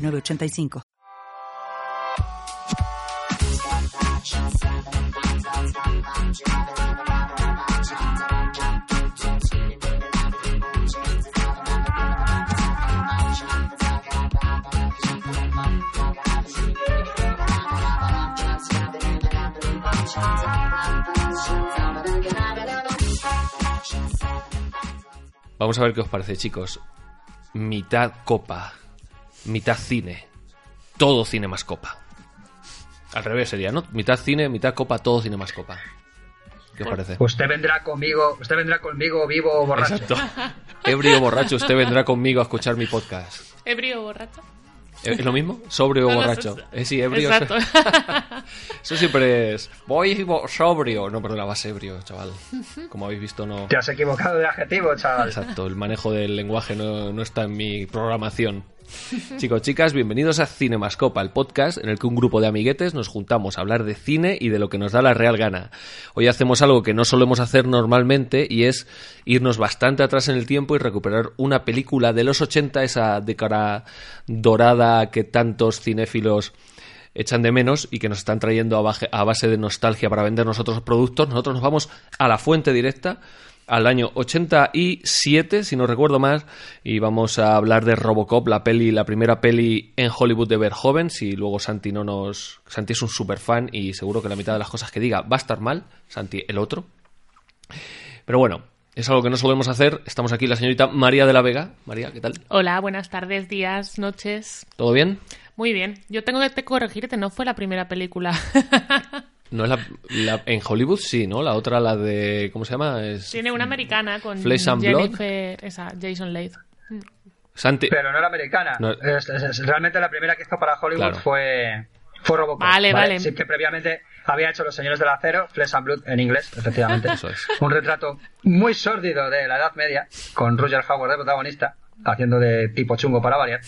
906985. Vamos a ver qué os parece, chicos. Mitad copa, mitad cine. Todo cine más copa. Al revés sería, ¿no? Mitad cine, mitad copa, todo cine más copa. ¿Qué os parece? Usted vendrá conmigo, usted vendrá conmigo vivo o borracho. Exacto. Ebrio o borracho, usted vendrá conmigo a escuchar mi podcast. ¿Ebrio o borracho? ¿Es lo mismo? ¿Sobrio o No, borracho? eso Eh, sí, ebrio. Exacto. Eso siempre es. Voy sobrio. No, perdona, vas ebrio, chaval. Como habéis visto, no. Te has equivocado de adjetivo, chaval. Exacto, el manejo del lenguaje no, no está en mi programación. Chicos, chicas, bienvenidos a Cinemascopa, el podcast en el que un grupo de amiguetes nos juntamos a hablar de cine y de lo que nos da la real gana. Hoy hacemos algo que no solemos hacer normalmente y es irnos bastante atrás en el tiempo y recuperar una película de los 80, esa década dorada que tantos cinéfilos echan de menos y que nos están trayendo a base de nostalgia para vender nosotros productos. Nosotros nos vamos a la fuente directa al año 87, si no recuerdo más, y vamos a hablar de Robocop, la peli, la primera peli en Hollywood de Verhoeven, si luego Santi no nos... Santi es un super fan y seguro que la mitad de las cosas que diga va a estar mal, Santi el otro. Pero bueno, es algo que no solemos hacer. Estamos aquí la señorita María de la Vega. María, ¿qué tal? Hola, buenas tardes, días, noches. ¿Todo bien? Muy bien. Yo tengo que te corregirte, no fue la primera película. No es la, la- en Hollywood sí, ¿no? La otra, la de ¿cómo se llama? Es Tiene una americana con Flesh and Blood. Jennifer, esa, Jason Leigh. Santi. Pero no era americana. No. Es- es- es- realmente la primera que hizo para Hollywood Claro. fue, fue Robocop. Vale, vale. Sí, que previamente había hecho Los Señores del Acero, Flesh and Blood en inglés, efectivamente. Eso es. Un retrato muy sórdido de la Edad Media, con Roger Howard de protagonista, haciendo de tipo chungo para variar.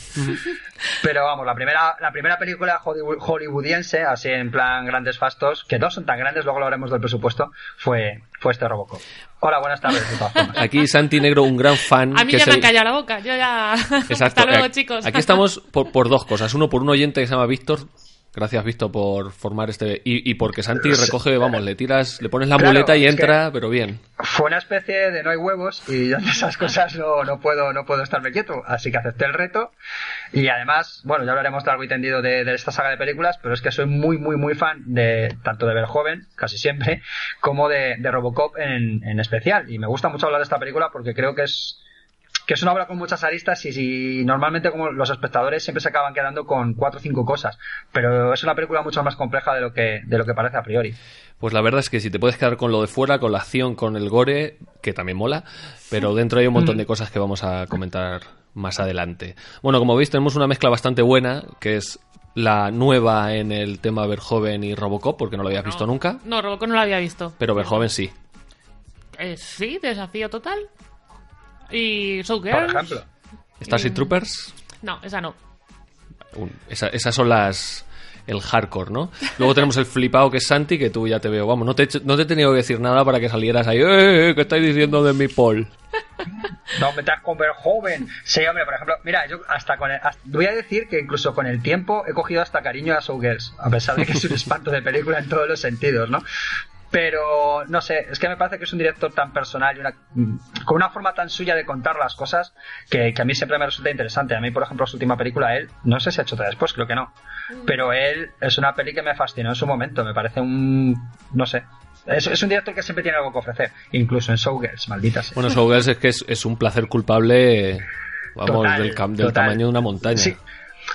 Pero vamos, la primera, la primera película hollywood- hollywoodiense, así en plan grandes fastos, que no son tan grandes, luego hablaremos del presupuesto, fue, fue este Robocop. Hola, buenas tardes. Aquí Santi Negro, un gran fan. A mí que ya se- me han callado la boca, yo ya... Exacto. Hasta luego, Aquí- chicos. Aquí estamos por, por dos cosas. Uno, por un oyente que se llama Víctor. Gracias, Víctor, por formar este. Y, y porque Santi recoge, vamos, le tiras, le pones la Claro, muleta y entra, pero bien. Fue una especie de no hay huevos y yo de esas cosas no, no puedo no puedo estarme quieto, así que acepté el reto y además, bueno, ya hablaremos largo y tendido de, de esta saga de películas, pero es que soy muy muy muy fan de tanto de Verhoeven, casi siempre, como de, de Robocop en, en especial y me gusta mucho hablar de esta película porque creo que es que es una obra con muchas aristas y, si normalmente como los espectadores siempre se acaban quedando con cuatro o cinco cosas, pero es una película mucho más compleja de lo que de lo que parece a priori. Pues la verdad es que si te puedes quedar con lo de fuera, con la acción, con el gore, que también mola, pero dentro hay un montón de cosas que vamos a comentar más adelante. Bueno, como veis, tenemos una mezcla bastante buena, que es la nueva en el tema Verhoeven y Robocop, porque no lo habías visto nunca, No, Robocop no lo había visto. pero Verhoeven sí. Eh, sí, desafío total. Y Por Showgirls. ejemplo. Starship Troopers, No, esa no. un- esa- esas son las el hardcore, ¿no? Luego tenemos el flipado que es Santi, que tú ya te veo, vamos, no te, he hecho- no te he tenido que decir nada para que salieras ahí, ¡eh! eh, ¿Qué estáis diciendo de mi Paul? No, metas con joven. Sí, hombre, por ejemplo, mira, yo hasta con el, hasta- voy a decir que incluso con el tiempo he cogido hasta cariño a Showgirls, a pesar de que es un espanto de película en todos los sentidos, ¿no? Pero, no sé, es que me parece que es un director tan personal y una, mm, con una forma tan suya de contar las cosas que, que a mí siempre me resulta interesante. A mí, por ejemplo, su última película, él, no sé si ha hecho otra después, creo que no. Pero él es una peli que me fascinó en su momento, me parece un, no sé. Es, es un director que siempre tiene algo que ofrecer, incluso en Showgirls, malditas. sea. Bueno, Showgirls es que es, es un placer culpable, vamos, Total, del, cam- del total. tamaño de una montaña. Sí.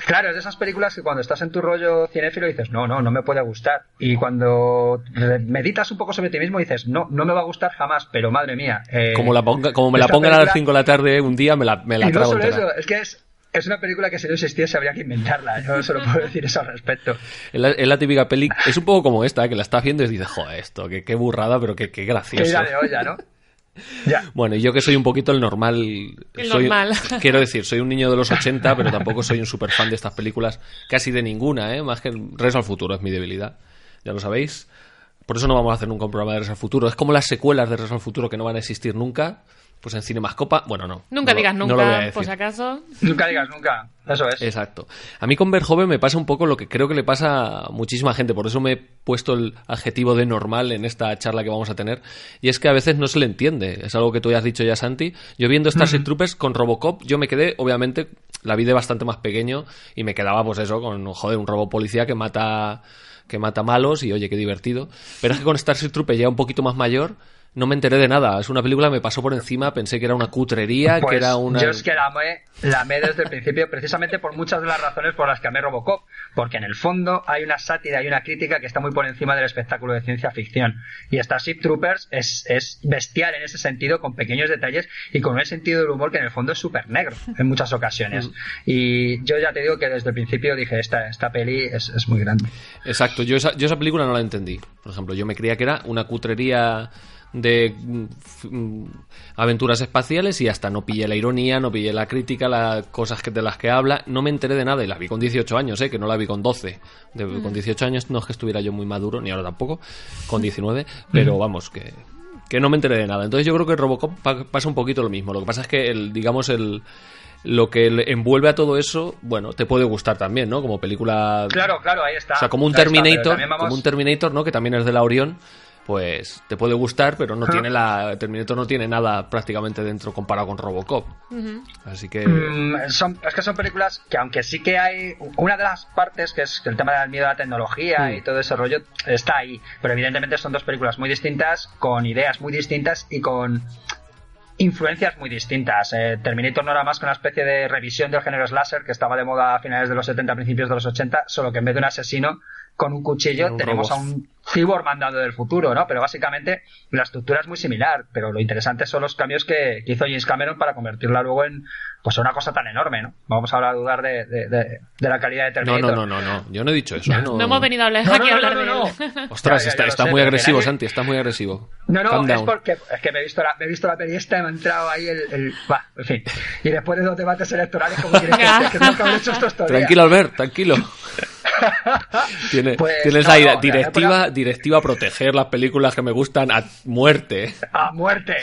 Claro, es de esas películas que cuando estás en tu rollo cinéfilo dices, no, no, no me puede gustar. Y cuando meditas un poco sobre ti mismo dices, no, no me va a gustar jamás, pero madre mía. eh, Como, la ponga, como me la pongan a las película- 5 de la tarde un día, me la, me la y no trago solo eso, es que es, es una película que si no existiese habría que inventarla. Yo solo puedo decir eso al respecto. Es la, es la típica peli, es un poco como esta, que la estás viendo y dices, joder, esto, qué, qué burrada, pero qué, qué Que gracioso. ida de olla, ¿no? Ya. Bueno, y yo que soy un poquito el normal. El soy- normal. Quiero decir, soy un niño de los 80, pero tampoco soy un super fan de estas películas, casi de ninguna, ¿eh? Más que Regreso al futuro es mi debilidad. Ya lo sabéis. Por eso no vamos a hacer nunca un programa de Regreso al futuro. Es como las secuelas de Regreso al futuro que no van a existir nunca. Pues en Cinemascopa, bueno, no. Nunca No lo- digas no lo voy a nunca, decir. por si acaso. Nunca digas nunca. Eso es. Exacto. A mí con Verhoeven me pasa un poco lo que creo que le pasa a muchísima gente, por eso me he puesto el adjetivo de normal en esta charla que vamos a tener, y es que a veces no se le entiende. Es algo que tú ya has dicho ya, Santi. Yo viendo Starship Troopers con Robocop, yo me quedé, obviamente, la vi de bastante más pequeño y me quedaba, pues eso, con, joder, un robo policía que mata que mata malos y oye, qué divertido. Pero es que con Starship Troopers ya un poquito más mayor, no me enteré de nada. Es una película que me pasó por encima, pensé que era una cutrería, Pues que era una... Yo es que la amé, la amé desde el principio, precisamente por muchas de las razones por las que amé Robocop. Porque en el fondo hay una sátira y una crítica que está muy por encima del espectáculo de ciencia ficción. Y Starship Troopers es, es bestial en ese sentido, con pequeños detalles y con un sentido del humor que en el fondo es súper negro en muchas ocasiones. Y yo ya te digo que desde el principio dije, esta, esta peli es, es muy grande. Exacto, yo esa, yo esa película no la entendí. Por ejemplo, yo me creía que era una cutrería de mm, mm, aventuras espaciales y hasta no pillé la ironía, no pillé la crítica, las cosas que, de las que habla. No me enteré de nada y la vi con 18 años, ¿eh? que no la vi con 12. De- Con 18 años no es que estuviera yo muy maduro, ni ahora tampoco, con 19, pero vamos, que, que no me enteré de nada. Entonces yo creo que Robocop pa- pasa un poquito lo mismo. Lo que pasa es que, el, digamos, el... Lo que envuelve a todo eso, bueno, te puede gustar también, ¿no? Como película Claro, claro, ahí está. o sea, como un está, Terminator, vamos- como un Terminator, ¿no? Que también es de la Orión, pues te puede gustar, pero no tiene la Terminator no tiene nada prácticamente dentro comparado con Robocop. Así que Mm, son, es que son películas que aunque sí que hay una de las partes que es el tema del miedo a la tecnología Mm. y todo ese rollo está ahí pero evidentemente son dos películas muy distintas con ideas muy distintas y con influencias muy distintas Eh, Terminator no era más que una especie de revisión del género slasher que estaba de moda a finales de los 70 principios de los 80 solo que en vez de un asesino con un cuchillo Un tenemos robot. a un cyborg mandado del futuro, ¿no? Pero básicamente la estructura es muy similar, pero lo interesante son los cambios que, que hizo James Cameron para convertirla luego en pues una cosa tan enorme, ¿no? Vamos a hablar a dudar de, de- de- de la calidad de no, Terminator. no, no, no, no, yo no he dicho eso. ¿eh? No, No hemos venido a hablar, No, aquí no, a hablar no, de no, él. no. Ostras, está, muy agresivo, que Santi, está muy agresivo. No, no, Calm es down. porque es que me he visto la, me he visto la peli esta y me ha entrado ahí el, el bah, en fin. Y después de dos debates electorales, como quieres que Ya. que no haber hecho estos todavía. Tranquilo, Albert, tranquilo. Tiene- Pues, tienes no, ahí no, directiva, directiva a proteger las películas que me gustan a muerte. a muerte.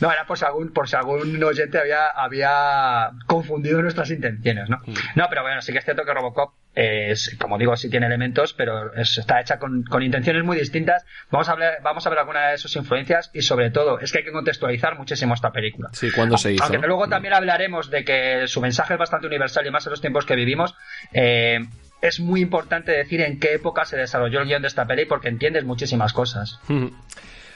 No, era por si algún, por si algún oyente había, había confundido nuestras intenciones, ¿no? Mm. No, pero bueno, sí que es cierto que Robocop es, como digo, sí tiene elementos, pero es- está hecha con, con intenciones muy distintas. Vamos a hablar, vamos a ver algunas de sus influencias y sobre todo es que hay que contextualizar muchísimo esta película. Sí, ¿cuándo se hizo? Aunque luego también hablaremos de que su mensaje es bastante universal y más en los tiempos que vivimos. eh, es muy importante decir en qué época se desarrolló el guion de esta peli porque entiendes muchísimas cosas.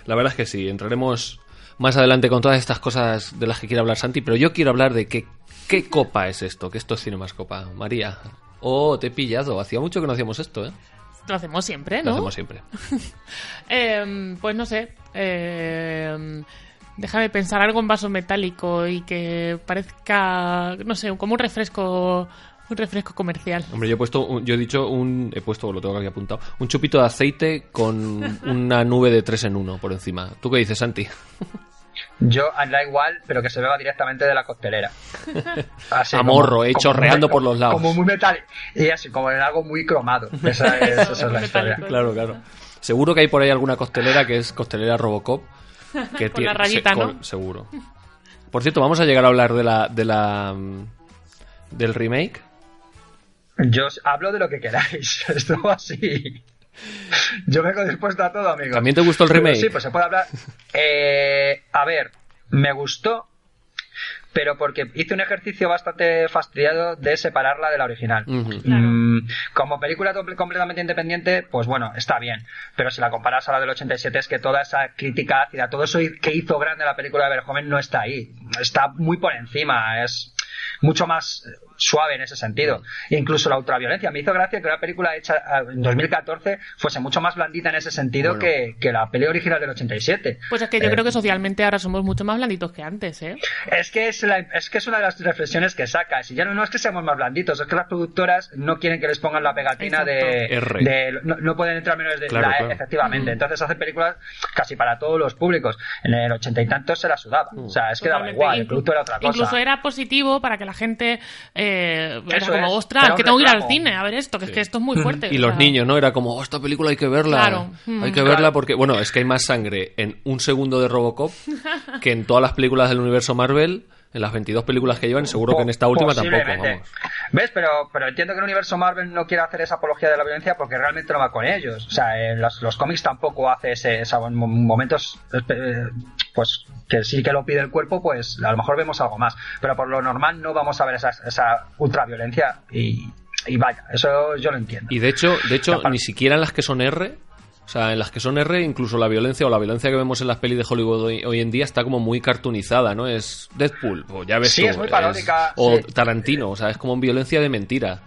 La verdad es que sí, entraremos más adelante con todas estas cosas de las que quiere hablar Santi, pero yo quiero hablar de qué, qué copa es esto, que esto es Cinemascopa. María, oh, te he pillado, hacía mucho que no hacíamos esto, ¿eh? Lo hacemos siempre, Lo ¿no? hacemos siempre. Eh, pues no sé. eh, déjame pensar algo en vaso metálico y que parezca, no sé, como un refresco, un refresco comercial. Hombre, yo he puesto, un- yo he dicho un, he puesto, lo tengo aquí apuntado, un chupito de aceite con una nube de tres en uno por encima. ¿Tú qué dices, Santi? Yo da igual, pero que se beba directamente de la costelera. Así, A como- morro, eh, chorreando por los lados. Como muy metal. Y así, como en algo muy cromado. Esa es, esa es la historia. Claro, claro. Seguro que hay por ahí alguna costelera que es costelera Robocop. Que Con la rayita, se- ¿no? con- seguro. Por cierto, vamos a llegar a hablar de la, de la, mm, del remake. Yo os hablo de lo que queráis. Esto así. Yo vengo dispuesto a todo, amigo. ¿También te gustó el remake? Sí, pues se puede hablar. Eh, a ver, me gustó, pero porque hice un ejercicio bastante fastidiado de separarla de la original. Mm, como película completamente independiente, pues bueno, está bien. Pero si la comparas a la del 87, es que toda esa crítica ácida, todo eso que hizo grande la película de Verhoeven no está ahí. Está muy por encima. Es mucho más suave en ese sentido. Incluso la ultraviolencia. Me hizo gracia que una película hecha eh, en 2014 fuese mucho más blandita en ese sentido que, que, la peli original del 87. Pues es que yo Eh, creo que socialmente ahora somos mucho más blanditos que antes, ¿eh? Es que es, la- es que es una de las reflexiones que sacas. Y ya no, no es que seamos más blanditos, es que las productoras no quieren que les pongan la pegatina de, Exacto. R. de- no, no pueden entrar menos de Claro, la E, claro. efectivamente. Entonces hacen películas casi para todos los públicos. En el ochenta y tantos se la sudaba. O sea, es que daba Totalmente. igual, el producto era otra cosa. Incluso era positivo para que la gente eh, era Eso como, es, ostras, era que tengo que ir al cine a ver esto, que es que esto es muy fuerte. Y los sea, niños, ¿no? Era como, oh, esta película hay que verla. Claro. Mm. Hay que Claro. verla porque, bueno, es que hay más sangre en un segundo de Robocop que en todas las películas del universo Marvel, en las 22 películas que llevan, seguro que en esta última tampoco, vamos. ¿Ves? Pero, pero entiendo que el universo Marvel no quiere hacer esa apología de la violencia porque realmente no va con ellos. O sea, en los, los cómics tampoco hace ese, mo- momentos eh, pues que sí que lo pide el cuerpo, pues a lo mejor vemos algo más. Pero por lo normal no vamos a ver esa, esa ultraviolencia y, y vaya, eso yo lo entiendo. Y de hecho, de hecho, ni siquiera en las que son R, o sea, en las que son R, incluso la violencia o la violencia que vemos en las pelis de Hollywood hoy, hoy en día está como muy cartoonizada, ¿no? Es Deadpool, o ya ves Sí, tú, es muy paródica, o sí. Tarantino, o sea, es como violencia de mentira.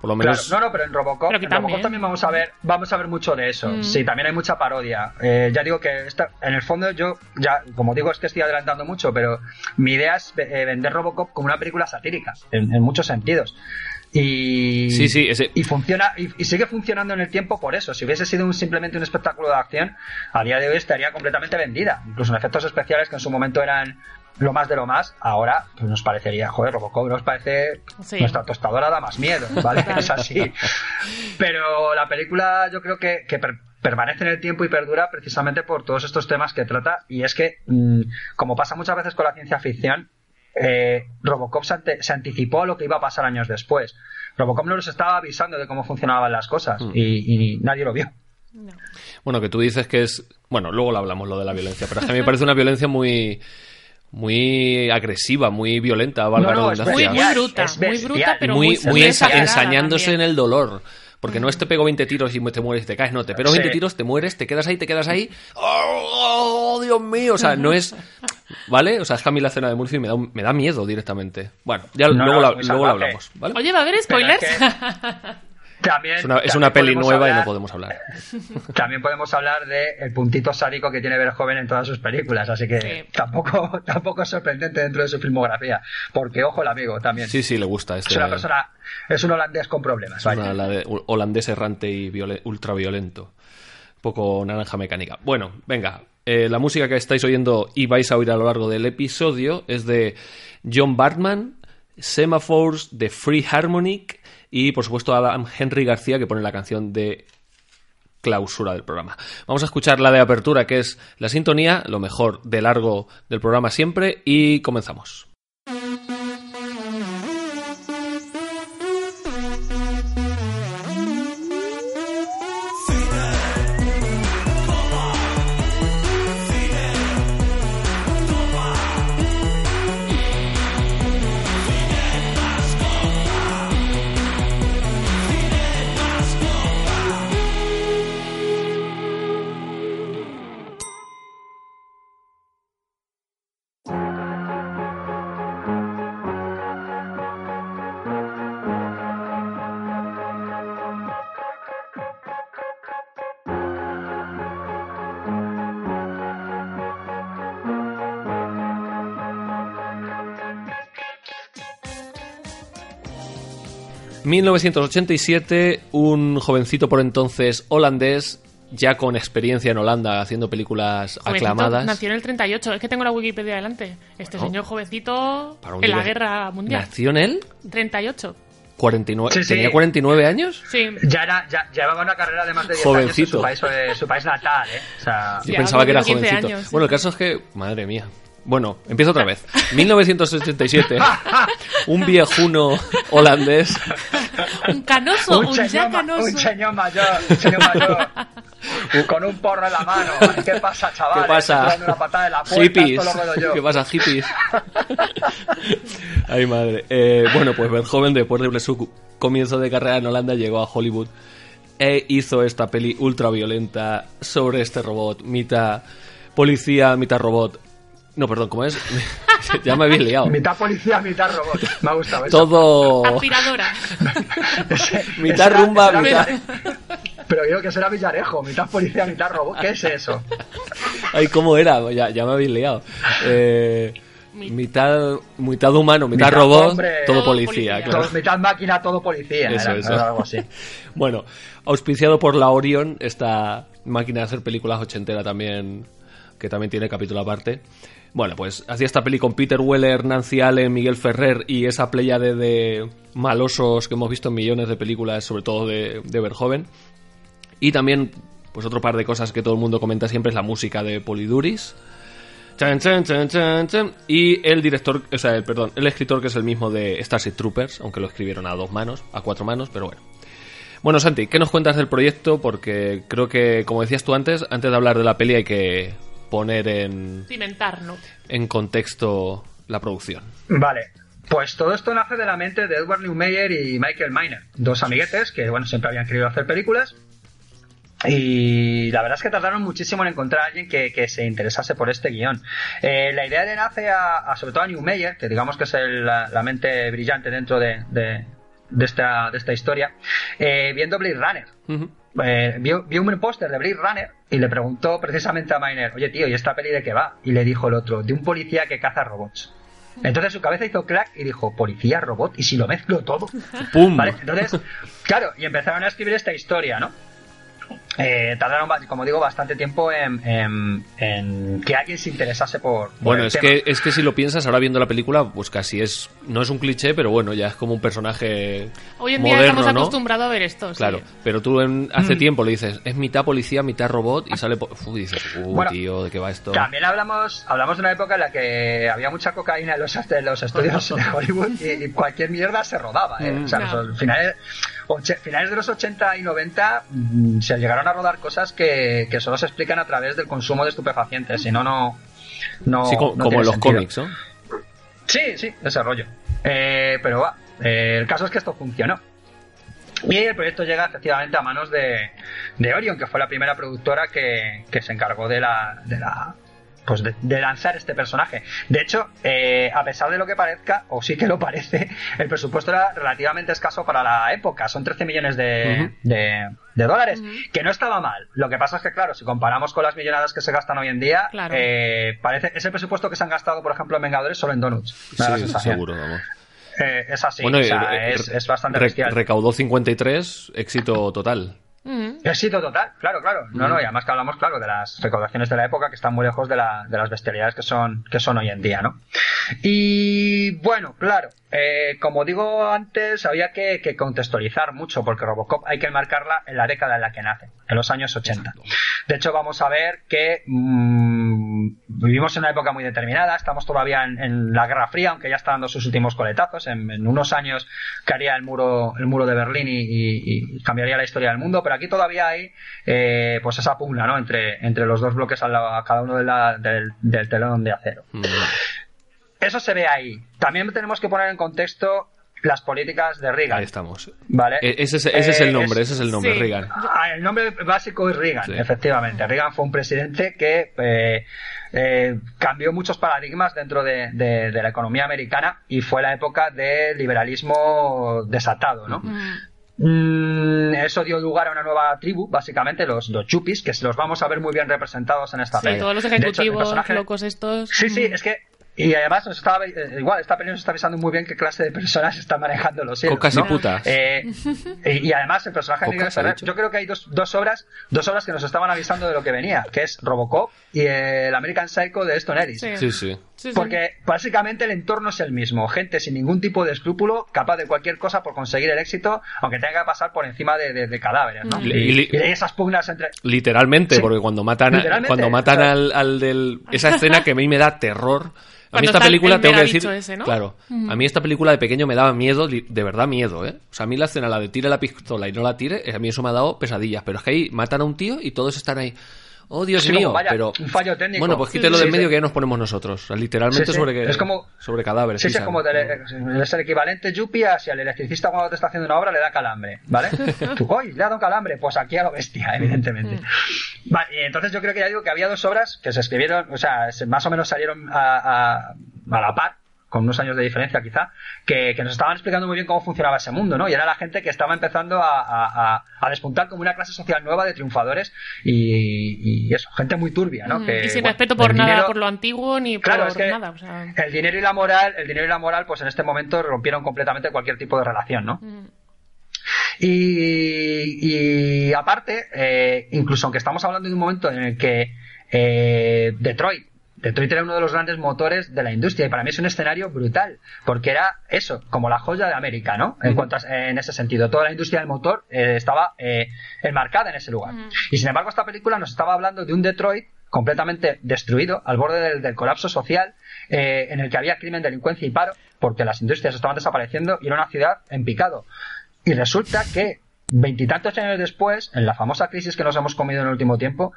Por lo Claro, menos no, no, pero en Robocop, Pero en Robocop también. también vamos a ver, vamos a ver mucho de eso. Mm. Sí, también hay mucha parodia. Eh, ya digo que esta, en el fondo yo, ya, como digo, es que estoy adelantando mucho, pero mi idea es eh, vender Robocop como una película satírica, en, en muchos sentidos. Y, Sí, sí, ese- y funciona y, y sigue funcionando en el tiempo por eso. Si hubiese sido un, simplemente un espectáculo de acción, a día de hoy estaría completamente vendida. Incluso en efectos especiales que en su momento eran lo más de lo más, ahora pues nos parecería, joder, Robocop nos parece Sí. nuestra tostadora da más miedo, ¿vale? es así. Pero la película yo creo que, que per- permanece en el tiempo y perdura precisamente por todos estos temas que trata. Y es que, mm, como pasa muchas veces con la ciencia ficción, eh, Robocop se, ante- se anticipó a lo que iba a pasar años después. Robocop no nos estaba avisando de cómo funcionaban las cosas Mm. y, y nadie lo vio. no. Bueno, que tú dices que es. Bueno, luego lo hablamos lo de la violencia, pero es que a mí me parece una violencia muy. Muy agresiva, muy violenta, valga No, no, la es redundancia. Muy, muy bruta, es muy bruta, pero muy, muy, ensa- ensañándose también. en el dolor. Porque no es te pego 20 tiros y te mueres y te caes, no, te pego 20 Sí. tiros, te mueres, te quedas ahí, te quedas ahí. ¡Oh, oh, Dios mío! O sea, no es. ¿Vale? O sea, es que a mí la escena de Murphy me da, un- me da miedo directamente. Bueno, ya No, luego, no, la- luego hablamos, ¿vale? Oye, ¿va a haber spoilers? es También, es una, es también una peli nueva y no podemos hablar. También podemos hablar de el puntito sádico que tiene Verhoeven en todas sus películas, así que Sí. tampoco, tampoco es sorprendente dentro de su filmografía, porque ojo el amigo también. Sí, sí, le gusta este. es una persona, es un holandés con problemas. Es vaya. una- la de holandés errante y viole- ultraviolento. Un poco naranja mecánica. Bueno, venga. Eh, la música que estáis oyendo y vais a oír a lo largo del episodio es de John Bartman, Semaphores de Free Harmonic y, por supuesto, Adam Henry García que pone la canción de clausura del programa. Vamos a escuchar la de apertura, que es la sintonía, lo mejor de largo del programa siempre, y comenzamos. ...1987... ...un jovencito por entonces holandés... ...ya con experiencia en Holanda... ...haciendo películas Jovencito, aclamadas... Nació en el 38. Es que tengo la Wikipedia delante. Este Oh. señor jovencito en la guerra mundial. ¿Nació en él? 38. 49, Sí, sí. ¿Tenía 49 años? Sí. Ya, era, ya llevaba una carrera de más de 10 Jovencito. años en su país, eh, su país natal, ¿eh? O sea, Yo Ya, pensaba que era cumplió 15 jovencito. años, sí. Bueno, el caso es que... Madre mía. Bueno, empiezo otra vez. 1987. un viejuno holandés... Un canoso, un, ya señor, canoso. un señor mayor, un señor mayor, con un porro en la mano. ¿Qué pasa, chaval? ¿Qué pasa? Una patada en la puerta, hippies. lo. ¿Qué pasa, hippies? Ay, madre. Eh, bueno, pues Verhoeven, después de su comienzo de carrera en Holanda, llegó a Hollywood e hizo esta peli ultra violenta sobre este robot, mitad policía, mitad robot. No, perdón, ¿cómo es? ya me habéis liado. Mitad policía, mitad robot. Me ha gustado eso. Todo. Aspiradora. Ese- Mitad ese rumba, era mitad- Pero digo que será Villarejo, mitad policía, mitad robot. ¿Qué es eso? Ay, ¿cómo era? Ya, ya me habéis liado. Eh, mitad, mitad humano, mitad, Mitad robot, hombre, todo todo policía. policía. claro. Todo- mitad máquina, todo policía. Eso, era, eso. era algo así. Bueno, auspiciado por la Orion, esta máquina de hacer películas ochentera también, que también tiene capítulo aparte. Bueno, pues hacía esta peli con Peter Weller, Nancy Allen, Miguel Ferrer y esa pléyade de malosos que hemos visto en millones de películas, sobre todo de, de Verhoeven. Y también, pues otro par de cosas que todo el mundo comenta siempre es la música de Poliduris. Chan, chan, chan. Y el director, o sea, el, perdón, el escritor que es el mismo de Starship Troopers, aunque lo escribieron a dos manos, a cuatro manos, pero bueno. Bueno, Santi, ¿qué nos cuentas del proyecto? Porque creo que, como decías tú antes, antes de hablar de la peli hay que poner en, Cimentar, ¿no? en contexto la producción. Vale. Pues todo esto nace de la mente de Edward Newmeyer y Michael Miner, dos amiguetes que, bueno, siempre habían querido hacer películas. Y la verdad es que tardaron muchísimo en encontrar a alguien que, que se interesase por este guion. Eh, la idea le nace a, a, sobre todo a Newmeyer, que digamos que es el- la, la mente brillante dentro de, de- de esta, de esta historia, eh, viendo Blade Runner. Eh, vio, vio un póster de Blade Runner y le preguntó precisamente a Miner, oye tío, ¿y esta peli de qué va? Y le dijo el otro, de un policía que caza robots. Entonces su cabeza hizo clac y dijo, policía, robot, y si lo mezclo todo. ¡Pum! ¿Vale? Entonces, claro, y empezaron a escribir esta historia, ¿no? Eh, tardaron, como digo, bastante tiempo en, en- en que alguien se interesase por, por Bueno, el es tema. que, es que si lo piensas ahora viendo la película, pues casi es. No es un cliché, pero bueno, ya es como un personaje. Hoy en día moderno, estamos ¿no? acostumbrados a ver esto. sí. Claro, pero tú en- Mm. hace tiempo le dices, es mitad policía, mitad robot, y sale. po- Uf, dices, uh, Bueno, tío, ¿de qué va esto? También hablamos, hablamos de una época en la que había mucha cocaína en los, en los estudios de Hollywood y, y cualquier mierda se rodaba. ¿eh? O sea, No. los finales, oche- finales de los 80 y 90 mm, se llegaron a rodar cosas que, que solo se explican a través del consumo de estupefacientes, si no, no. no Sí, co- no como los sentido. cómics, ¿no? Sí, sí, ese rollo. Eh, pero va, eh, el caso es que esto funcionó. Y el proyecto llega efectivamente a manos de, de Orion, que fue la primera productora que, que se encargó de la, de la pues de, de lanzar este personaje. De hecho, eh, a pesar de lo que parezca, o sí que lo parece, el presupuesto era relativamente escaso para la época. Son 13 millones de, de- de dólares, que no estaba mal. Lo que pasa es que, claro, si comparamos con las millonadas que se gastan hoy en día, Claro. eh, parece es el presupuesto que se han gastado, por ejemplo, en Vengadores solo en Donuts. Sí, seguro, vamos. Eh, es así, bueno, o sea, eh, es, es bastante re- bestial. recaudó 53, éxito total. Ujú. Éxito total, claro, claro. No, no, y además que hablamos, claro, de las recaudaciones de la época que están muy lejos de, la- de las bestialidades que son, que son hoy en día, ¿no? Y bueno, claro, eh, como digo antes, había que, que contextualizar mucho, porque Robocop hay que marcarla en la década en la que nace, en los años 80. De hecho, vamos a ver que mm, vivimos en una época muy determinada, estamos todavía en, en la Guerra Fría, aunque ya está dando sus últimos coletazos. En, en unos años caería el muro, el muro de Berlín y, y- y cambiaría la historia del mundo, pero aquí todavía hay eh, pues esa pugna ¿no? entre, entre los dos bloques al lado- a cada uno de la- del, del telón de acero. Mm. Eso se ve ahí. También tenemos que poner en contexto las políticas de Reagan. Ahí estamos. ¿Vale? E- Ese es, ese es el Eh, nombre, es- ese es el nombre, sí. Reagan. Ah, el nombre básico es Reagan, Sí. efectivamente. Reagan fue un presidente que eh, eh, cambió muchos paradigmas dentro de, de- de la economía americana y fue la época del liberalismo desatado, ¿no? Mm, eso dio lugar a una nueva tribu, básicamente, los, los chupis, que los vamos a ver muy bien representados en esta Sí, todos los hecho, ejecutivos personaje- locos estos. Sí, sí, Ujú. es que. Y además nos estaba, eh, igual, esta peli nos está avisando muy bien qué clase de personas están manejando los hilos. Cocas y ¿no? putas. Eh, y, y además el personaje de Miguel Ferrer, yo creo que hay dos, dos obras, dos obras que nos estaban avisando de lo que venía, que es Robocop y el American Psycho de Eston Ellis. Sí. Sí, sí. Sí, sí. Porque básicamente el entorno es el mismo, gente sin ningún tipo de escrúpulo, capaz de cualquier cosa por conseguir el éxito, aunque tenga que pasar por encima de, de- de cadáveres, ¿no? Y, Y esas pugnas entre... Literalmente, Sí. porque cuando matan, a- cuando matan o sea- al, al del... Esa escena que a mí me da terror. A mí esta película, el tengo que decir... megabicho ese, ¿no? Claro, a mí esta película de pequeño me daba miedo, de verdad miedo, ¿eh? O sea, a mí la escena, la de tire la pistola y no la tire, a mí eso me ha dado pesadillas. Pero es que ahí matan a un tío y todos están ahí... Oh, Dios Sí, mío, como vaya, pero... un fallo técnico. Bueno, pues quítelo sí, del medio que ya nos ponemos nosotros. O sea, literalmente Sí, sí. sobre que... Es como- Sobre cadáveres. Sí, sí, pisan. es como es el equivalente Yuppie a si al electricista cuando te está haciendo una obra le da calambre, ¿vale? Tú, ¡Uy, le ha dado calambre! Pues aquí a lo bestia, evidentemente. Vale, y entonces yo creo que ya digo que había dos obras que se escribieron, o sea, se- más o menos salieron a, a- a la par, con unos años de diferencia quizá, que, nos estaban explicando muy bien cómo funcionaba ese mundo, ¿no? Y era la gente que estaba empezando a, despuntar como una clase social nueva de triunfadores y, eso, gente muy turbia, ¿no? y sin respeto por nada, por lo antiguo ni por nada. El dinero y la moral, el dinero y la moral, pues en este momento rompieron completamente cualquier tipo de relación, ¿no? y, aparte, eh, incluso aunque estamos hablando de un momento en el que eh, Detroit Detroit era uno de los grandes motores de la industria y para mí es un escenario brutal, porque era eso, como la joya de América, ¿no? En, cuanto en ese sentido, toda la industria del motor eh, estaba eh, enmarcada en ese lugar. Y sin embargo, esta película nos estaba hablando de un Detroit completamente destruido, al borde del, colapso social, eh, en el que había crimen, delincuencia y paro, porque las industrias estaban desapareciendo y era una ciudad en picado. Y resulta que veintitantos años después, en la famosa crisis que nos hemos comido en el último tiempo,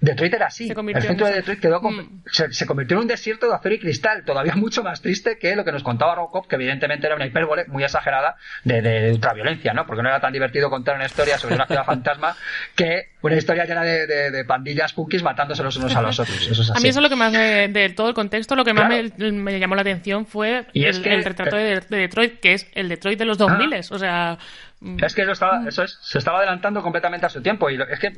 Detroit era así. El centro de Detroit quedó mm. se, convirtió en un desierto de acero y cristal, todavía mucho más triste que lo que nos contaba Robocop, que evidentemente era una hipérbole muy exagerada de, de, ultraviolencia, ¿no? Porque no era tan divertido contar una historia sobre una ciudad fantasma que una historia llena de, de, pandillas punkis matándose los unos a los otros. A mí eso es lo que más de todo el contexto, lo que más me, llamó la atención fue el, retrato de, Detroit, que es el Detroit de los 2000, ah. o sea. Es que eso, estaba, mm. eso es, se estaba adelantando completamente a su tiempo. Y es que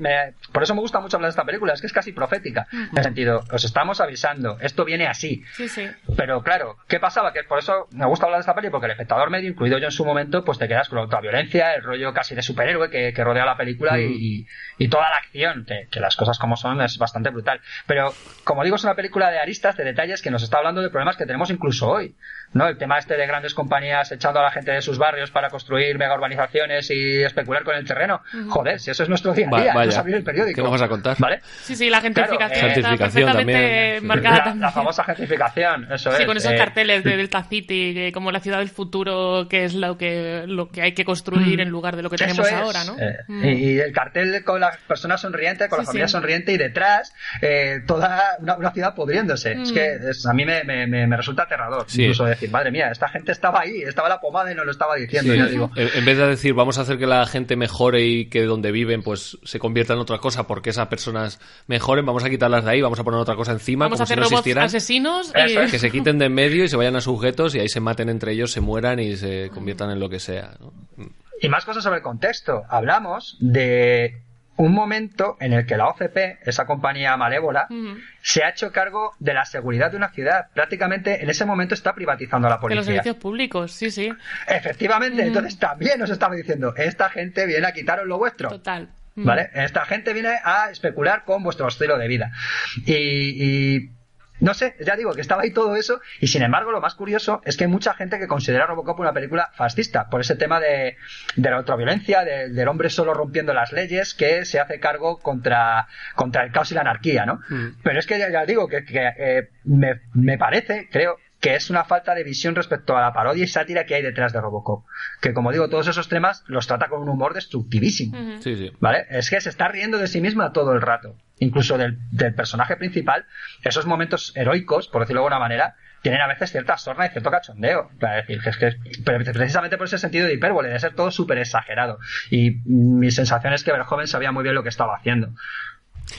por eso me gusta mucho hablar de esta película. Es que es casi profética. Mm. En el sentido, os estamos avisando, esto viene así. Sí, sí. Pero claro, ¿qué pasaba? Que por eso me gusta hablar de esta película, porque el espectador medio, incluido yo en su momento, pues te quedas con la violencia, el rollo casi de superhéroe que, rodea la película y, toda la acción, que, que, las cosas como son es bastante brutal. Pero, como digo, es una película de aristas, de detalles que nos está hablando de problemas que tenemos incluso hoy. ¿No? El tema este de grandes compañías echando a la gente de sus barrios para construir mega urbanizaciones y especular con el terreno. Joder, si eso es nuestro día a día, no abrir el periódico. ¿Qué vamos a contar? ¿Vale? Sí, sí, la gentrificación. gentrificación también. Marcada la, famosa gentrificación, eso sí, es. con esos eh, carteles de Delta City, como la ciudad del futuro, que es lo que, lo que hay que construir mm. en lugar de lo que tenemos ahora, ¿no? Eh, mm. y, el cartel con la persona sonriente, con la familia sonriente y detrás eh, toda una, ciudad pudriéndose. Es mm. que a mí me, me, me, resulta aterrador, incluso decir, madre mía, esta gente estaba ahí, estaba la pomada y no lo estaba diciendo. digo. En vez de decir, vamos a hacer que la gente mejore y que donde viven pues se convierta en otra cosa porque esas personas mejoren, vamos a quitarlas de ahí, vamos a poner otra cosa encima, vamos como a hacer si no existieran. asesinos que se quiten de en medio y se vayan a sujetos y ahí se maten entre ellos, se mueran y se conviertan en lo que sea. Y más cosas sobre el contexto. Hablamos de un momento en el que la OCP, esa compañía malévola, se ha hecho cargo de la seguridad de una ciudad. Prácticamente en ese momento está privatizando a la policía. De los servicios públicos, sí, sí. Efectivamente, entonces también nos estaba diciendo, esta gente viene a quitaros lo vuestro. Total. ¿Vale? Esta gente viene a especular con vuestro estilo de vida. y no sé, ya digo que estaba ahí todo eso y sin embargo lo más curioso es que hay mucha gente que considera Robocop una película fascista por ese tema de, de la ultraviolencia, del hombre solo rompiendo las leyes que se hace cargo contra, contra el caos y la anarquía, ¿no? Mm. Pero es que ya, digo que, eh, me, me parece, creo, que es una falta de visión respecto a la parodia y sátira que hay detrás de Robocop. Que como digo, todos esos temas los trata con un humor destructivísimo. sí, sí. ¿Vale? Es que se está riendo de sí misma todo el rato. Incluso del, personaje principal, esos momentos heroicos, por decirlo de alguna manera, tienen a veces cierta sorna y cierto cachondeo. Es precisamente por ese sentido de hipérbole, de ser todo súper exagerado. Y mi sensación es que joven sabía muy bien lo que estaba haciendo.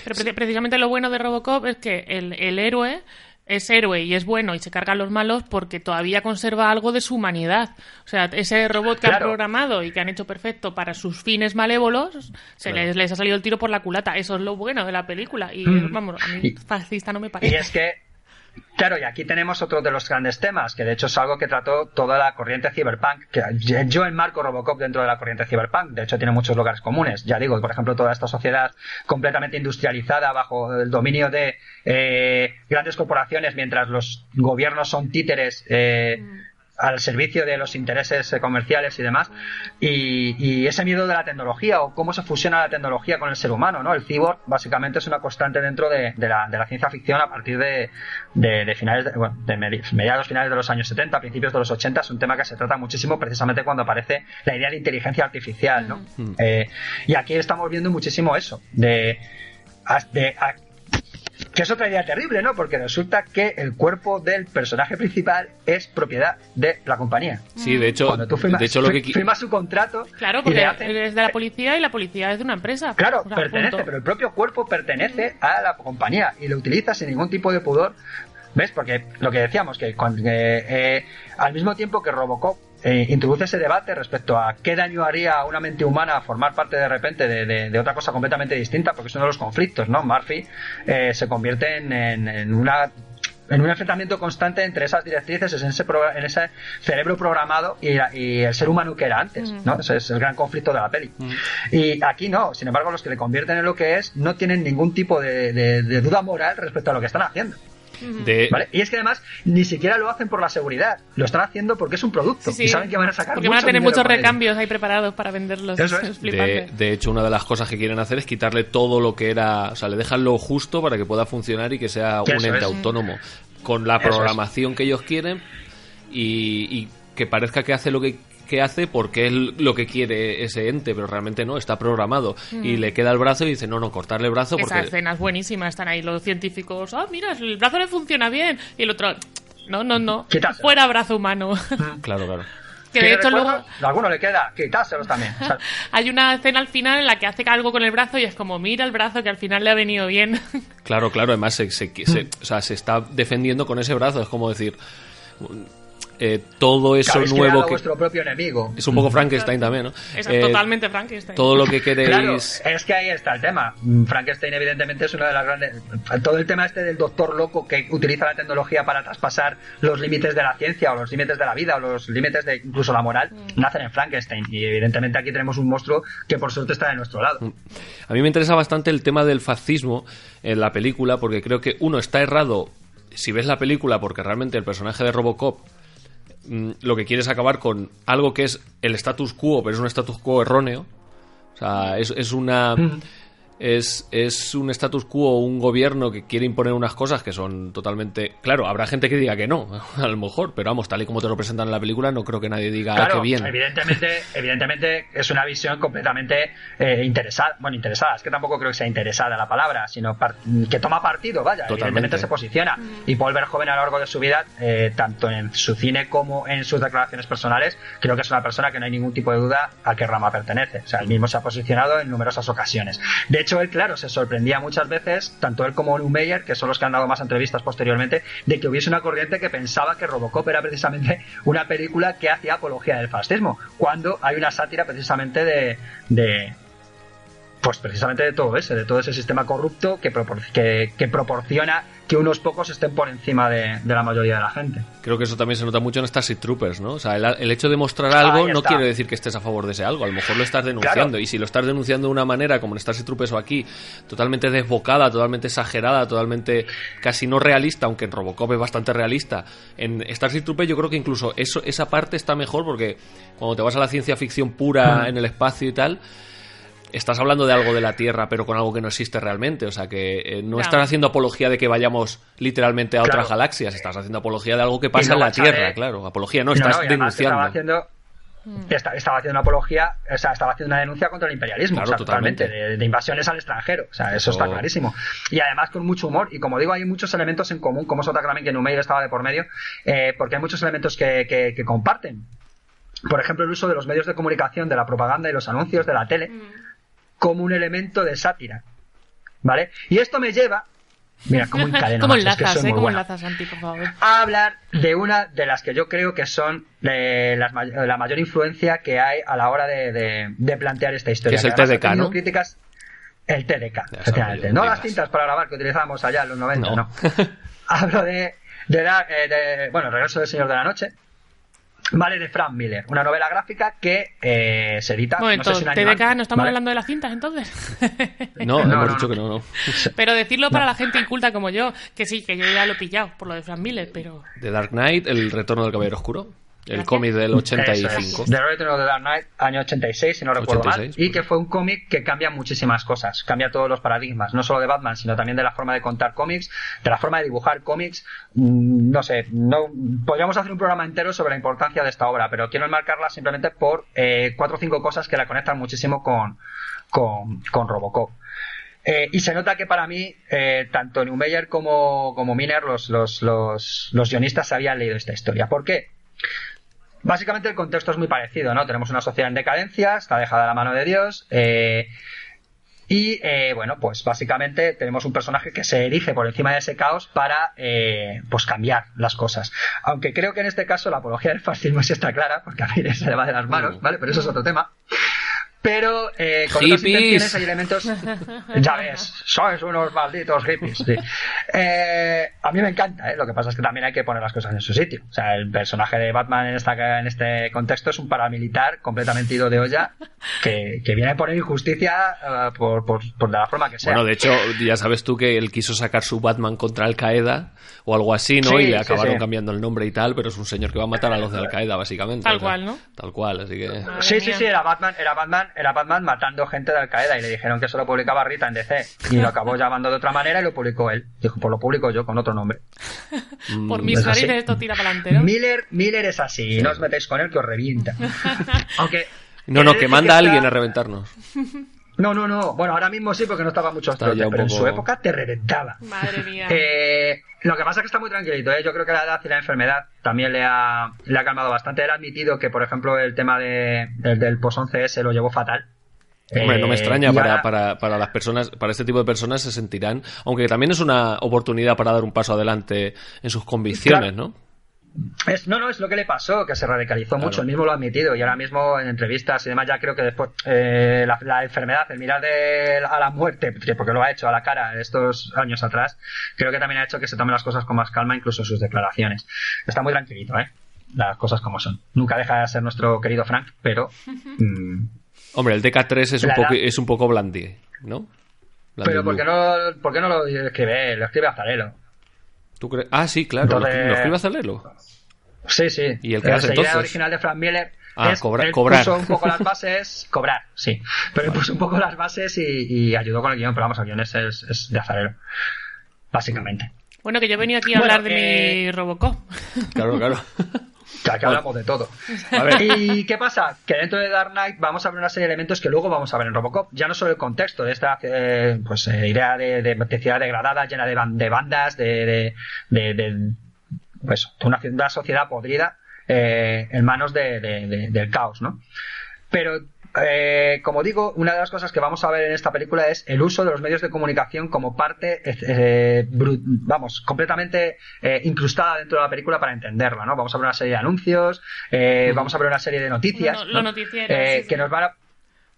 Pero precisamente lo bueno de Robocop es que el héroe es héroe y es bueno y se carga a los malos porque todavía conserva algo de su humanidad. O sea, ese robot que han programado y que han hecho perfecto para sus fines malévolos, se les, ha salido el tiro por la culata. Eso es lo bueno de la película. Y mm. vamos, a mí fascista no me parece. Y es que Claro, y aquí tenemos otro de los grandes temas, que de hecho es algo que trató toda la corriente cyberpunk, que yo enmarco Robocop dentro de la corriente cyberpunk, de hecho tiene muchos lugares comunes, ya digo, por ejemplo, toda esta sociedad completamente industrializada bajo el dominio de eh, grandes corporaciones, mientras los gobiernos son títeres eh, mm al servicio de los intereses eh, comerciales y demás. Y, ese miedo de la tecnología o cómo se fusiona la tecnología con el ser humano, ¿no? El cyborg básicamente es una constante dentro de, la, de la, ciencia ficción a partir de, de, finales, de, bueno, de mediados finales de los años 70, principios de los 80. Es un tema que se trata muchísimo precisamente cuando aparece la idea de inteligencia artificial, ¿no? Mm. Eh, y aquí estamos viendo muchísimo eso, de, de que es otra idea terrible, ¿no? Porque resulta que el cuerpo del personaje principal es propiedad de la compañía. Sí, de hecho, Cuando tú firmas, de hecho lo que... firmas su contrato. Claro, porque es de la policía y la policía es de una empresa. Claro, pertenece, pero el propio cuerpo pertenece a la compañía y lo utiliza sin ningún tipo de pudor ¿Ves? Porque lo que decíamos, que cuando, eh, eh, al mismo tiempo que Robocop eh, introduce ese debate respecto a qué daño haría a una mente humana formar parte de repente de, de- de otra cosa completamente distinta, porque es uno de los conflictos, ¿no? Murphy eh, se convierte en, en- en una en un enfrentamiento constante entre esas directrices, en ese, pro- en ese cerebro programado y, la- y el ser humano que era antes, ¿no? Ese es el gran conflicto de la peli. Y aquí no, sin embargo, los que le convierten en lo que es no tienen ningún tipo de, de- de duda moral respecto a lo que están haciendo. De, ¿vale? Y es que además ni siquiera lo hacen por la seguridad, lo están haciendo porque es un producto Sí, sí. y saben que van a sacar Porque van a tener muchos recambios ahí preparados para venderlos. Eso es. flipante. de, de hecho, una de las cosas que quieren hacer es quitarle todo lo que era. O sea, le dejan lo justo para que pueda funcionar y que sea un ente es. autónomo. Con la Eso es. programación que ellos quieren y, y que parezca que hace lo que, que hace porque es lo que quiere ese ente, pero realmente no, está programado. Y le queda el brazo y dice: No, no, cortarle el brazo Esa porque. escena es buenísima. Están ahí los científicos. Ah, mira, el brazo le funciona bien. Y el otro. No, no, no. Quítaselo. Fuera brazo humano. Claro, claro. que de ¿Tiene hecho luego alguno le queda, quitárselos también. O sea, hay una escena al final en la que hace algo con el brazo y es como, mira el brazo que al final le ha venido bien. Claro, claro, además se, se- se- Mm. o sea, se está defendiendo con ese brazo. Es como decir. Eh, todo eso habéis nuevo creado que. vuestro propio enemigo. Es un poco Frankenstein también, ¿no? es Eh, totalmente Frankenstein. Todo lo que Claro, queréis. es que ahí está el tema. Mm, Frankenstein, evidentemente, es una de las grandes. Todo el tema este del doctor loco que utiliza la tecnología para traspasar los límites de la ciencia o los límites de la vida o los límites de incluso la moral, nacen en Frankenstein. Y evidentemente aquí tenemos un monstruo que por suerte está de nuestro lado. A mí me interesa bastante el tema del fascismo en la película, porque creo que uno está errado si ves la película, porque realmente el personaje de Robocop mm, lo que quiere es acabar con algo que es el status quo, pero es un status quo erróneo. O sea, es, es una. Es, es un status quo, un gobierno que quiere imponer unas cosas que son totalmente. Claro, habrá gente que diga que no, a lo mejor, pero vamos, tal y como te lo presentan en la película, no creo que nadie diga "Ah, Claro, que bien. evidentemente, evidentemente es una visión completamente eh, interesada, bueno, interesada, es que tampoco creo que sea interesada la palabra, sino par- que toma partido, vaya, Totalmente. evidentemente se posiciona. Y Paul Verhoeven a lo largo de su vida, eh, tanto en su cine como en sus declaraciones personales, creo que es una persona que no hay ningún tipo de duda a qué rama pertenece. O sea, él mismo se ha posicionado en numerosas ocasiones. De hecho, él, claro, se sorprendía muchas veces, tanto él como Neumeyer, que son los que han dado más entrevistas posteriormente, de que hubiese una corriente que pensaba que Robocop era precisamente una película que hacía apología del fascismo, cuando hay una sátira precisamente de, de pues precisamente de todo ese, de todo ese sistema corrupto que, propor- que, que proporciona que unos pocos estén por encima de, de la mayoría de la gente. Creo que eso también se nota mucho en Starship Troopers, ¿no? O sea, el, el hecho de mostrar algo no quiere decir que estés a favor de ese algo. A lo mejor lo estás denunciando. Claro. Y si lo estás denunciando de una manera, como en Starship Troopers o aquí, totalmente desbocada, totalmente exagerada, totalmente casi no realista, aunque en Robocop es bastante realista, en Starship Troopers yo creo que incluso eso, esa parte está mejor porque cuando te vas a la ciencia ficción pura en el espacio y tal, estás hablando de algo de la Tierra, pero con algo que no existe realmente. O sea, que eh, no estás haciendo apología de que vayamos literalmente a otras Claro. galaxias, estás haciendo apología de algo que pasa en la Tierra, claro. Apología no, estás no, Estaba denunciando. haciendo, esta- estaba haciendo una apología, o sea, estaba haciendo una denuncia contra el imperialismo, Claro, o sea, totalmente. totalmente, de, de invasiones al extranjero, o sea, eso, Eso- está clarísimo. Y además con mucho humor, y como digo, hay muchos elementos en común, como es otra también que Numeir estaba de por medio, eh, porque hay muchos elementos que, que- que comparten. Por ejemplo, el uso de los medios de comunicación, de la propaganda y los anuncios de la tele, como un elemento de sátira. ¿Vale? Y esto me lleva. Mira, cómo encadeno. ¿Cómo macho, es que enlazas, eh? muy ¿Cómo bueno enlazas, Santi, por favor? a hablar de una de las que yo creo que son de las may- la mayor influencia que hay a la hora de, de- de plantear esta historia. Que es el TDK, ¿no? críticas. El TDK, Ya efectivamente. No digas. las cintas para grabar que utilizábamos allá en los 90, No. no. Hablo de, de, la- eh, de- bueno, El regreso del Señor de la Noche. Vale, de Frank Miller, una novela gráfica que eh, se edita. Momento, no sé si TDK, ¿no estamos ¿vale? hablando de las cintas entonces? No, No, hemos no, dicho no. que no, no. pero decirlo para la gente inculta como yo, que sí, que yo ya lo he pillado por lo de Frank Miller, pero... The Dark Knight, El retorno del caballero oscuro. El cómic del Eso 85. es. The Return of the Dark Knight, año 86, si no recuerdo 86, mal. Y que fue un cómic que cambia muchísimas cosas. Cambia todos los paradigmas, no solo de Batman, sino también de la forma de contar cómics, de la forma de dibujar cómics. Mm, No sé, no podríamos hacer un programa entero sobre la importancia de esta obra, pero quiero enmarcarla simplemente por eh, cuatro o cinco cosas que la conectan muchísimo con, con, con Robocop. Eh, y se nota que para mí, eh, tanto Neumeyer como, como Miner, los, los, los, los guionistas, habían leído esta historia. ¿Por qué? Básicamente el contexto es muy parecido, ¿no? Tenemos una sociedad en decadencia, está dejada a la mano de Dios, eh, Y eh, bueno, pues básicamente tenemos un personaje que se erige por encima de ese caos para eh, pues cambiar las cosas. Aunque creo que en este caso la apología del fascismo sí está clara, porque a mí se le va de las manos, ¿vale? Pero eso es otro tema. Pero eh, con otras intenciones hay elementos. Ya ves, sois unos malditos hippies. Sí. Eh, a mí me encanta, ¿eh? lo que pasa es que también hay que poner las cosas en su sitio. O sea, el personaje de Batman en, esta, en este contexto es un paramilitar completamente ido de olla que, que viene a poner injusticia uh, por, por, por, de la forma que sea. Bueno, de hecho, ya sabes tú que él quiso sacar su Batman contra Al Qaeda o algo así, ¿no? Sí, y le acabaron sí. cambiando el nombre y tal, pero es un señor que va a matar a los de Al Qaeda, básicamente. Tal o sea, cual, ¿no? Tal cual, así que. Madre Sí, sí, sí, era Batman, era Batman, era Batman matando gente de Al Qaeda y le dijeron que eso lo publicaba Rita en DC y lo acabó llamando de otra manera y lo publicó él. Dijo, pues lo publico yo con otro nombre. Por Mm, mis es así. narices esto tira para adelante, ¿no? Miller, Miller es así, no os metéis con él que os revienta. Aunque No, no, que manda a está- alguien a reventarnos. No, no, no. Bueno, ahora mismo sí porque no estaba mucho Está trote, ya un pero en su época te reventaba. Madre mía. Eh, lo que pasa es que está muy tranquilito, ¿eh? yo creo que la edad y la enfermedad también le ha, le ha calmado bastante. Él ha admitido que, por ejemplo, el tema de, del, del post 11S lo llevó fatal. Hombre, no me Eh, extraña, para, para, para las personas, para este tipo de personas se sentirán, aunque también es una oportunidad para dar un paso adelante en sus convicciones, ¿no? Es, no, no, es lo que le pasó, que se radicalizó Claro. mucho, él mismo lo ha admitido, y ahora mismo en entrevistas y demás, ya creo que después eh, la, la enfermedad, el mirar de, a la muerte, que porque lo ha hecho a la cara estos años atrás, creo que también ha hecho que se tome las cosas con más calma, incluso sus declaraciones. Está muy tranquilito, ¿eh? Las cosas como son. Nunca deja de ser nuestro querido Frank, pero... mm, Hombre, el DK3 es un poco, edad- es un poco blandi, ¿no? Pero. ¿por qué, no, ¿por qué no lo escribe? Lo escribe Azarelo. ¿Tú crees? Ah, sí, claro, lo Entonces- escri- lo escribe Azarelo. Sí, sí. ¿Y el Eh, hace la idea original de Frank Miller Ah, es él cobrar. puso un poco las bases, cobrar, sí. Pero él puso un poco las bases y, y ayudó con el guion, pero vamos, el guion es, es, es de azarero. Básicamente. Bueno, que yo he venido aquí a Bueno, hablar de eh, mi Robocop. Claro, claro. Que aquí hablamos de todo. A ver. ¿Y qué pasa? Que dentro de Dark Knight vamos a ver una serie de elementos que luego vamos a ver en Robocop. Ya no solo el contexto de esta eh, pues, eh, idea de, de, de ciudad degradada, llena de, ban- de bandas, de, de, de- de- pues, de una, de una sociedad podrida eh, en manos de- de- de- del caos, ¿no? Pero, eh, como digo, una de las cosas que vamos a ver en esta película es el uso de los medios de comunicación como parte, eh, bru- vamos, completamente eh, incrustada dentro de la película para entenderla, ¿no? Vamos a ver una serie de anuncios, eh, vamos a ver una serie de noticias, Lo- lo ¿no? noticieros, Eh, sí, sí. que nos van a.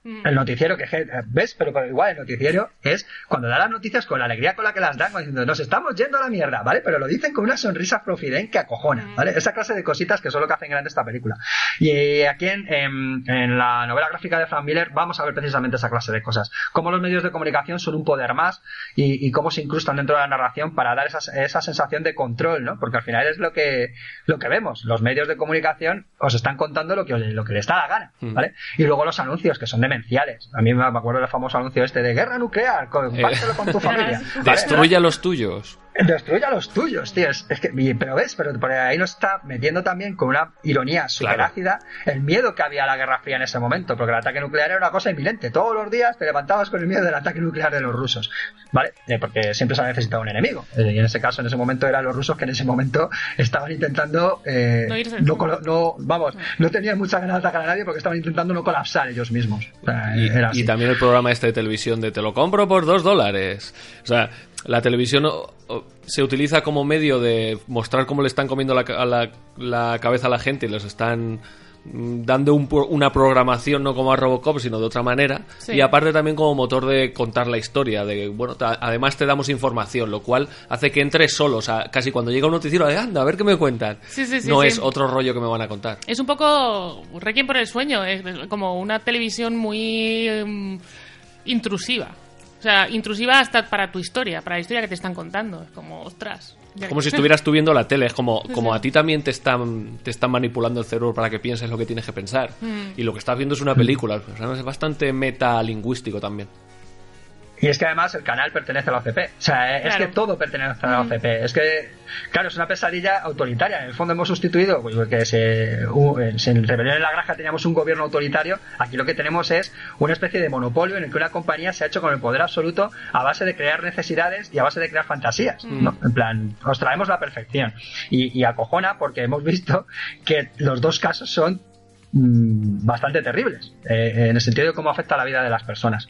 el noticiero que ves pero, igual el noticiero es cuando da las noticias con la alegría con la que las dan diciendo nos estamos yendo a la mierda vale pero lo dicen con una sonrisa profiden que acojona Mm. vale esa clase de cositas que son lo que hacen grande esta película. Y eh, aquí en, en- en la novela gráfica de Frank Miller vamos a ver precisamente esa clase de cosas. Cómo los medios de comunicación son un poder más y, y cómo se incrustan dentro de la narración para dar esa, esa sensación de control no porque al final es lo que lo que vemos. Los medios de comunicación os están contando lo que lo que les da la gana Mm. vale y luego los anuncios que son demenciales a mí me acuerdo del famoso anuncio este de guerra nuclear compártelo con tu familia. Destruye a los tuyos. Destruye a los tuyos, tío. Es, es que, y- pero ves, pero por ahí nos está metiendo también con una ironía súper Claro. ácida el miedo que había a la Guerra Fría en ese momento, porque el ataque nuclear era una cosa inminente. Todos los días te levantabas con el miedo del ataque nuclear de los rusos, ¿vale? Eh, porque siempre se ha necesitado un enemigo. Eh, y en ese caso, en ese momento, eran los rusos que en ese momento estaban intentando. eh, No irse no, vamos, no tenían muchas ganas de atacar a nadie porque estaban intentando no colapsar ellos mismos. O sea, Y, era y también el programa este de televisión de te lo compro por dos dólares. O sea, la televisión se utiliza como medio de mostrar cómo le están comiendo la, la, la cabeza a la gente y les están mm, dando un una programación no como a Robocop sino de otra manera Sí. y aparte también como motor de contar la historia de bueno ta- además te damos información lo cual hace que entres solo o sea casi cuando llega un noticiero de anda a ver qué me cuentan Sí, sí, sí, no es otro rollo que me van a contar Es un poco Requiem por el sueño, es como una televisión muy em, intrusiva. O sea, intrusiva hasta para tu historia, para la historia que te están contando. Es como, ostras. Como si estuvieras tú viendo la tele, es como, como a ti también te están, te están manipulando el cerebro para que pienses lo que tienes que pensar. Mm. Y lo que estás viendo es una película, o sea, es bastante metalingüístico también. Y es que además el canal pertenece a la OCP. O sea, es Claro. que todo pertenece a la OCP. Es que, claro, es una pesadilla autoritaria. En el fondo hemos sustituido, pues porque se, u- en Rebelión en la Granja teníamos un gobierno autoritario. Aquí lo que tenemos es una especie de monopolio en el que una compañía se ha hecho con el poder absoluto a base de crear necesidades y a base de crear fantasías. ¿no? En plan, os traemos la perfección. Y, y acojona porque hemos visto que los dos casos son mm, bastante terribles eh, en el sentido de cómo afecta a la vida de las personas.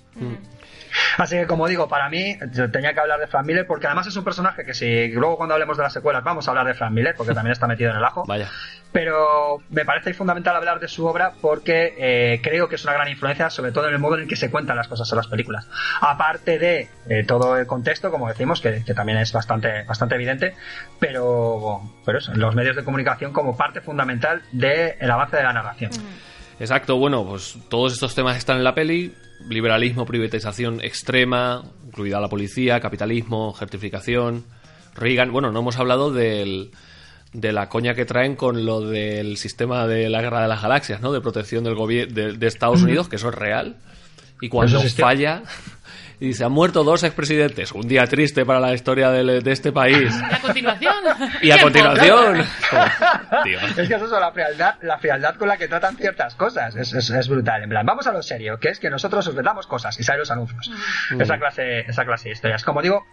Así que, como digo, para mí tenía que hablar de Frank Miller porque además es un personaje que si luego cuando hablemos de las secuelas vamos a hablar de Frank Miller porque también está metido en el ajo. Vaya. Pero me parece fundamental hablar de su obra porque eh, creo que es una gran influencia, sobre todo en el modo en el que se cuentan las cosas en las películas. Aparte de eh, todo el contexto, como decimos, que, que, también es bastante, bastante evidente, pero, pero eso, los medios de comunicación como parte fundamental del avance de la narración. Exacto, bueno, pues todos estos temas están en la peli. Liberalismo, privatización extrema, incluida la policía, capitalismo, gentrificación. Reagan, bueno, no hemos hablado del, de la coña que traen con lo del sistema de la guerra de las galaxias, ¿no? De protección del gobierno de, de, Estados Unidos, que eso es real. Y cuando falla, y se han muerto dos expresidentes. Un día triste para la historia de, de este país. Y a continuación. Y a continuación. Tío. Es que es eso, la frialdad, la frialdad con la que tratan ciertas cosas. Es, es, es, brutal. En plan, vamos a lo serio, que es que nosotros os vendamos cosas y salen los anuncios. Mm. Esa, clase, esa clase de historias. Como digo,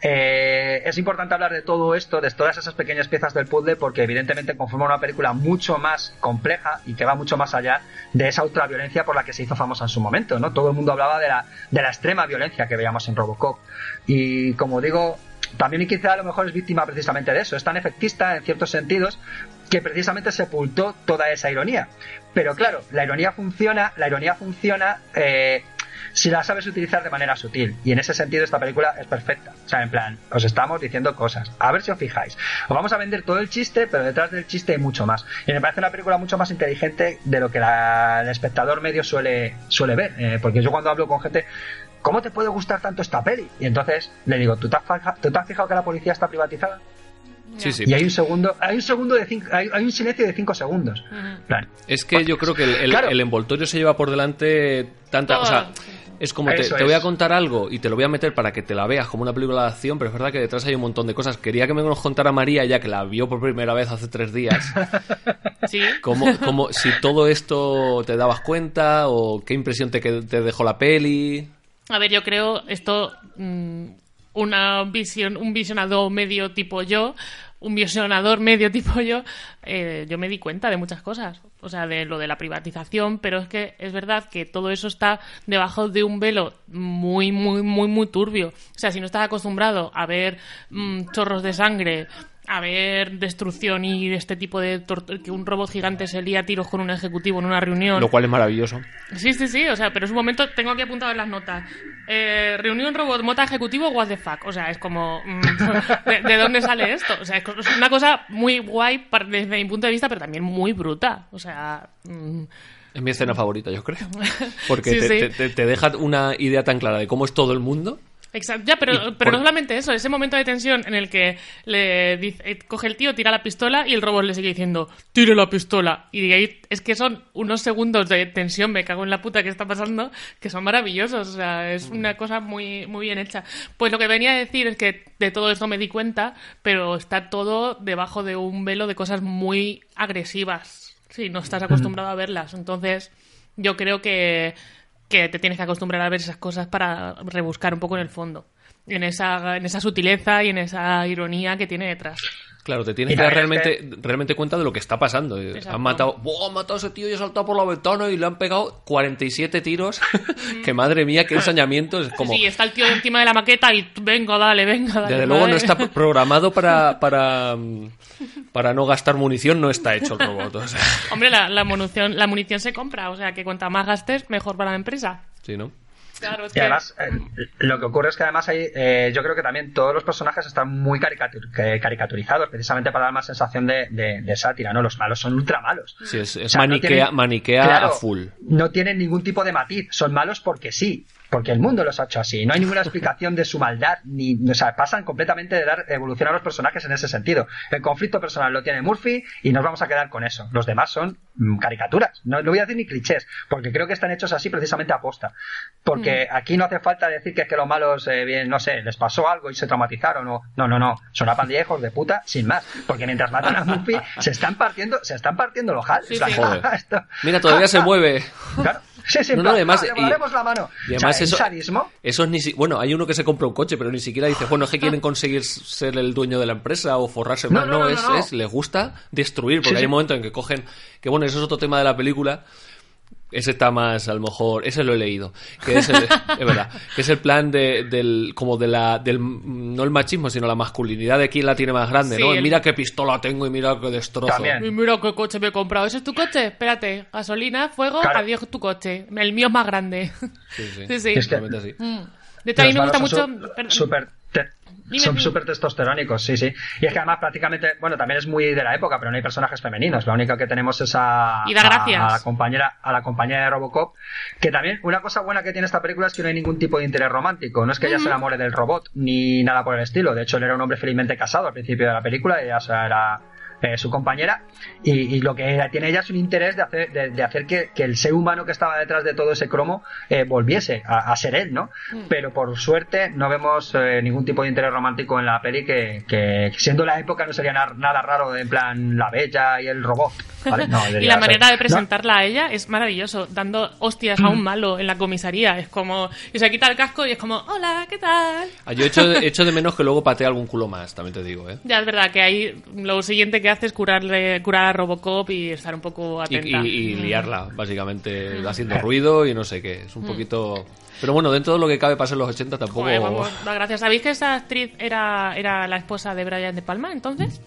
eh, es importante hablar de todo esto, de todas esas pequeñas piezas del puzzle, porque evidentemente conforma una película mucho más compleja y que va mucho más allá de esa ultraviolencia por la que se hizo famosa en su momento. ¿no? Todo el mundo hablaba de la, de la extrema violencia que veíamos en Robocop. Y como digo, también quizá a lo mejor es víctima precisamente de eso. Es tan efectista en ciertos sentidos que precisamente sepultó toda esa ironía. Pero claro, la ironía funciona, la ironía funciona eh, si la sabes utilizar de manera sutil. Y en ese sentido esta película es perfecta. O sea, en plan, os estamos diciendo cosas. A ver si os fijáis. Os vamos a vender todo el chiste, pero detrás del chiste hay mucho más. Y me parece una película mucho más inteligente de lo que el espectador medio suele, suele ver. Eh, porque yo cuando hablo con gente ¿cómo te puede gustar tanto esta peli? Y entonces le digo, ¿tú te has, fijado, ¿tú te has fijado que la policía está privatizada? Sí, sí. Y hay un segundo, hay un segundo de cinco, hay, hay, un silencio de cinco segundos. Uh -huh. plan, es que yo creo que el, el, claro. el, envoltorio se lleva por delante tanta, oh. o sea, es como te, te, voy a contar algo y te lo voy a meter para que te la veas como una película de acción, pero es verdad que detrás hay un montón de cosas. Quería que me nos contara María, ya que la vio por primera vez hace tres días. ¿Sí? Como, como si todo esto te dabas cuenta o qué impresión te, te dejó la peli. A ver, yo creo esto mmm, una visión, un visionador medio tipo yo, un visionador medio tipo yo, eh, yo me di cuenta de muchas cosas, o sea, de lo de la privatización, pero es que es verdad que todo eso está debajo de un velo muy, muy, muy, muy turbio. O sea, si no estás acostumbrado a ver mmm, chorros de sangre, a ver destrucción y este tipo de que un robot gigante se lía a tiros con un ejecutivo en una reunión. Lo cual es maravilloso. Sí, sí, sí, o sea, pero es un momento, tengo aquí apuntado en las notas. Eh, reunión robot mota ejecutivo, what the fuck. O sea, es como, mm, ¿de, ¿de, dónde sale esto? O sea, es una cosa muy guay desde mi punto de vista, pero también muy bruta. O sea... Mmm, es mi escena favorita, yo creo. Porque sí, te, sí. Te, te, deja una idea tan clara de cómo es todo el mundo. Exacto, ya, pero, pero no solamente eso, ese momento de tensión en el que le dice, eh, coge el tío, tira la pistola y el robot le sigue diciendo, tire la pistola. Y ahí es que son unos segundos de tensión, me cago en la puta que está pasando, que son maravillosos. O sea, es una cosa muy, muy bien hecha. Pues lo que venía a decir es que de todo esto me di cuenta, pero está todo debajo de un velo de cosas muy agresivas. Si no estás acostumbrado a verlas. Entonces, yo creo que que te tienes que acostumbrar a ver esas cosas para rebuscar un poco en el fondo, en esa, en esa sutileza y en esa ironía que tiene detrás. Claro, te tienes que dar realmente, realmente cuenta de lo que está pasando. Exacto. Han matado, ¡Buah, han matado a ese tío y ha saltado por la ventana y le han pegado 47 tiros. que madre mía, qué ensañamiento. Es como... Sí, está el tío encima de la maqueta y venga, dale, venga, dale. Desde luego no está programado para, para, para no gastar munición, no está hecho el robot. O sea. Hombre, la, la, munición, la munición se compra, o sea que cuanta más gastes, mejor para la empresa. Sí, ¿no? Claro, es y que... además, eh, lo que ocurre es que además hay, eh, yo creo que también todos los personajes están muy caricatur caricaturizados, precisamente para dar más sensación de, de, de, sátira, ¿no? Los malos son ultra malos. Sí, es, es o sea, maniquea, no tienen, maniquea claro, a full. No tienen ningún tipo de matiz, son malos porque sí porque el mundo los ha hecho así. No hay ninguna explicación de su maldad, ni, o sea, pasan completamente de dar evolución a los personajes en ese sentido. El conflicto personal lo tiene Murphy y nos vamos a quedar con eso. Los demás son mm, caricaturas. No, no voy a decir ni clichés, porque creo que están hechos así precisamente a posta. Porque mm. aquí no hace falta decir que es que los malos, eh, bien, no sé, les pasó algo y se traumatizaron o no, no, no. Son una pandilla de puta sin más. Porque mientras matan a Murphy se están partiendo, se están partiendo los jales. Sí, sí. Esto... Mira, todavía se mueve. Claro. Sí, sí, no, no, además, y, la mano. Y además o sea, eso, sadismo. eso es ni si, bueno, hay uno que se compra un coche, pero ni siquiera dice, bueno, es que quieren conseguir ser el dueño de la empresa o forrarse más. No, no, no es, es, les gusta destruir, porque sí, hay un momento en que cogen, que bueno, eso es otro tema de la película, ese está más, a lo mejor, ese lo he leído, que es, el, es verdad, que es el plan de, del, como de la, del, no el machismo, sino la masculinidad de quién la tiene más grande, Sí, ¿no? el- Mira qué pistola tengo y mira qué destrozo. También. Y mira qué coche me he comprado. ¿Ese es tu coche? Espérate. Gasolina, fuego, Claro. adiós tu coche. El mío es más grande. Sí, sí, Sí, sí. Es que- totalmente así. Mm. De hecho, a mí me gusta mucho... su- perdón. Te- son súper testosterónicos, sí, sí. Y es que además prácticamente, bueno, también es muy de la época, pero no hay personajes femeninos. La única que tenemos es a, Y da gracias. a la compañera, a la compañera de Robocop, que también una cosa buena que tiene esta película es que no hay ningún tipo de interés romántico. No es que ella se enamore del robot ni nada por el estilo. De hecho, él era un hombre felizmente casado al principio de la película y ella o sea, era eh, su compañera y, y lo que tiene ella es un interés de hacer, de, de hacer que, que el ser humano que estaba detrás de todo ese cromo eh, volviese a, a ser él, ¿no? Pero por suerte no vemos eh, ningún tipo de interés romántico en la peli que, que siendo la época no sería na- nada raro de en plan la bella y el robot, ¿vale? No, Y la manera de presentarla a ella es maravilloso, dando hostias a un malo en la comisaría. Es como. Y se quita el casco y es como, hola, ¿qué tal? Ah, yo echo, de- echo de menos que luego patee algún culo más, también te digo, ¿eh? Ya es verdad que ahí lo siguiente que hace es curarle, curar a Robocop y estar un poco Y, atenta. Mm. y- y liarla, básicamente, haciendo ruido y no sé qué. Es un poquito... Pero bueno, dentro de lo que cabe pasar en los 80 tampoco... Joder, vamos, da gracias. ¿Sabéis que esa actriz era, era la esposa de Brian De Palma entonces?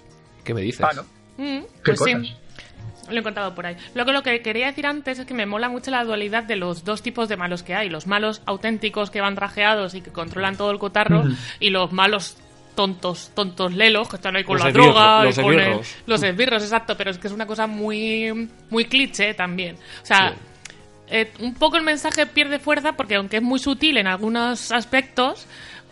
¿Qué me dices? Ah, ¿no? Mm, ¿Qué pues sí. Lo he encontrado por ahí. Lo que, lo que quería decir antes es que me mola mucho la dualidad de los dos tipos de malos que hay. Los malos auténticos que van trajeados y que controlan todo el cotarro y los malos tontos, tontos lelos que están ahí con Los la esbirros, droga los y con el- esbirros. los esbirros, exacto, pero es que es una cosa muy muy cliché también. O sea, Sí. eh, un poco el mensaje pierde fuerza porque aunque es muy sutil en algunos aspectos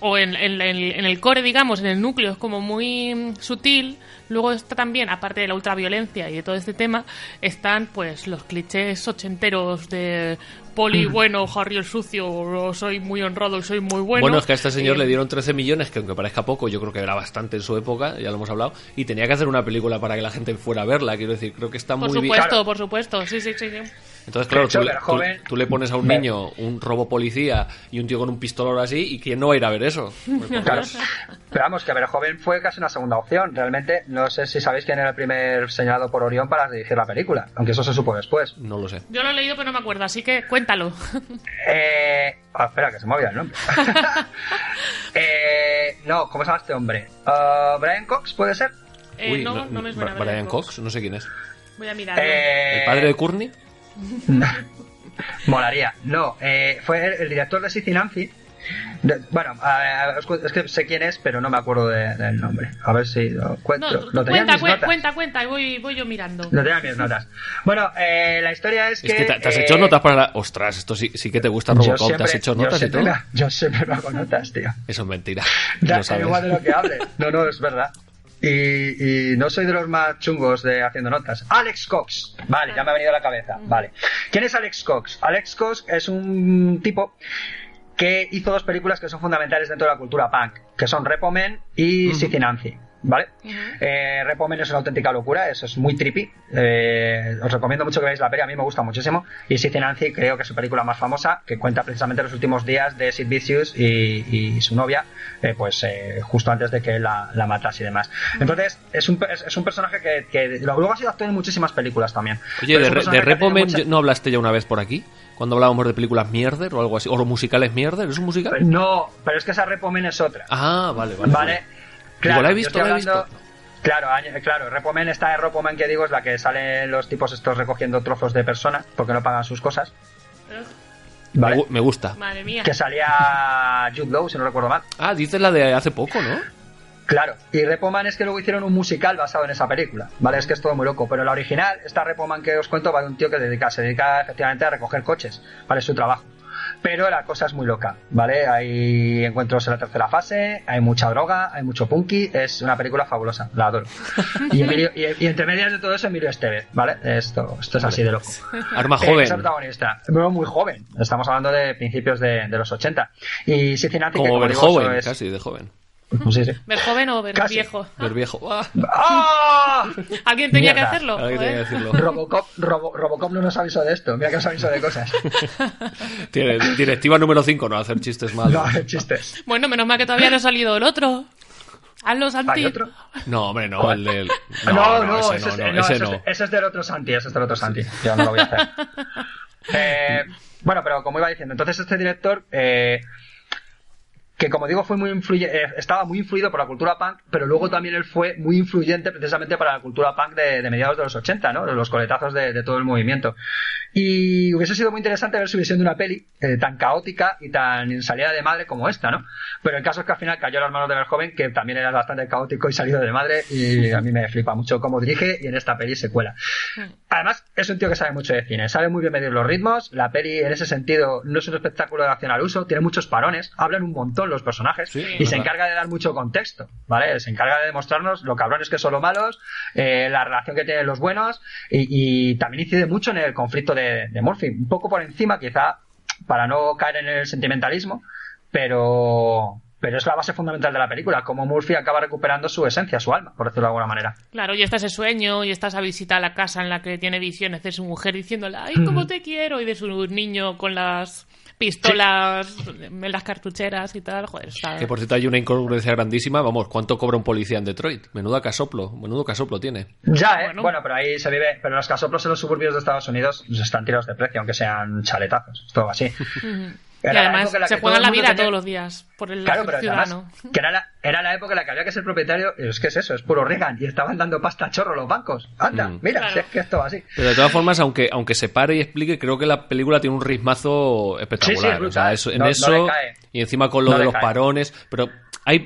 o en, en- en- en el core, digamos, en el núcleo es como muy mm, sutil, luego está también, aparte de la ultraviolencia y de todo este tema, están pues los clichés ochenteros de Poli bueno, Harry el sucio, o soy muy honrado y soy muy bueno. Bueno, es que a este señor Eh, le dieron 13 millones, que aunque parezca poco, yo creo que era bastante en su época, ya lo hemos hablado, y tenía que hacer una película para que la gente fuera a verla, quiero decir, creo que está Por muy bien. supuesto, Claro. por supuesto, sí, sí, sí. sí. Entonces, claro, hecho, tú, le- el tú- joven- tú le pones a un niño un robo policía y un tío con un pistolero así, y quién no va a ir a ver eso. Pues, por Claro. Dios. Pero vamos, que Verhoeven fue casi una segunda opción. Realmente, no sé si sabéis quién era el primer señalado por Orión para dirigir la película, aunque eso se supo después. No lo sé. Yo lo he leído pero no me acuerdo, así que cuéntalo. Eh... ah, espera, que se me olvida el nombre. eh... No, ¿cómo se llama este hombre? Ah, ¿Brian Cox puede ser? Eh, Uy, no, no me suena. Bra- Brian Cox, no sé quién es. Voy a mirarlo. Eh... ¿El padre de Courtney? Molaría. No, eh, fue el, el director de Sissy Nancy. De- bueno, a- a- es que sé quién es, pero no me acuerdo de- del nombre. A ver si lo No, encuentro. tú lo tenía cuenta, mis cuen- notas. cuenta, cuenta, y voy, voy yo mirando. Lo tenía en mis notas. Bueno, eh, la historia es que. Es que te, te has eh, hecho notas para la... Ostras, esto sí, sí que te gusta yo Robocop, siempre- te has hecho yo notas y siempre todo. Yo siempre me hago notas, tío. Eso es mentira. Da Lo sabes. igual de lo que hable. No, no, es verdad. Y, y no soy de los más chungos de haciendo notas. Alex Cox. Vale, ya me ha venido a la cabeza. Vale. ¿Quién es Alex Cox? Alex Cox es un tipo que hizo dos películas que son fundamentales dentro de la cultura punk, que son Repo Man y Sissy Nancy. ¿Vale? Eh, Repo Man es una auténtica locura, eso es muy trippy. Eh, os recomiendo mucho que veáis la peli, a mí me gusta muchísimo. Y Sissy Nancy creo que es su película más famosa, que cuenta precisamente los últimos días de Sid Vicious y, y su novia, eh, pues eh, justo antes de que la, la matase y demás. Entonces, es un, es, es un personaje que, que luego ha sido actor en muchísimas películas también. Oye, de, de que ha Repo tenido Man, mucha- ¿no hablaste ya una vez por aquí? Cuando hablábamos de películas mierder o algo así, o musicales mierder, ¿es un musical? No, pero es que esa Repo Man es otra. Ah, vale, vale. Vale. Digo, ¿la he visto? estoy ¿La he visto? Claro, claro, Repomen está de Repomen que digo es la que salen los tipos estos recogiendo trozos de personas porque no pagan sus cosas. Vale. gu- me gusta. Madre mía. Que salía Jude Law, si no recuerdo mal. Ah, dices la de hace poco, ¿no? Claro, y Repoman es que luego hicieron un musical basado en esa película, ¿vale? Es que es todo muy loco, pero la original, esta Repoman que os cuento, va de un tío que dedica, se dedica efectivamente a recoger coches, ¿vale? Es su trabajo. Pero la cosa es muy loca, ¿vale? Hay encuentros en la tercera fase, hay mucha droga, hay mucho punky, es una película fabulosa, la adoro. Y, Emilio- y, y entre medias de todo eso, Emilio Estevez, ¿vale? Esto, esto es así de loco. Arma Eh, joven. es el protagonista, muy joven, estamos hablando de principios de, de los 80. Y Cincinnati, que Como digo, joven, casi de joven. Sí, sí. ¿Ver joven o ver Casi. viejo? Ver viejo. Ah, ¡Ah! Alguien tenía que hacerlo. joder. tenía que. Robocop, Robo- Robocop no nos avisó de esto. Mira que nos avisó de cosas. Tiene- Directiva número 5, no hacer chistes malos. No, chistes. Bueno, menos mal que todavía no ha salido el otro. Hazlo, Santi. ¿Hay otro? No, hombre, no, el del. No, no, ese ese, no, es, no, no, ese ese no. es- ese es del otro Santi, ese es del otro Santi. Yo no lo voy a hacer. Eh, bueno, pero como iba diciendo, entonces este director, eh, que como digo, fue muy influye- eh, estaba muy influido por la cultura punk, pero luego también él fue muy influyente precisamente para la cultura punk de, de mediados de los 80, ¿no? Los coletazos de, de todo el movimiento. Y hubiese sido muy interesante ver su visión de una peli eh, tan caótica y tan salida de madre como esta, ¿no? Pero el caso es que al final cayó en las manos de Verhoeven, que también era bastante caótico y salido de madre, y a mí me flipa mucho cómo dirige y en esta peli se cuela. Además, es un tío que sabe mucho de cine, sabe muy bien medir los ritmos, la peli en ese sentido no es un espectáculo de acción al uso, tiene muchos parones, hablan un montón los personajes Sí, y se verdad. encarga de dar mucho contexto, ¿vale? Se encarga de demostrarnos lo cabrones que son los malos, eh, la relación que tienen los buenos y, y también incide mucho en el conflicto de, de Murphy, un poco por encima quizá para no caer en el sentimentalismo, pero pero es la base fundamental de la película, cómo Murphy acaba recuperando su esencia, su alma, por decirlo de alguna manera. Claro, y está ese sueño, y está esa visita a la casa en la que tiene visiones de su mujer diciéndole, ay, cómo te quiero, y de su niño con las pistolas en las cartucheras y tal. Joder, está... Que por cierto hay una incongruencia grandísima. Vamos, ¿cuánto cobra un policía en Detroit? Menudo casoplo, menudo casoplo tiene. Ya, ¿eh? Bueno. Bueno. pero ahí se vive. Pero los casoplos en los suburbios de Estados Unidos están tirados de precio, aunque sean chaletazos. Es todo así. Y Era la además la se todo la vida tenía- todos los días por el Claro, pero además, ciudadano. que era la, era la época en la que había que ser propietario. y Es que es eso, es puro Reagan. Y estaban dando pasta a chorro los bancos. Anda, Mm. mira, Claro. si es que esto va así. Pero de todas formas, aunque, aunque se pare y explique, creo que la película tiene un ritmazo espectacular. Sí, sí, es brutal. O sea, eso- en No- no eso, cae. y encima con lo No de los cae. parones, pero hay...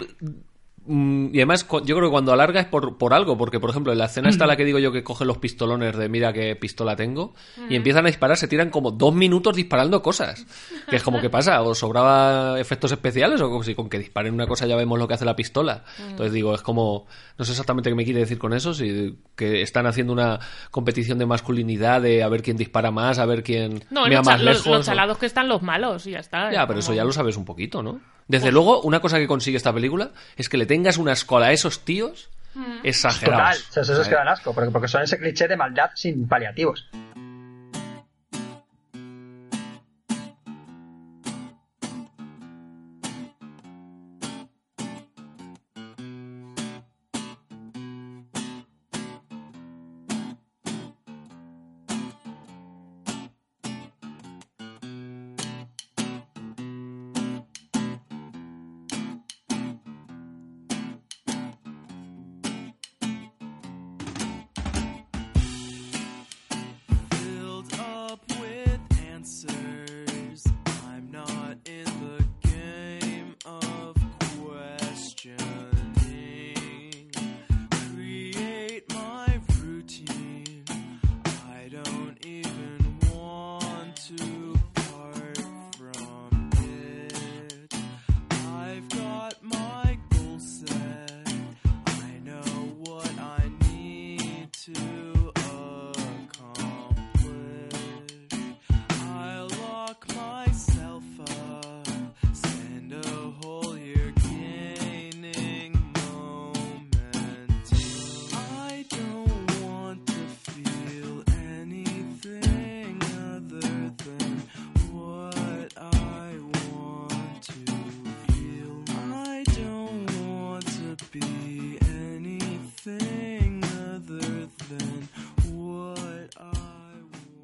mm, Y además, yo creo que cuando alarga es por, por algo, porque por ejemplo, en la escena está la que digo yo que coge los pistolones de mira qué pistola tengo, y empiezan a disparar, se tiran como dos minutos disparando cosas. Que es como, ¿qué pasa? ¿O sobraba efectos especiales? O como si con que disparen una cosa ya vemos lo que hace la pistola? Entonces digo, es como, no sé exactamente qué me quiere decir con eso, si que están haciendo una competición de masculinidad, de a ver quién dispara más, a ver quién No, mira los, más los- lejos. los o- chalados que están los malos y ya está. ya, pero eso ya lo sabes un poquito, ¿no? Desde luego, una cosa que consigue esta película es que le tengas una escola a esos tíos Total, exagerados. o sea, esos que dan asco, porque, porque son ese cliché de maldad sin paliativos.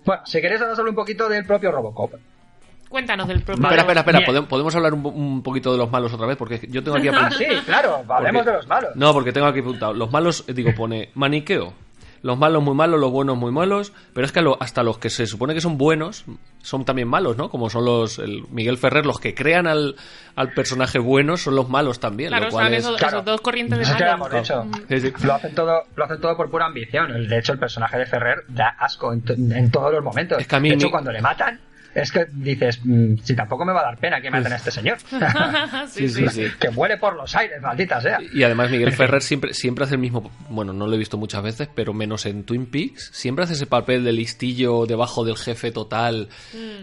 Bueno, si queréis ahora hablar un poquito del propio Robocop. Cuéntanos del propio... Espera, espera, espera. Bien. ¿Podemos, podemos hablar un, un poquito de los malos otra vez? Porque yo tengo aquí apuntado. Sí, claro, hablemos Porque- de los malos. No, porque tengo aquí apuntado. Los malos, eh, digo, pone maniqueo. Los malos muy malos, los buenos muy malos. Pero es que lo- hasta los que se supone que son buenos son también malos, ¿no? Como son los el Miguel Ferrer, los que crean al, al personaje bueno son los malos también. Claro, lo cual están es... esos, Claro. esos dos corrientes de ya lo malos. hemos dicho. Sí, sí. Lo hacen todo, lo hacen todo por pura ambición. De hecho, el personaje de Ferrer da asco en, to- en todos los momentos. Es que a mí de hecho, mi- cuando le matan, es que dices, mm, si tampoco me va a dar pena que maten a este señor. Sí, sí, sí, que vuele por los aires, maldita sea. Y además Miguel Ferrer siempre, siempre hace el mismo, bueno, no lo he visto muchas veces, pero menos en Twin Peaks, siempre hace ese papel de listillo debajo del jefe total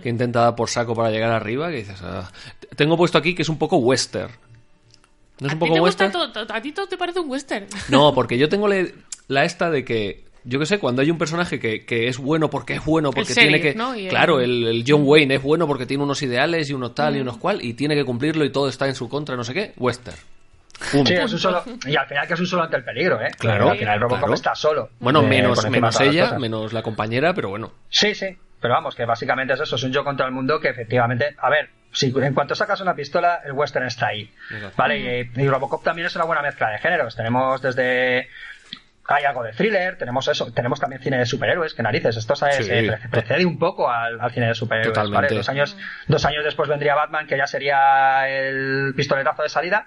que intenta dar por saco para llegar arriba, que dices, ah. tengo puesto aquí que es un poco western. ¿No es ¿A un poco western? todo- ¿A ti todo te parece un western? No, porque yo tengo la esta de que, yo qué sé, cuando hay un personaje que, que es bueno porque es bueno, porque tiene que... ¿no? Y el- Claro, el, el John Wayne es bueno porque tiene unos ideales y unos tal y unos cual, y tiene que cumplirlo y todo está en su contra, no sé qué, western. Pum. Sí, es un solo, y al final que es un solo ante el peligro, ¿eh? Claro, Al final Robocop claro. está solo. Bueno, Eh, menos, menos ella, menos la compañera, pero bueno. Sí, sí. pero vamos, que básicamente es eso, es un yo contra el mundo que efectivamente, a ver, si en cuanto sacas una pistola, el western está ahí. Exacto. Vale, y, y Robocop también es una buena mezcla de géneros. Tenemos desde hay algo de thriller, tenemos eso, tenemos también cine de superhéroes, que narices, esto ¿sabes? Sí. Eh, pre- precede un poco al, al cine de superhéroes, Totalmente. ¿vale? Dos años, dos años después vendría Batman, que ya sería el pistoletazo de salida,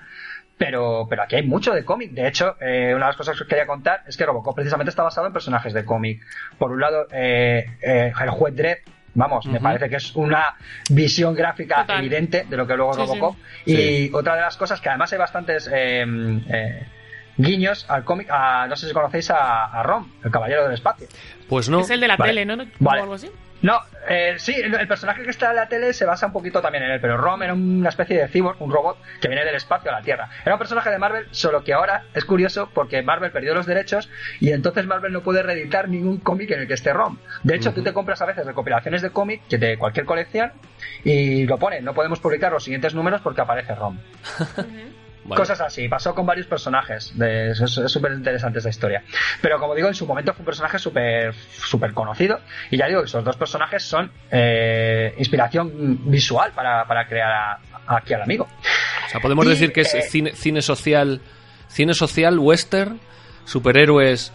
pero, pero aquí hay mucho de cómic. De hecho, eh, una de las cosas que os quería contar es que Robocop precisamente está basado en personajes de cómic. Por un lado, eh, eh, el juez Dredd, vamos, me parece que es una visión gráfica Total. evidente de lo que luego es Sí, sí. Robocop. Sí. Y otra de las cosas que además hay bastantes eh, eh, guiños al cómic, a- no sé si conocéis a, a Rom, el caballero del espacio. Pues no. Es el de la Vale. tele, ¿no? Vale. O algo así. No, eh, sí, el, el personaje que está en la tele se basa un poquito también en él, pero Rom era una especie de cyborg, un robot que viene del espacio a la Tierra. Era un personaje de Marvel, solo que ahora es curioso porque Marvel perdió los derechos y entonces Marvel no puede reeditar ningún cómic en el que esté Rom. De hecho, tú te compras a veces recopilaciones de cómic que de cualquier colección y lo ponen, no podemos publicar los siguientes números porque aparece Rom. Vale. Cosas así, pasó con varios personajes. De, es es súper interesante esta historia. Pero como digo, en su momento fue un personaje súper súper conocido. Y ya digo que esos dos personajes son eh, inspiración visual para, para crear a- a- aquí al amigo. O sea, podemos Y, decir que es eh, cine, cine social, cine social, western, superhéroes,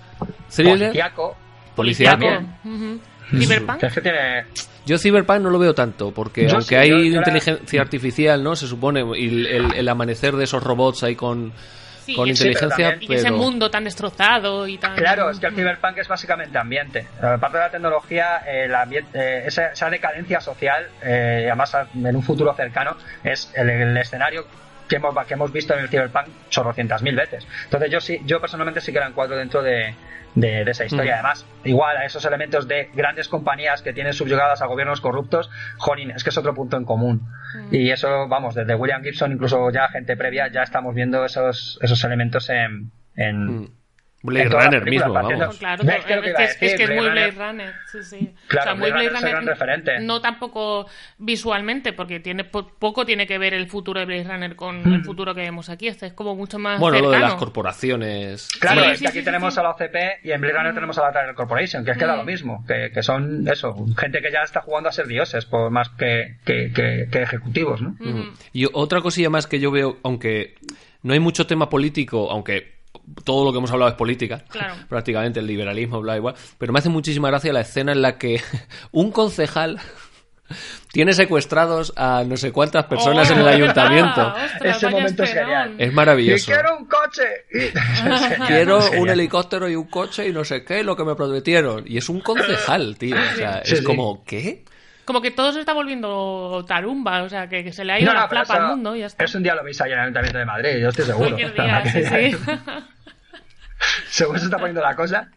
thriller, Policíaco. policíaco. También. Ujú. Cyberpunk. es que tiene. Yo Cyberpunk no lo veo tanto, porque Yo aunque sí, hay yo- yo la- inteligencia artificial, ¿no? Se supone, y el, el- el amanecer de esos robots ahí con, Sí, con inteligencia, pero Y ese mundo tan destrozado y tan. Claro, es que el cyberpunk es básicamente ambiente. Aparte de la tecnología, el ambien- eh, esa, esa decadencia social, eh, y además en un futuro cercano, es el, el escenario que hemos, que hemos visto en el cyberpunk chorrocientas mil veces. Entonces yo sí, yo personalmente sí que la encuadro dentro de, de, de esa historia. Mm. Además, igual a esos elementos de grandes compañías que tienen subyugadas a gobiernos corruptos, jolín, es que es otro punto en común. Y eso, vamos, desde William Gibson, incluso ya gente previa, ya estamos viendo esos, esos elementos en... en Mm. Blade Runner mismo, vamos. Claro, ¿Ves que lo que es que es, que es muy Blade Runner. Sí, sí. Claro, o sea, muy Blade Blade Runner referente. No tampoco visualmente, porque tiene po- poco tiene que ver el futuro de Blade Runner con Mm. el futuro que vemos aquí. Este es como mucho más Bueno, lo de las corporaciones. Claro, Sí, es sí, que aquí sí, tenemos sí. a la OCP y en Blade Runner tenemos a la Tyler Corporation, que es que da lo mismo, que, que son eso, gente que ya está jugando a ser dioses, por más que, que, que- que ejecutivos, ¿no? Mm. Y otra cosilla más que yo veo, aunque no hay mucho tema político, aunque todo lo que hemos hablado es política, Claro. prácticamente el liberalismo, bla, igual, pero me hace muchísima gracia la escena en la que un concejal tiene secuestrados a no sé cuántas personas Oh, en el ¿verdad? ayuntamiento. Ostras, Ese momento es genial. Es ¡Y maravilloso. quiero un coche! Y- Quiero un helicóptero y un coche y no sé qué, lo que me prometieron. Y es un concejal, tío. O sea, Sí, es sí. como, ¿qué? Como que todo se está volviendo tarumba, o sea, que, que se le ha ido No, no, la flapa al mundo y ya está. Eso un día lo veis ahí en el Ayuntamiento de Madrid, yo estoy seguro. Cualquier día, sí, sí. Según se está poniendo la cosa.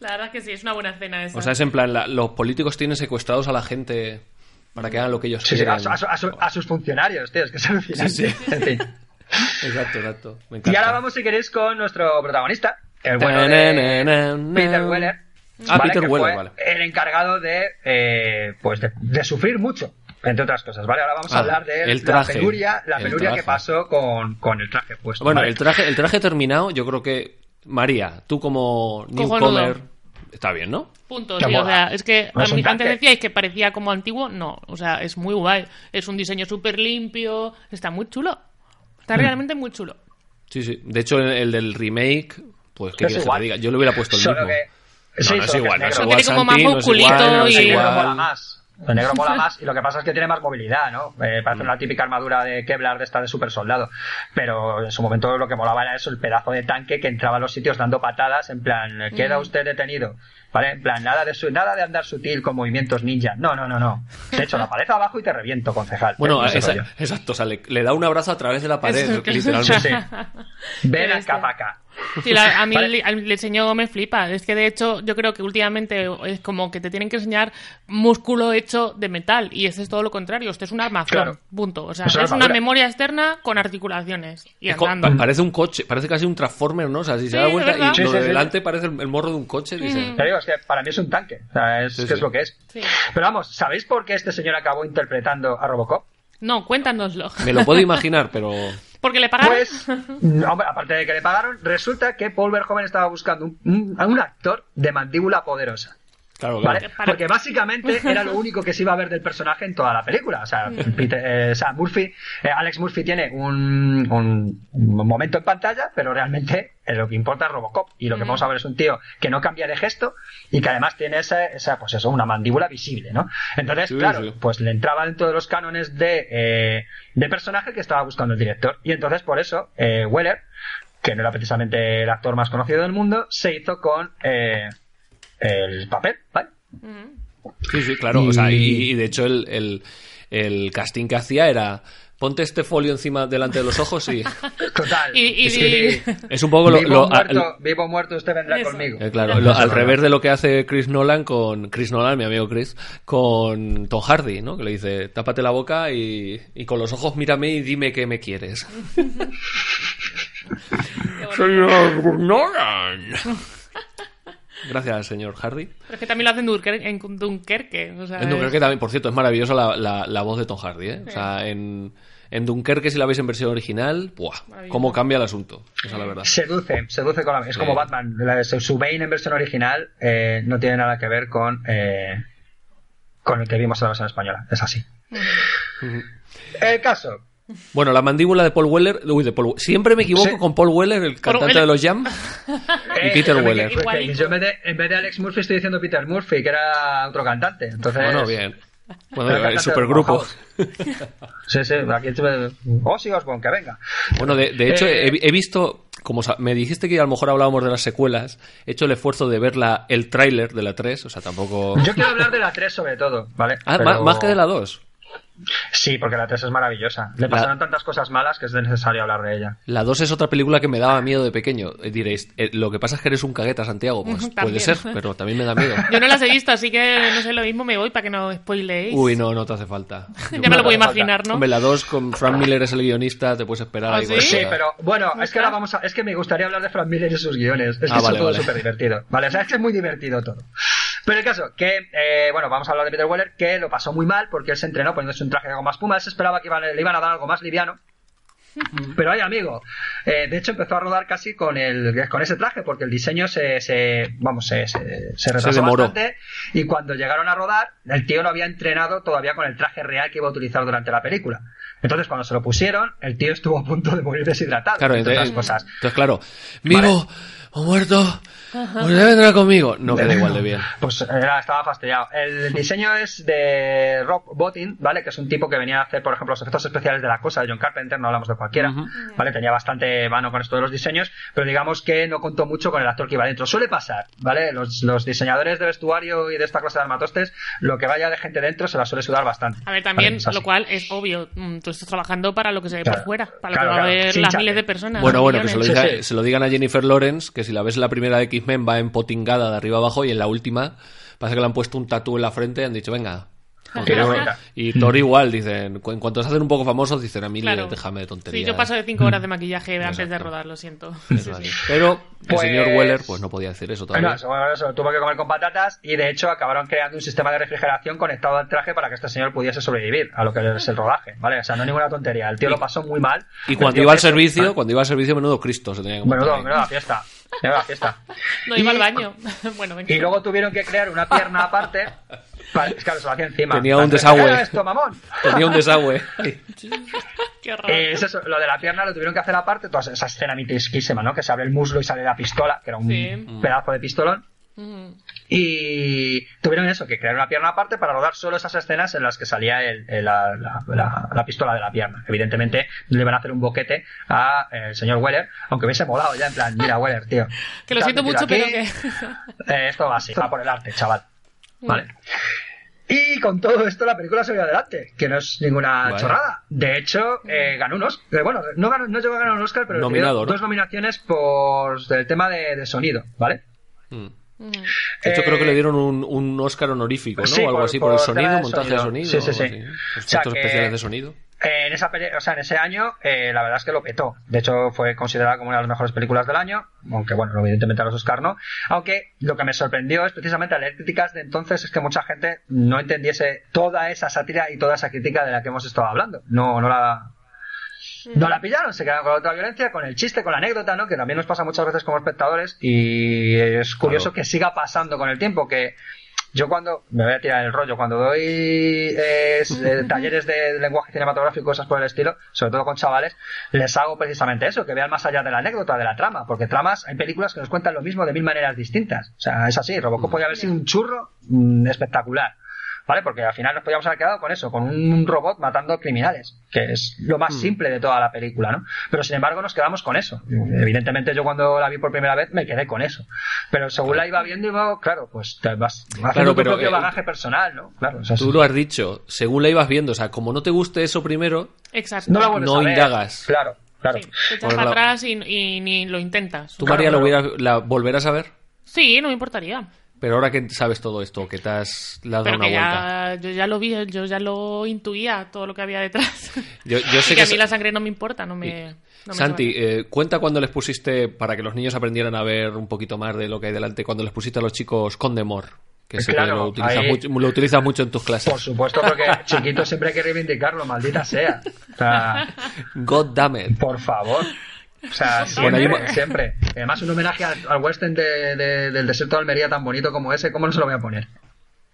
La verdad es que sí, es una buena escena esa. O sea, es en plan, la- los políticos tienen secuestrados a la gente para que hagan lo que ellos Sí, sí, quieren. a, su- a su- a su- a sus funcionarios, tío, es que es alucinante. Sí, sí. En fin. Exacto, exacto. Me Y ahora vamos, si queréis, con nuestro protagonista, el bueno de Peter Weller. Ah, ¿vale? Peter que Weller, fue vale. el encargado de, eh, pues de, de sufrir mucho, entre otras cosas, ¿vale? Ahora vamos a Ah, hablar de el la traje. penuria, la El penuria que traje. pasó con, con el traje puesto. Bueno, ¿vale? el traje, el traje terminado, yo creo que. María, tú como newcomer. Está bien, ¿no? Punto, tío. O sea, es que No es mí- antes decíais que parecía como antiguo. No, o sea, es muy guay. Es un diseño súper limpio. Está muy chulo. Mm. Está realmente muy chulo. Sí, sí. De hecho, el, el del remake, pues, ¿qué Es que te diga? Yo le hubiera puesto el Solo mismo. que... Sí, no, no es igual, no es negro. igual. Tiene como más musculito y- El negro mola más. El negro mola más y lo que pasa es que tiene más movilidad, ¿no? Eh, parece una típica armadura de Kevlar de esta de super soldado. Pero en su momento lo que molaba era eso, el pedazo de tanque que entraba a los sitios dando patadas en plan, queda usted detenido. ¿Vale? En plan, nada de, su, nada de andar sutil con movimientos ninja. No, no, no, no. Te echo la pared abajo y te reviento, concejal. Bueno, esa- exacto, o sea, le, le da un abrazo a través de la pared, literalmente. Sí, sí. Ven acá acá. Sí, la- a mí Vale. el, el diseño me flipa. Es que de hecho yo creo que últimamente es como que te tienen que enseñar músculo hecho de metal y este es todo lo contrario. Este es un armazón. Claro. Punto. O sea, Es una es una armadura. memoria externa con articulaciones y Es andando. pa- parece un coche, parece casi un Transformer, ¿no? O sea, si se Sí, da vuelta y Sí, lo sí, de sí. delante parece el, el morro de un coche, dice. Te digo, es que para mí es un tanque. O sea, es Sí, que sí. es lo que es. Sí. Pero vamos, ¿sabéis por qué este señor acabó interpretando a Robocop? No, cuéntanoslo. Me lo puedo imaginar, pero. Porque le pagaron. Pues, no, aparte de que le pagaron, resulta que Paul Verhoeven estaba buscando un, un- a un actor de mandíbula poderosa. Claro, ¿vale? claro. Para- Porque básicamente era lo único que se iba a ver del personaje en toda la película. O sea, Peter- eh, o sea, Murphy, eh, Alex Murphy tiene un, un- momento en pantalla, pero realmente eh, lo que importa es Robocop. Y lo que vamos a ver es un tío que no cambia de gesto y que además tiene esa, esa pues eso, una mandíbula visible, ¿no? Entonces, Sí, claro, sí. pues le entraba dentro de los cánones de, eh, de personaje que estaba buscando el director. Y entonces, por eso, eh, Weller, que no era precisamente el actor más conocido del mundo, se hizo con eh, el papel, ¿vale? Sí, sí, claro. Y- O sea, y, y de hecho el, el, el casting que hacía era ponte este folio encima delante de los ojos y Total. Y- y- Es que- es un poco lo, vivo, lo- muerto, al- vivo muerto, usted vendrá Eso. conmigo. eh, claro, lo- al revés de lo que hace Chris Nolan con Chris Nolan, mi amigo Chris, con Tom Hardy, ¿no? Que le dice, tápate la boca y, y con los ojos mírame y dime que me quieres. Señor Nolan. Gracias, señor Hardy. Pero es que también lo hacen Dunker- en Dunkerque. O sea, En Dunkerque también, por cierto, es maravillosa la, la- la voz de Tom Hardy, ¿eh? O sea, en, en Dunkerque, si la veis en versión original, ¡buah! ¿Cómo cambia el asunto? Esa es la verdad. Seduce, seduce con la... Es Sí. como Batman. La- su su Bane en versión original eh, no tiene nada que ver con, eh, con el que vimos en la versión española. Es así. El caso. Bueno, la mandíbula de Paul Weller... Uy, de Paul... Siempre me equivoco Sí. con Paul Weller, el cantante Weller. de los Jam. Y Peter yo me- Weller. que- Igualito. Yo en vez, de, en vez de Alex Murphy estoy diciendo Peter Murphy, que era otro cantante. Entonces, Bueno, bien. Bueno, el supergrupo. de Sí, sí, aquí tuve... Ozzy Osbourne, que venga. Bueno, de, de hecho, Eh, he, he visto... Como me dijiste que a lo mejor hablábamos de las secuelas, he hecho el esfuerzo de ver la, el tráiler de la 3, o sea, tampoco... Yo quiero hablar de la 3 sobre todo, ¿vale? Ah, Pero- ma- más que de la 2. Sí, porque la 3 es maravillosa. Le pasaron tantas cosas malas que es necesario hablar de ella. La 2 es otra película que me daba miedo de pequeño. Eh, Diréis, eh, lo que pasa es que eres un cagueta, Santiago. Pues puede ser, pero también me da miedo. Yo no las he visto, así que no sé, lo mismo me voy para que no spoileéis. Uy, no, no te hace falta. ya me lo puedo imaginar, ¿no? Hombre, la 2 con Frank Miller es el guionista, te puedes esperar ¿Ah, ahí. sí? Sí, pero bueno, es que ahora vamos a. Es que me gustaría hablar de Frank Miller y sus guiones. Es que Ah, es vale, todo vale. súper divertido. Vale, o sea, es que es muy divertido todo. Pero el caso, que, eh, bueno, vamos a hablar de Peter Weller, que lo pasó muy mal porque él se entrenó poniéndose un traje de goma espuma. Él se esperaba que iban- le iban a dar algo más liviano. Pero ay, amigo, eh, de hecho empezó a rodar casi con el con ese traje porque el diseño se, se vamos se, se, se retrasó bastante y cuando llegaron a rodar el tío no había entrenado todavía con el traje real que iba a utilizar durante la película. Entonces cuando se lo pusieron el tío estuvo a punto de morir deshidratado. Claro, entre entonces, otras cosas. entonces, claro, vivo o muerto, pues ya vendrá conmigo. No queda igual de bien. Pues era, estaba fastidiado. El diseño es de Rob Bottin, ¿vale? Que es un tipo que venía a hacer, por ejemplo, los efectos especiales de la cosa de John Carpenter, no hablamos de cualquiera. ¿vale? Tenía bastante mano con esto de los diseños, pero digamos que no contó mucho con el actor que iba dentro. Suele pasar, ¿vale? Los, los diseñadores de vestuario y de esta clase de armatostes, lo que vaya de gente dentro se la suele sudar bastante. A ver, también, Vale, lo cual es obvio. mm, Tú estás trabajando para lo que se ve Claro. por fuera, para Claro, lo que va a ver Sin las chate. miles de personas. Bueno, bueno, que se lo, diga- Sí, sí. se lo digan a Jennifer Lawrence, que si la ves en la primera de X-Men va empotingada de arriba abajo y en la última parece que le han puesto un tatú en la frente y han dicho, venga. Y Thor igual, dicen, en cuanto se hacen un poco famosos, dicen a mí Claro. déjame de tonterías. Sí, yo paso de 5 horas de maquillaje antes de Exacto. rodar, lo siento. Sí, sí. Pero el Pues- señor Weller pues no podía decir eso todavía. No, bueno, eso, tuvo que comer con patatas y de hecho acabaron creando un sistema de refrigeración conectado al traje para que este señor pudiese sobrevivir a lo que es el rodaje, ¿vale? O sea, no ninguna tontería. El tío lo pasó muy mal. y cuando iba al servicio, cuando iba al servicio, menudo Cristo se tenía que montar Menudo, ahí. menuda fiesta. No iba Y- al baño. bueno, venga. Y luego tuvieron que crear una pierna aparte. Para, claro, se lo hacía encima. Tenía un desagüe. "Mira esto, mamón! Tenía un desagüe. Qué horror. Eh, es eso, lo de la pierna lo tuvieron que hacer aparte, toda esa escena mitisquísima, ¿no? Que se abre el muslo y sale la pistola, que era un Sí. pedazo de pistolón. Y tuvieron eso, que crear una pierna aparte para rodar solo esas escenas en las que salía el- el- la, la- la- la pistola de la pierna. Evidentemente le iban a hacer un boquete a eh, señor Weller, aunque hubiese molado ya en plan, mira Weller, tío. Que lo siento mucho, pero que. eh, esto va así, va por el arte, chaval. Vale. Y con todo esto la película salió adelante, que no es ninguna Vale. chorrada. De hecho, eh, ganó un Oscar. Bueno, no, ganó- no llegó a ganar un Oscar, pero Nominado, recibió ¿no? dos nominaciones por el tema de, de sonido, ¿ale? Mm. De hecho, Eh, creo que le dieron un, un Oscar honorífico, ¿no? sí, o algo por- así, por, el sonido, montaje de sonido. Sí, sí, sí. O sea, especiales de sonido. Eh, en esa o sea, en ese año, eh, la verdad es que lo petó. De hecho, fue considerada como una de las mejores películas del año, aunque bueno, evidentemente a los Oscar no. Aunque lo que me sorprendió es precisamente al leer críticas de entonces es que mucha gente no entendiese toda esa sátira y toda esa crítica de la que hemos estado hablando. No, no la, no la pillaron, se quedaron con la otra violencia, con el chiste, con la anécdota, ¿no? Que también nos pasa muchas veces como espectadores y es curioso Claro. que siga pasando con el tiempo, que yo cuando, me voy a tirar el rollo, cuando doy eh, eh, talleres de lenguaje cinematográfico, cosas por el estilo, sobre todo con chavales, les hago precisamente eso, que vean más allá de la anécdota, de la trama, porque tramas, hay películas que nos cuentan lo mismo de mil maneras distintas. O sea, es así, Robocop podría haber sido un churro mm, espectacular. ¿Vale? Porque al final nos podíamos haber quedado con eso, con un robot matando criminales, que es lo más simple de toda la película, ¿no? Pero sin embargo nos quedamos con eso. Evidentemente yo cuando la vi por primera vez me quedé con eso. Pero según la iba viendo, iba, claro, pues te vas haciendo Claro, tu pero, propio eh, bagaje personal, ¿no? Claro, o sea, Tú lo has dicho, según la ibas viendo, o sea, como no te guste eso primero, Exacto. no la vuelves no a ver. indagas. Claro, claro. Sí, te echas Por para la- atrás y, y ni lo intentas. tú Claro, María, lo hubieras- la volverás a ver, Sí, no me importaría. Pero ahora que sabes todo esto, que te has le has dado Pero una que vuelta. ya, yo ya lo vi, yo ya lo intuía, todo lo que había detrás. Yo, yo sé Y que a que mí la sangre no me importa, no me... no me Santi, eh, cuenta cuando les pusiste, para que los niños aprendieran a ver un poquito más de lo que hay delante, cuando les pusiste a los chicos Condemor, que sé Claro, que lo utilizas, ahí- mucho, lo utilizas mucho en tus clases. Por supuesto, porque chiquito siempre hay que reivindicarlo, maldita sea. O sea, God damn it. por favor. O sea, siempre, siempre. Además, un homenaje al, al western de- de- del desierto de Almería tan bonito como ese, ¿cómo no se lo voy a poner?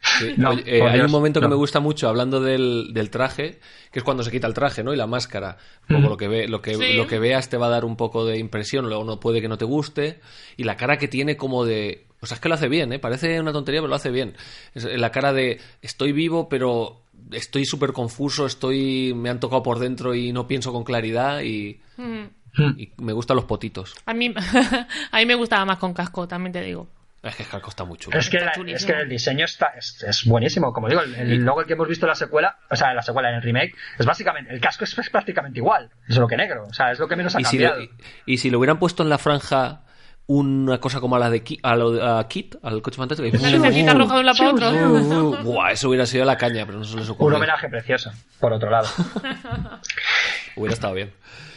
Sí. No, Oye, eh, hay Dios, un momento que me gusta mucho hablando del, del traje, que es cuando se quita el traje, ¿no? Y la máscara. Poco lo que ve, lo que, Sí. lo que veas te va a dar un poco de impresión, luego no puede que no te guste. Y la cara que tiene como de. O sea, es que lo hace bien, ¿eh? Parece una tontería, pero lo hace bien. Es la cara de estoy vivo, pero estoy súper confuso, estoy. me han tocado por dentro y no pienso con claridad y. Mm. Y me gustan los potitos. A mí, a mí me gustaba más con casco, también te digo. Es que Calco está muy chulo. Es que, la- es que el diseño está, es, es buenísimo. Como digo, el, el logo que hemos visto en la secuela, o sea, en la secuela, en el remake, es básicamente, el casco es, es prácticamente igual. Solo que negro. O sea, es lo que menos ha y si, cambiado. le, y, y si le hubieran puesto en la franja una cosa como a la de Ki- a lo de- a Kit, al coche fantástico. y- Una lucecita roja de un lado para otro. Buah, eso hubiera sido la caña, pero no se les Un homenaje precioso, por otro lado. Hubiera estado bien.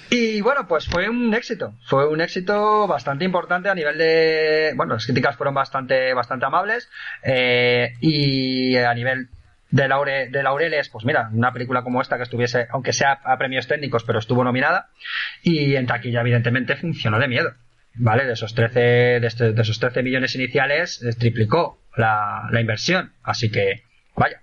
Y bueno, pues fue un éxito. Fue un éxito bastante importante a nivel de. Bueno, las críticas fueron bastante, bastante amables. eh, y a nivel de, laure, de laureles, pues mira, una película como esta que estuviese, aunque sea a premios técnicos, pero estuvo nominada. Y en taquilla, evidentemente, funcionó de miedo. ¿Vale? De esos 13, de, este- de esos 13 millones iniciales, eh, triplicó la, la inversión. Así que, vaya.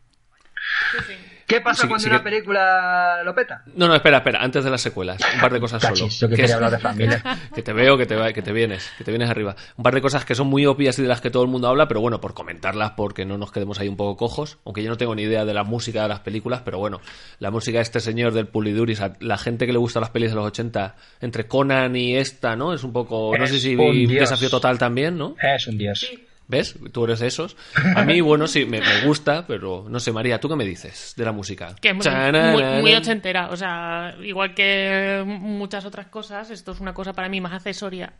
¿Qué pasa Sí, cuando sí una que- película lo peta? No, no, espera, espera, antes de las secuelas, un par de cosas solo. Cachis, yo que Que quería es- hablar de familia. que te veo, que te, va- que te vienes, que te vienes arriba. Un par de cosas que son muy obvias y de las que todo el mundo habla, pero bueno, por comentarlas porque no nos quedemos ahí un poco cojos, aunque yo no tengo ni idea de la música de las películas, pero bueno, la música de este señor del Puliduris, a la gente que le gusta las pelis de los 80, entre Conan y esta, ¿no? Es un poco, no sé si un vi. Desafío Total también, ¿no? Es un dios. ¿Ves? Tú eres de esos. A mí, bueno, sí, me, me gusta, pero no sé, María, ¿tú qué me dices de la música? Que es muy, muy, muy ochentera. O sea, igual que muchas otras cosas, esto es una cosa para mí más accesoria.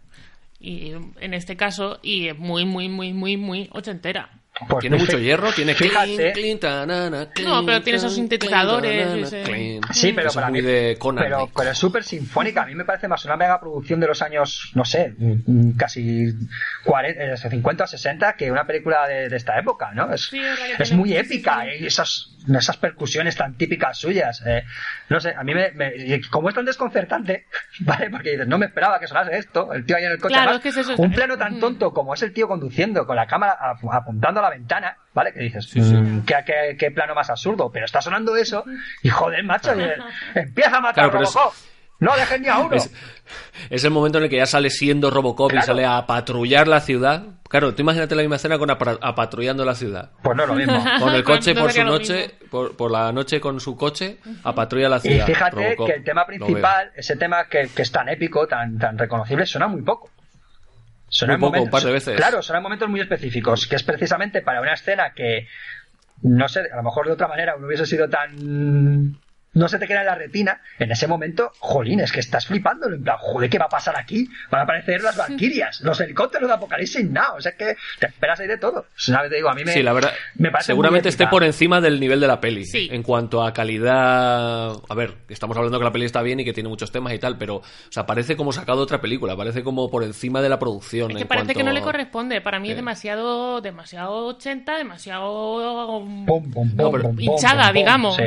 Y en este caso, y es muy, muy, muy, muy, muy ochentera. Pues Tiene mucho hierro, tiene Fíjate. clean, clean, tanana, clean, No, pero tiene esos sintetizadores, tanana, ese-. Sí, pero Eso para mí, de Conan. pero, pero es súper sinfónica. A mí me parece más una mega producción de los años, no sé, casi 40, eh, 50 o 60 que una película de, de esta época, ¿no? Es, Sí, es es muy sí, sí, épica. sí. Y esas, esas percusiones tan típicas suyas. eh, no sé, a mí me, me- como es tan desconcertante, ¿vale? Porque dices, no me esperaba que sonase esto, el tío ahí en el coche. Claro, además, es que es eso, un plano tan tonto como es el tío conduciendo con la cámara ap- apuntando a la ventana, ¿vale? Que dices, Sí, sí. mm, ¿qué, qué, qué plano más absurdo, pero está sonando eso y joder, macho, y, empieza a matar Claro, a. No dejen ni a uno. Es, es el momento en el que ya sale siendo Robocop y sale a patrullar la ciudad. Claro, tú imagínate la misma escena con apra- apatrullando la ciudad. Pues no es lo mismo. Con el coche No por su noche, por, por la noche con su coche, a patrulla la Y ciudad. fíjate Robocop. que el tema principal, ese tema que, que es tan épico, tan, tan reconocible, suena muy poco. En poco, un par de veces. Claro, en momentos muy específicos, que es precisamente para una escena que, no sé, a lo mejor de otra manera no hubiese sido tan... No se te queda en la retina, en ese momento, jolín, es que estás flipando, en plan, joder, ¿qué va a pasar aquí? Van a aparecer las valquirias, los helicópteros de Apocalipsis Now, o sea, es que te esperas ahí de todo. Una vez te digo, a mí me... Sí, la verdad. me parece seguramente muy esté por encima del nivel de la peli. Sí. En cuanto a calidad. A ver, estamos hablando que la peli está bien y que tiene muchos temas y tal, pero. O sea, parece como sacado de otra película. Parece como por encima de la producción. Es que en parece que no le corresponde. Para mí es demasiado, demasiado 80, demasiado Pum, pum, pum, No, pero- pum, pum, hinchada, digamos. Sí.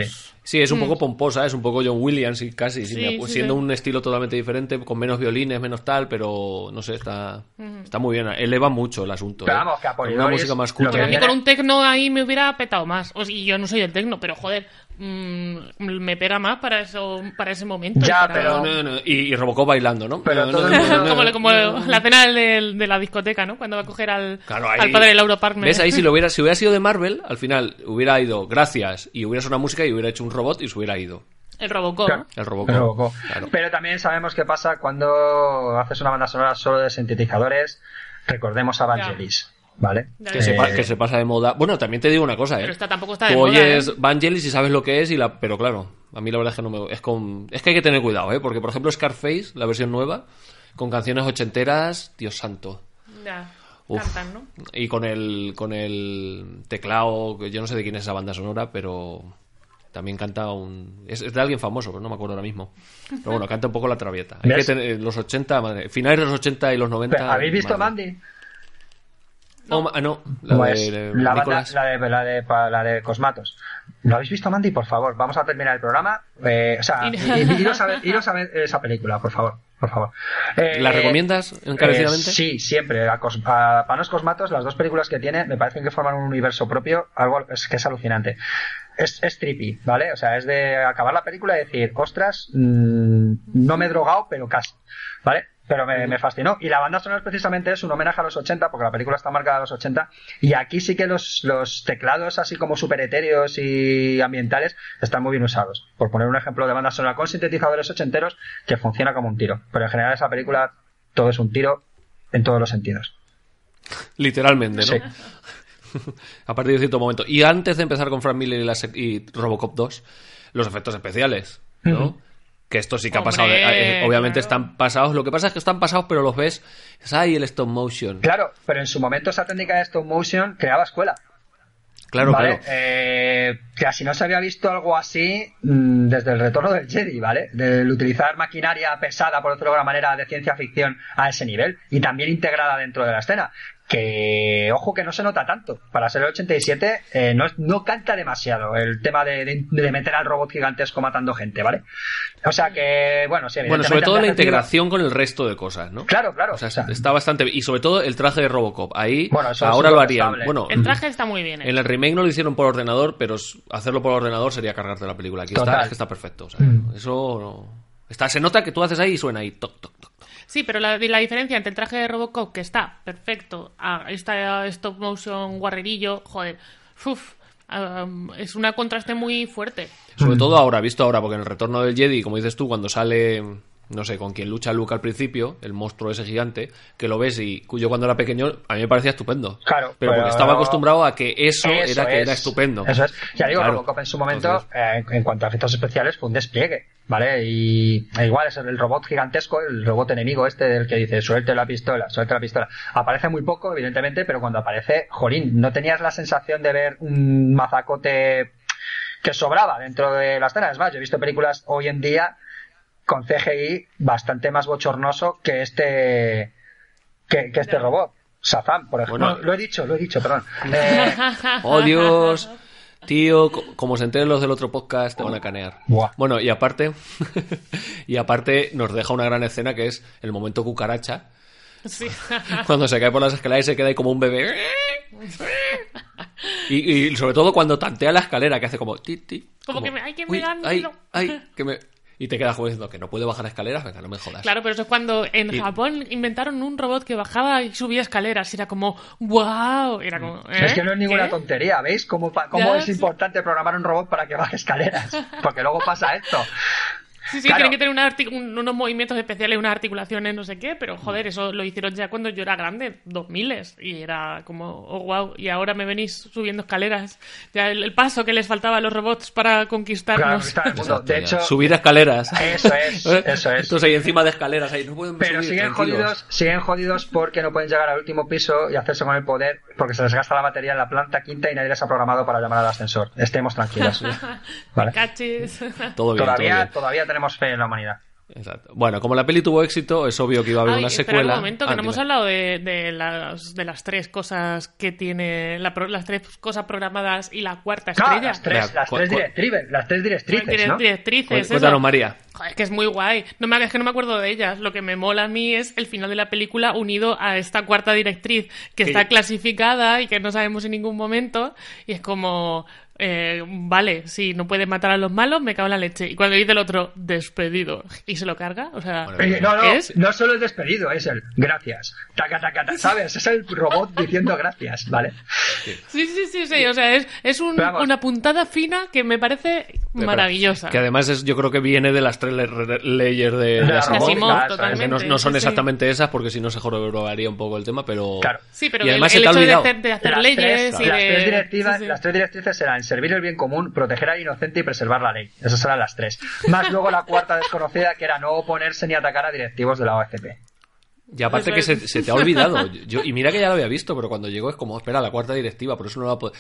Sí, es un poco pomposa, es un poco John Williams y casi, sí, Sí, me- sí, siendo sí. un estilo totalmente diferente, con menos violines, menos tal, pero no sé, está, está muy bien. Eleva mucho el asunto. Pero ¿eh? vamos, que a Con una música más culta. Pero a mí con un tecno ahí me hubiera petado más. O sea, y yo no soy del tecno, pero joder, mm, me pega más para eso para ese momento. y Ya, para- pero- No, no, no, Y, y Robocop bailando, ¿no? Pero No, todo no, el no, mundo- no, como, la cena del- de, la discoteca, ¿no? Cuando va a coger al, Claro, ahí- al padre de Lauro Parkner. ¿Ves? Ahí si, lo hubiera, si hubiera sido de Marvel, al final hubiera ido gracias y hubiera sonado música y hubiera hecho un robot y se hubiera ido. El Robocop. Claro. El Robocop. El Robocop. Claro. Pero también sabemos qué pasa cuando haces una banda sonora solo de sintetizadores. Recordemos a Vangelis, ¿vale? Ya Que, ves. se, pa- Eh, que se pasa de moda. Bueno, también te digo una cosa, ¿eh? Pero esta tampoco está de Tú moda, oyes ¿eh? Vangelis y sabes lo que es, y la... pero claro, a mí la verdad es que no me... Es, con... es que hay que tener cuidado, ¿eh? Porque, por ejemplo, Scarface, la versión nueva, con canciones ochenteras, Dios santo. Ya, Uf. cantan, ¿no? Y con el, con el teclado, yo no sé de quién es esa banda sonora, pero también canta un... Es, es de alguien famoso, pero no me acuerdo ahora mismo. Pero bueno, canta un poco la traviata. Hay que tener los 80, madre, finales de los 80 y los 90... pero, ¿Habéis visto madre. Mandy? Oh, ma- ah, no, la Pues, de, de la, banda, la, de, la, de, pa- la de Cosmatos. ¿Lo habéis visto, Mandy? Por favor, vamos a terminar el programa. Eh, o sea, iros a, ver, iros a ver esa película, por favor. Por favor. Eh, ¿La recomiendas encarecidamente? eh, sí, siempre. A, Cos- a Panos Cosmatos, las dos películas que tiene, me parecen que forman un universo propio, algo es que es alucinante. Es, es trippy, ¿vale? O sea, es de acabar la película y decir, ostras, mm, no me he drogado, pero casi, ¿vale? Pero me, me fascinó. Y la banda sonora precisamente es un homenaje a los 80, porque la película está marcada a los 80. Y aquí sí que los, los teclados así como super etéreos y ambientales están muy bien usados. Por poner un ejemplo de banda sonora con sintetizadores ochenteros que funciona como un tiro. Pero en general esa película todo es un tiro en todos los sentidos. Literalmente, ¿no? Sí. a partir de cierto momento. Y antes de empezar con Frank Miller y, la y Robocop 2, los efectos especiales, ¿no? Que esto sí que ha pasado. de- eh, obviamente claro. están pasados. Lo que pasa es que están pasados, pero los ves. Es ahí el stop motion. Claro, pero en su momento esa técnica de stop motion creaba escuela. Claro, ¿vale? claro. Eh, que así no se había visto algo así mm, desde el retorno del Jedi, ¿vale? Del utilizar maquinaria pesada, por decirlo de alguna manera, de ciencia ficción a ese nivel y también integrada dentro de la escena. Que, ojo, que no se nota tanto. Para ser el 87, eh, no, no canta demasiado el tema de, de- de meter al robot gigantesco matando gente, ¿vale? O sea que, bueno, sí, Bueno, sobre todo la integración con el resto de cosas, ¿no? Claro, claro. O sea, o sea, está bastante. Y sobre todo el traje de Robocop. Ahí, Bueno, eso es ahora lo harían. Bueno, El traje está muy bien. en el remake no lo hicieron por ordenador, pero hacerlo por ordenador sería cargarte la película. Aquí está, es que está perfecto. o sea, Mm. Eso no- Está, se nota que tú haces ahí y suena ahí. Toc, toc, toc. Sí, pero la, la diferencia entre el traje de Robocop, que está perfecto, a esta stop motion guarrerillo, joder, uf, um, es una contraste muy fuerte. Sobre todo ahora, visto ahora, porque en el retorno del Jedi, como dices tú, cuando sale, no sé, con quien lucha Luke al principio, el monstruo ese gigante, que lo ves y cuyo cuando era pequeño, a mí me parecía estupendo. Claro, pero, porque estaba acostumbrado a que eso, Eso era que era estupendo. Eso es. Ya digo, Claro. Robocop en su momento, Entonces, eh, en cuanto a efectos especiales, fue un despliegue, ¿vale? Y e igual es el robot gigantesco, el robot enemigo este del que dice suelte la pistola, suelte la pistola. Aparece muy poco, evidentemente, pero cuando aparece, jolín, no tenías la sensación de ver un mazacote que sobraba dentro de la escena. Es más, yo he visto películas hoy en día con CGI bastante más bochornoso que este que, que este robot. Shazam, por ejemplo. Bueno. No, lo he dicho, lo he dicho, perdón. Eh, Oh Dios, tío, co- como se enteren los del otro podcast, te van a canear. Buah. Bueno, y aparte, y aparte nos deja una gran escena que es el momento cucaracha, Sí. cuando se cae por las escaleras y se queda ahí como un bebé. Y, y sobre todo cuando tantea la escalera, que hace como... ti, ti, Como que me- ay, que me "Uy, da ay, miedo". ay, que me... Y te quedas como diciendo que no puede bajar escaleras, venga, no me jodas. Claro, pero eso es cuando en Y- Japón inventaron un robot que bajaba y subía escaleras. Y era como, wow. Era como, ¿eh? Es que no es ninguna ¿Qué? tontería, ¿veis? Cómo, cómo es sí. importante programar un robot para que baje escaleras. Porque luego pasa esto. Sí, sí, Claro. tienen que tener una un- unos movimientos especiales, unas articulaciones, no sé qué, pero joder, eso lo hicieron ya cuando yo era grande, 2000 y era como, oh wow, y ahora me venís subiendo escaleras. Ya el, el paso que les faltaba a los robots para Claro, conquistarnos. está en el mundo. De hecho, Subir escaleras. Eso es, ¿Eh? eso es. Entonces ahí encima de escaleras, ahí no pueden pero subir, siguen tranquilos. jodidos, siguen jodidos porque no pueden llegar al último piso y hacerse con el poder porque se les gasta la batería en la planta quinta y nadie les ha programado para llamar al ascensor. Estemos tranquilos. ¿Vale? Cachis. Todo bien, todo Todavía, bien. todavía tenemos fe en la humanidad. Exacto. Bueno, como la peli tuvo éxito, es obvio que iba a haber Ay, una secuela. un momento, que Ah, no hemos hablado de, de las, de las tres cosas que tiene, la las tres cosas programadas y la cuarta Claro, estrella. las tres, las directrices, las tres directrices, Direct- ¿no? directrices, Cu- eso. Cuéntanos, María. Joder, es que es muy guay. No me, es que no me acuerdo de ellas. Lo que me mola a mí es el final de la película unido a esta cuarta directriz que Que- está clasificada y que no sabemos en ningún momento. Y es como, eh, vale, si no puede matar a los malos, me cago en la leche. Y cuando dice el otro, despedido, y se lo carga, o sea, Bueno, Eh, no, no, es- no solo el despedido, es el gracias. Taca, taca, taca, ¿sabes? Es el robot diciendo gracias, ¿vale? Sí, sí, sí, sí. O sea, es, es un- una puntada fina que me parece maravillosa. Que además es, yo creo que viene de las tres le- re- layers de, de la Asimov. es. totalmente. No, no son sí, sí. exactamente esas porque si no se jorobaría un poco el tema, pero... Claro. Sí, pero y el, además el ha hecho de hacer, de hacer Las leyes tres, y las, de... tres directivas, sí, sí. las tres directrices eran servir el bien común, proteger al inocente y preservar la ley. Esas eran las tres. Más luego la cuarta desconocida, que era no oponerse ni atacar a directivos de la OFP. Y aparte que se te ha olvidado. Yo, y mira que ya lo había visto, pero cuando llegó es como, espera, la cuarta directiva, por eso no la puedo...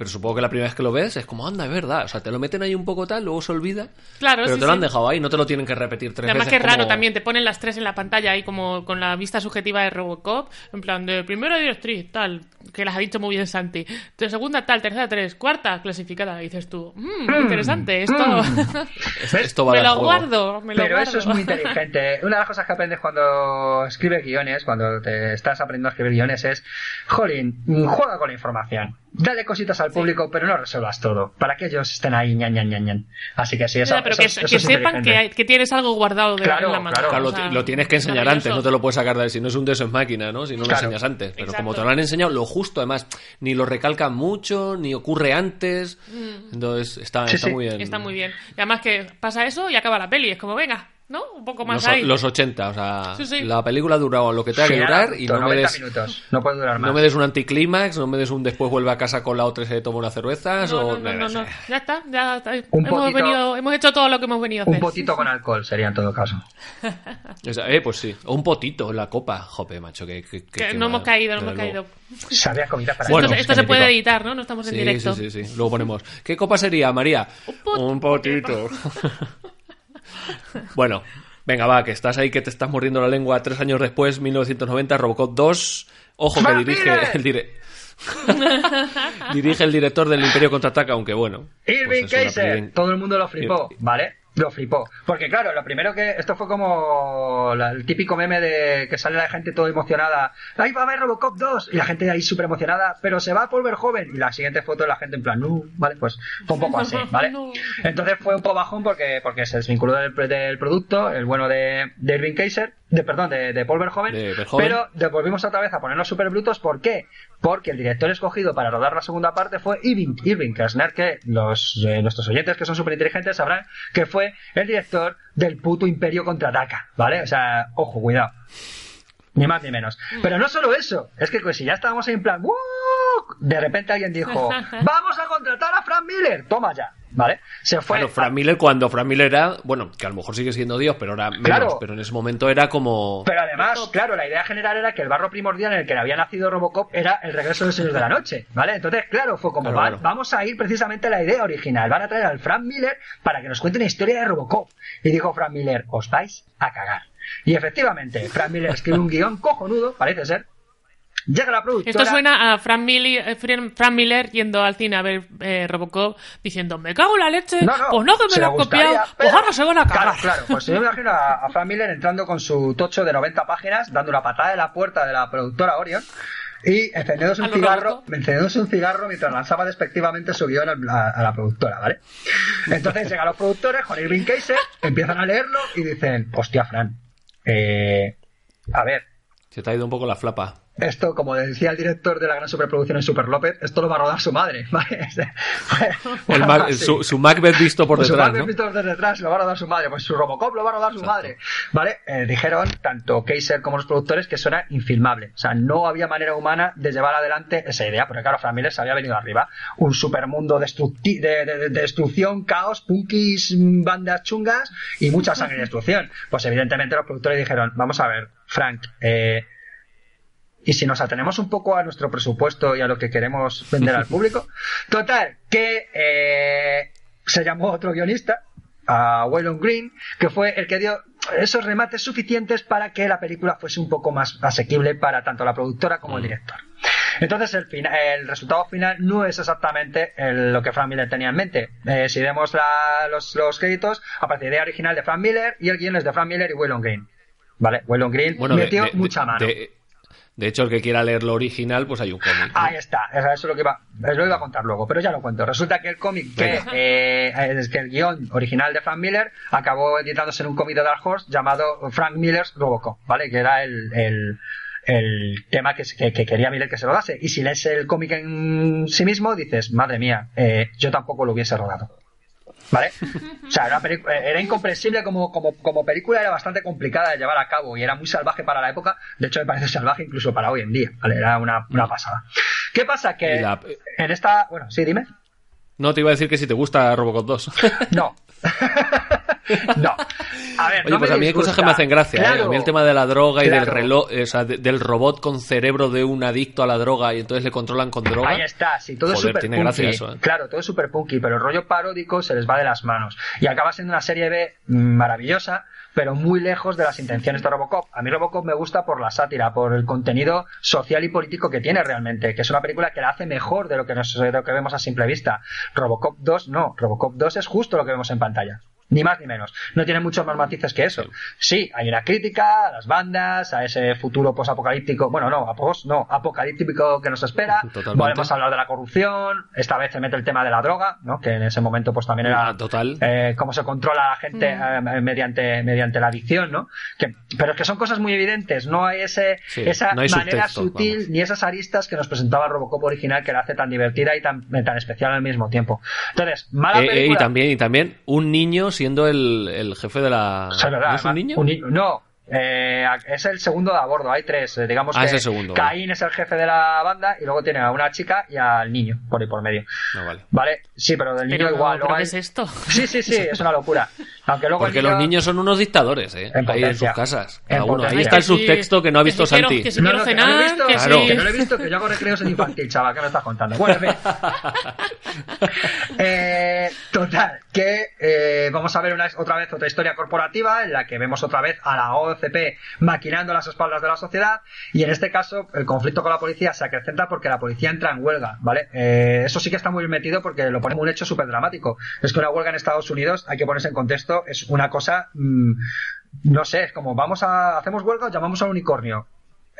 Pero supongo que la primera vez que lo ves es como, anda, es verdad. O sea, te lo meten ahí un poco tal, luego se olvida. Claro, pero sí, te lo han sí. dejado ahí, no te lo tienen que repetir tres Además que veces. es raro como- también, te ponen las tres en la pantalla ahí como con la vista subjetiva de Robocop, en plan de primera directriz, tal, que las ha dicho muy bien Santi, de segunda tal, tercera tres, cuarta clasificada, y dices tú, mmm, interesante, esto Esto va a me dar lo juego. guardo, me lo Pero guardo. eso es muy inteligente. Una de las cosas que aprendes cuando escribes guiones, cuando te estás aprendiendo a escribir guiones, es, jolín, juega con la información. Dale cositas al público, pero no resuelvas todo. Para que ellos estén ahí, ñan, ñan, ñan, ñan. Así que sí, eso, Ya, pero eso que, es- que eso es sepan que, hay- que tienes algo guardado de, Claro, en la mano. claro. Claro, o lo, sea, lo tienes que enseñar antes, no te lo puedes sacar de si no es un Deus en máquina, ¿no? Si no Claro. lo enseñas antes. Pero Exacto. como te lo han enseñado, lo justo, además, ni lo recalcan mucho, ni ocurre antes. Entonces, está, Sí, está sí. muy bien. Mm. Está muy bien. Y además que pasa eso y acaba la peli, es como, venga, ¿no? Un poco más Los, ahí. los 80, o sea, Sí, sí. la película ha durado lo que tenga que durar y no me 90 des... minutos. No puede durar más. No me des un anticlímax, no me des un después vuelve a casa con la otra y se toma unas cervezas No, o... no, no, no, no. sé. Ya está, ya está. Un hemos, poquito- venido, hemos hecho todo lo que hemos venido a hacer. Un potito con alcohol sería en todo caso. O sea, eh, pues sí. O un potito en la copa. Jope, macho, que... que- que- Que que no hemos caído, no hemos luego. caído. Sabía comida para Bueno, esto esto se puede editar, ¿no? No estamos en Sí, directo. sí, sí, sí. Luego ponemos. ¿Qué copa sería, María? pot- Un potito. bueno, venga, va, que estás ahí, que te estás mordiendo la lengua. Tres años después, 1990, Robocop 2. Ojo, que ¡Frank dirige el dire- dirige el director del Imperio Contraataca, aunque bueno. Irving pues Kaiser, todo el mundo lo flipó, ¿vale? Lo flipó. Porque claro, lo primero que... Esto fue como la- el típico meme de que sale la gente toda emocionada. Ahí va a haber Robocop 2. Y la gente ahí súper emocionada, pero se va a volver joven. Y la siguiente foto la gente en plan, no, vale, pues fue un poco así, ¿vale? No. Entonces fue un poco bajón porque, porque se desvinculó del, del producto, el bueno de, de Irving Kaiser, de, perdón, de, de Paul Verhoeven, De Verhoeven. pero de- volvimos otra vez a ponernos super brutos. ¿Por qué? Porque el director escogido para rodar la segunda parte fue Irving, Irving Kirchner, que los, eh, nuestros oyentes que son súper inteligentes sabrán que fue el director del puto Imperio Contraataca, ¿vale? O sea, ojo, cuidado. Ni más ni menos. Pero no solo eso, es que pues, si ya estábamos ahí en plan, "¡Wow!", de repente alguien dijo, vamos a contratar a Frank Miller, toma ya, ¿vale? Se fue. Bueno, Frank Miller, cuando Frank Miller era, bueno, que a lo mejor sigue siendo Dios, pero ahora menos, Claro. pero en ese momento era como... Pero además, claro, la idea general era que el barro primordial en el que había nacido Robocop era el regreso del Señor de la Noche, ¿vale? Entonces, claro, fue como, Claro, va- claro. vamos a ir precisamente a la idea original, van a traer al Frank Miller para que nos cuente una historia de Robocop. Y dijo Frank Miller, os vais a cagar. Y efectivamente, Frank Miller escribe un guion cojonudo, parece ser. Llega la productora. Esto suena a Frank Miller, eh, Fran- Frank Miller yendo al cine a ver eh, Robocop diciendo, me cago en la leche, No, no, pues no que me lo han copiado, pues ahora se van a cagar. Claro, claro. Pues yo me imagino a, a Frank Miller entrando con su tocho de 90 páginas, dando una patada en la puerta de la productora Orion y encendiéndose un cigarro, encendiéndose un cigarro mientras lanzaba despectivamente su guion a, a la productora, ¿vale? Entonces llegan los productores con Irving Kaiser, empiezan a leerlo y dicen, hostia, Fran, eh, a ver, Se te ha ido un poco la flapa. Esto, como decía el director de la gran superproducción en Super López, esto lo va a rodar su madre, ¿vale? El Mac- Sí. su, su Macbeth visto por su detrás, madre ¿no? visto desde detrás lo va a rodar su madre. Pues su Robocop lo va a rodar su Exacto. madre. ¿Vale? Eh, dijeron tanto Kaiser como los productores que eso era infilmable. O sea, no había manera humana de llevar adelante esa idea. Porque claro, Frank Miller se había venido arriba. Un supermundo destructi- de, de- de destrucción, caos, punkis, bandas chungas y mucha sangre y destrucción. Pues evidentemente los productores dijeron, vamos a ver, Frank, eh, y si nos atenemos un poco a nuestro presupuesto y a lo que queremos vender al público. Total, que eh, se llamó otro guionista, a Waylon Green, que fue el que dio esos remates suficientes para que la película fuese un poco más asequible para tanto la productora como el director. Entonces el, fina- el resultado final no es exactamente el- lo que Frank Miller tenía en mente. Eh, si vemos la- los, los créditos, aparece idea original de Frank Miller y el guion es de Frank Miller y Waylon Green. ¿Vale? Waylon Green Bueno, metió de- mucha mano. De, de hecho, el que quiera leer lo original, pues hay un cómic. ¿no? Ahí está, eso es lo que iba, eso lo iba a contar luego, pero ya lo cuento. Resulta que el cómic que, eh, es que el guion original de Frank Miller acabó editándose en un cómic de Dark Horse llamado Frank Miller's Robocop, ¿vale? Que era el, el, el tema que, que- que quería Miller que se rodase. Y si lees el cómic en sí mismo, dices, madre mía, eh, yo tampoco lo hubiese rodado. ¿Vale? O sea, era, eh, era incomprensible como, como, como película, era bastante complicada de llevar a cabo y era muy salvaje para la época. De hecho, me parece salvaje incluso para hoy en día. ¿vale? Era una, una pasada. ¿Qué pasa? Que la- en esta. Bueno, sí, dime. No, te iba a decir que si te gusta Robocop 2. No. no. A ver, Oye, no pues a mí hay cosas que me hacen gracia. ¿eh? A mí el tema de la droga y del reloj, o sea, de- del robot con cerebro de un adicto a la droga y entonces le controlan con droga. Ahí está, sí, todo es súper tiene punky. gracia eso, ¿eh? Claro, todo es súper punky, pero el rollo paródico se les va de las manos. Y acaba siendo una serie B maravillosa, pero muy lejos de las intenciones de Robocop. A mí Robocop me gusta por la sátira, por el contenido social y político que tiene realmente, que es una película que la hace mejor de lo que, nos, de lo que vemos a simple vista. Robocop 2 no, Robocop 2 es justo lo que vemos en pantalla. Ni más ni menos. No tiene muchos más matices que eso. Sí, hay una crítica a las bandas, a ese futuro posapocalíptico, bueno, no, a pos, no, apocalíptico que nos espera. Totalmente. Volvemos a hablar de la corrupción. Esta vez se mete el tema de la droga, ¿no? Que en ese momento pues también era Ah, total. eh, cómo se controla a la gente eh, mediante mediante la adicción, ¿no? Que, pero es que son cosas muy evidentes. No hay ese Sí, esa no hay manera subtexto, sutil vamos. ni esas aristas que nos presentaba el Robocop original que la hace tan divertida y tan, tan especial al mismo tiempo. Entonces, mala Eh, eh, y también, y también un niño siendo el, el jefe de la. ¿No es un niño? no, eh, es el segundo de a bordo. Hay tres. eh, digamos Ah, que es segundo, Caín es el jefe de la banda y luego tiene a una chica y al niño por ahí por medio. No, vale. Vale, sí, pero del niño Pero, igual. ¿pero luego qué hay- es esto? Sí, sí, sí, es una locura. Aunque luego Porque niño- los niños son unos dictadores, ¿eh? En Ahí en sus casas. En Cada uno. Ahí está el subtexto que no ha visto que Santi. que si No, no, que no lo he cenar, visto, que Claro. si- que no lo he visto, que yo hago recreos en infantil, chaval, que me estás contando? Bueno, en fin. Eh, total, que eh, vamos a ver una, otra vez otra historia corporativa en la que vemos otra vez a la Maquinando las espaldas de la sociedad y en este caso el conflicto con la policía se acrecenta porque la policía entra en huelga, ¿vale? Eh, eso sí que está muy metido porque lo ponemos un hecho súper dramático. Es que una huelga en Estados Unidos, hay que ponerse en contexto, es una cosa... mm, no sé, es como vamos a hacemos huelga llamamos al unicornio.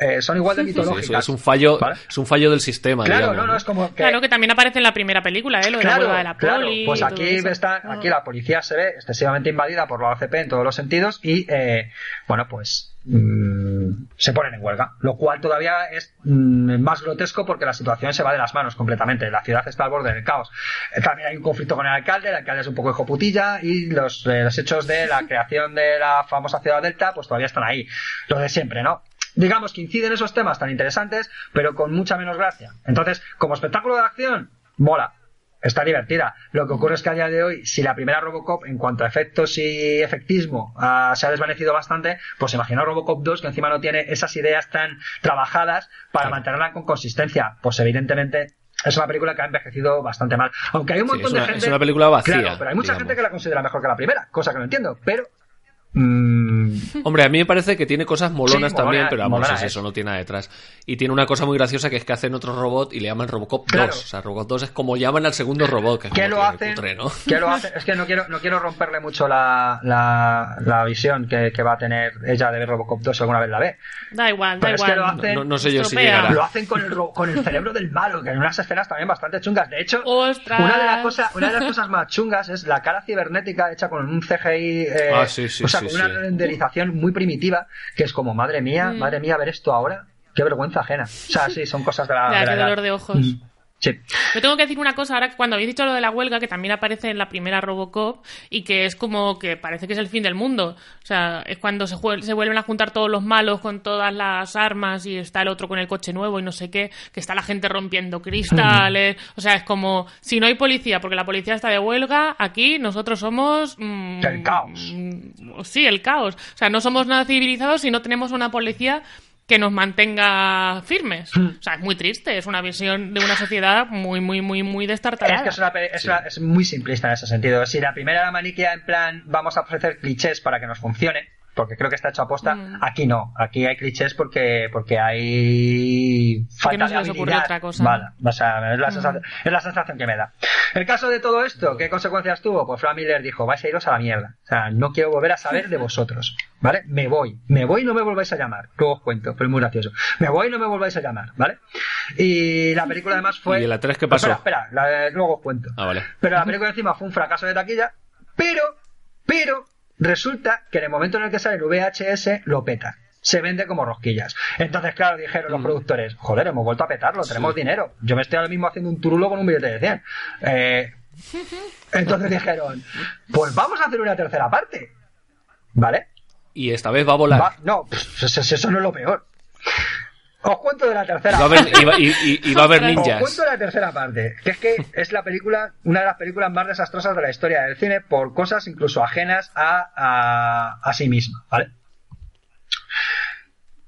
Eh, son igual de Sí, mitológicas. es un fallo, ¿Vale? es un fallo del sistema, Claro, digamos, no, no, es como que... Claro, que también aparece en la primera película, ¿eh? Lo de la huelga de la claro, poli. pues y todo aquí está, aquí la policía se ve excesivamente invadida por la OCP en todos los sentidos y eh, bueno pues mm, se ponen en huelga, lo cual todavía es mm, más grotesco porque la situación se va de las manos completamente, la ciudad está al borde del caos. Eh, También hay un conflicto con el alcalde, el alcalde es un poco hijo putilla y los, eh, los hechos de la creación de la famosa ciudad delta pues todavía están ahí, lo de siempre, ¿no? Digamos que inciden esos temas tan interesantes, pero con mucha menos gracia. Entonces, como espectáculo de acción, mola. Está divertida. Lo que ocurre es que a día de hoy, si la primera Robocop, en cuanto a efectos y efectismo, ah, se ha desvanecido bastante, pues imagina Robocop 2, que encima no tiene esas ideas tan trabajadas para Claro. mantenerla con consistencia. Pues evidentemente es una película que ha envejecido bastante mal. Aunque hay un Sí, montón de gente. es una película vacía, Claro, pero hay mucha digamos. gente que la considera mejor que la primera, cosa que no entiendo. Pero. Mm, Hombre, a mí me parece que tiene cosas molonas Sí, también, molona- pero vamos, molona es es. eso, no tiene nada detrás. Y tiene una cosa muy graciosa que es que hacen otro robot y le llaman Robocop Claro. 2. O sea, Robocop 2 es como llaman al segundo robot, que es ¿Qué como lo que hacen? cutre, ¿no? ¿Qué lo hacen? Es que no quiero, no quiero romperle mucho la, la, la visión que, que va a tener ella de ver Robocop 2 si alguna vez la ve. Da igual, da Pero es igual. que lo hacen- No, no sé yo si llegará. Lo hacen con el, con el cerebro del malo, que en unas escenas también bastante chungas. De hecho, ¡Ostras! una de, las cosas, una de las cosas más chungas es la cara cibernética hecha con un CGI, eh, Ah, sí, sí, o sea, sí, con una sí. renderización muy primitiva, que es como, madre mía, Mm. madre mía, ver esto ahora. Qué vergüenza ajena. O sea, sí, son cosas de la. Ya, de la qué edad. dolor de ojos. Mm. Sí. Yo tengo que decir una cosa ahora que cuando habéis dicho lo de la huelga, que también aparece en la primera Robocop y que es como que parece que es el fin del mundo. O sea, es cuando se, se vuelven a juntar todos los malos con todas las armas y está el otro con el coche nuevo y no sé qué, que está la gente rompiendo cristales. O sea, es como si no hay policía, porque la policía está de huelga, aquí nosotros somos. mm, El caos. mm, sí, el caos. O sea, no somos nada civilizados si no tenemos una policía que nos mantenga firmes. Hmm. O sea, es muy triste, es una visión de una sociedad muy, muy, muy, muy destartalada. Es que es, una pe- es, una- es muy simplista en ese sentido. Si la primera era maniquea en plan, vamos a ofrecer clichés para que nos funcione, porque creo que está hecho a posta. Mm. Aquí no, aquí hay clichés porque, porque hay Porque no falta se de habilidad. otra cosa. Vale, o sea, es, la Mm. sensación, es la sensación que me da. El caso de todo esto, ¿qué consecuencias tuvo? Pues Frank Miller dijo, vais a iros a la mierda. O sea, no quiero volver a saber de vosotros. ¿Vale? Me voy. Me voy y no me volváis a llamar. Luego os cuento, pero es muy gracioso. Me voy y no me volváis a llamar, ¿vale? Y la película además fue... ¿Y la tres qué pasó? Espera, espera, la- luego os cuento. Ah, vale. Pero la película encima fue un fracaso de taquilla, pero, pero, resulta que en el momento en el que sale el VHS lo peta. Se vende como rosquillas. Entonces, claro, dijeron los productores, joder, hemos vuelto a petarlo, tenemos dinero. Yo me estoy ahora mismo haciendo un turulo con un billete de 100. Eh, entonces dijeron, pues vamos a hacer una tercera parte. ¿Vale? Y esta vez va a volar. Va- no, pues, eso no es lo peor. Os cuento de la tercera Y va a a haber os ninjas. cuento la tercera parte, que es que es la película, una de las películas más desastrosas de la historia del cine por cosas incluso ajenas a, a, a sí misma, ¿vale?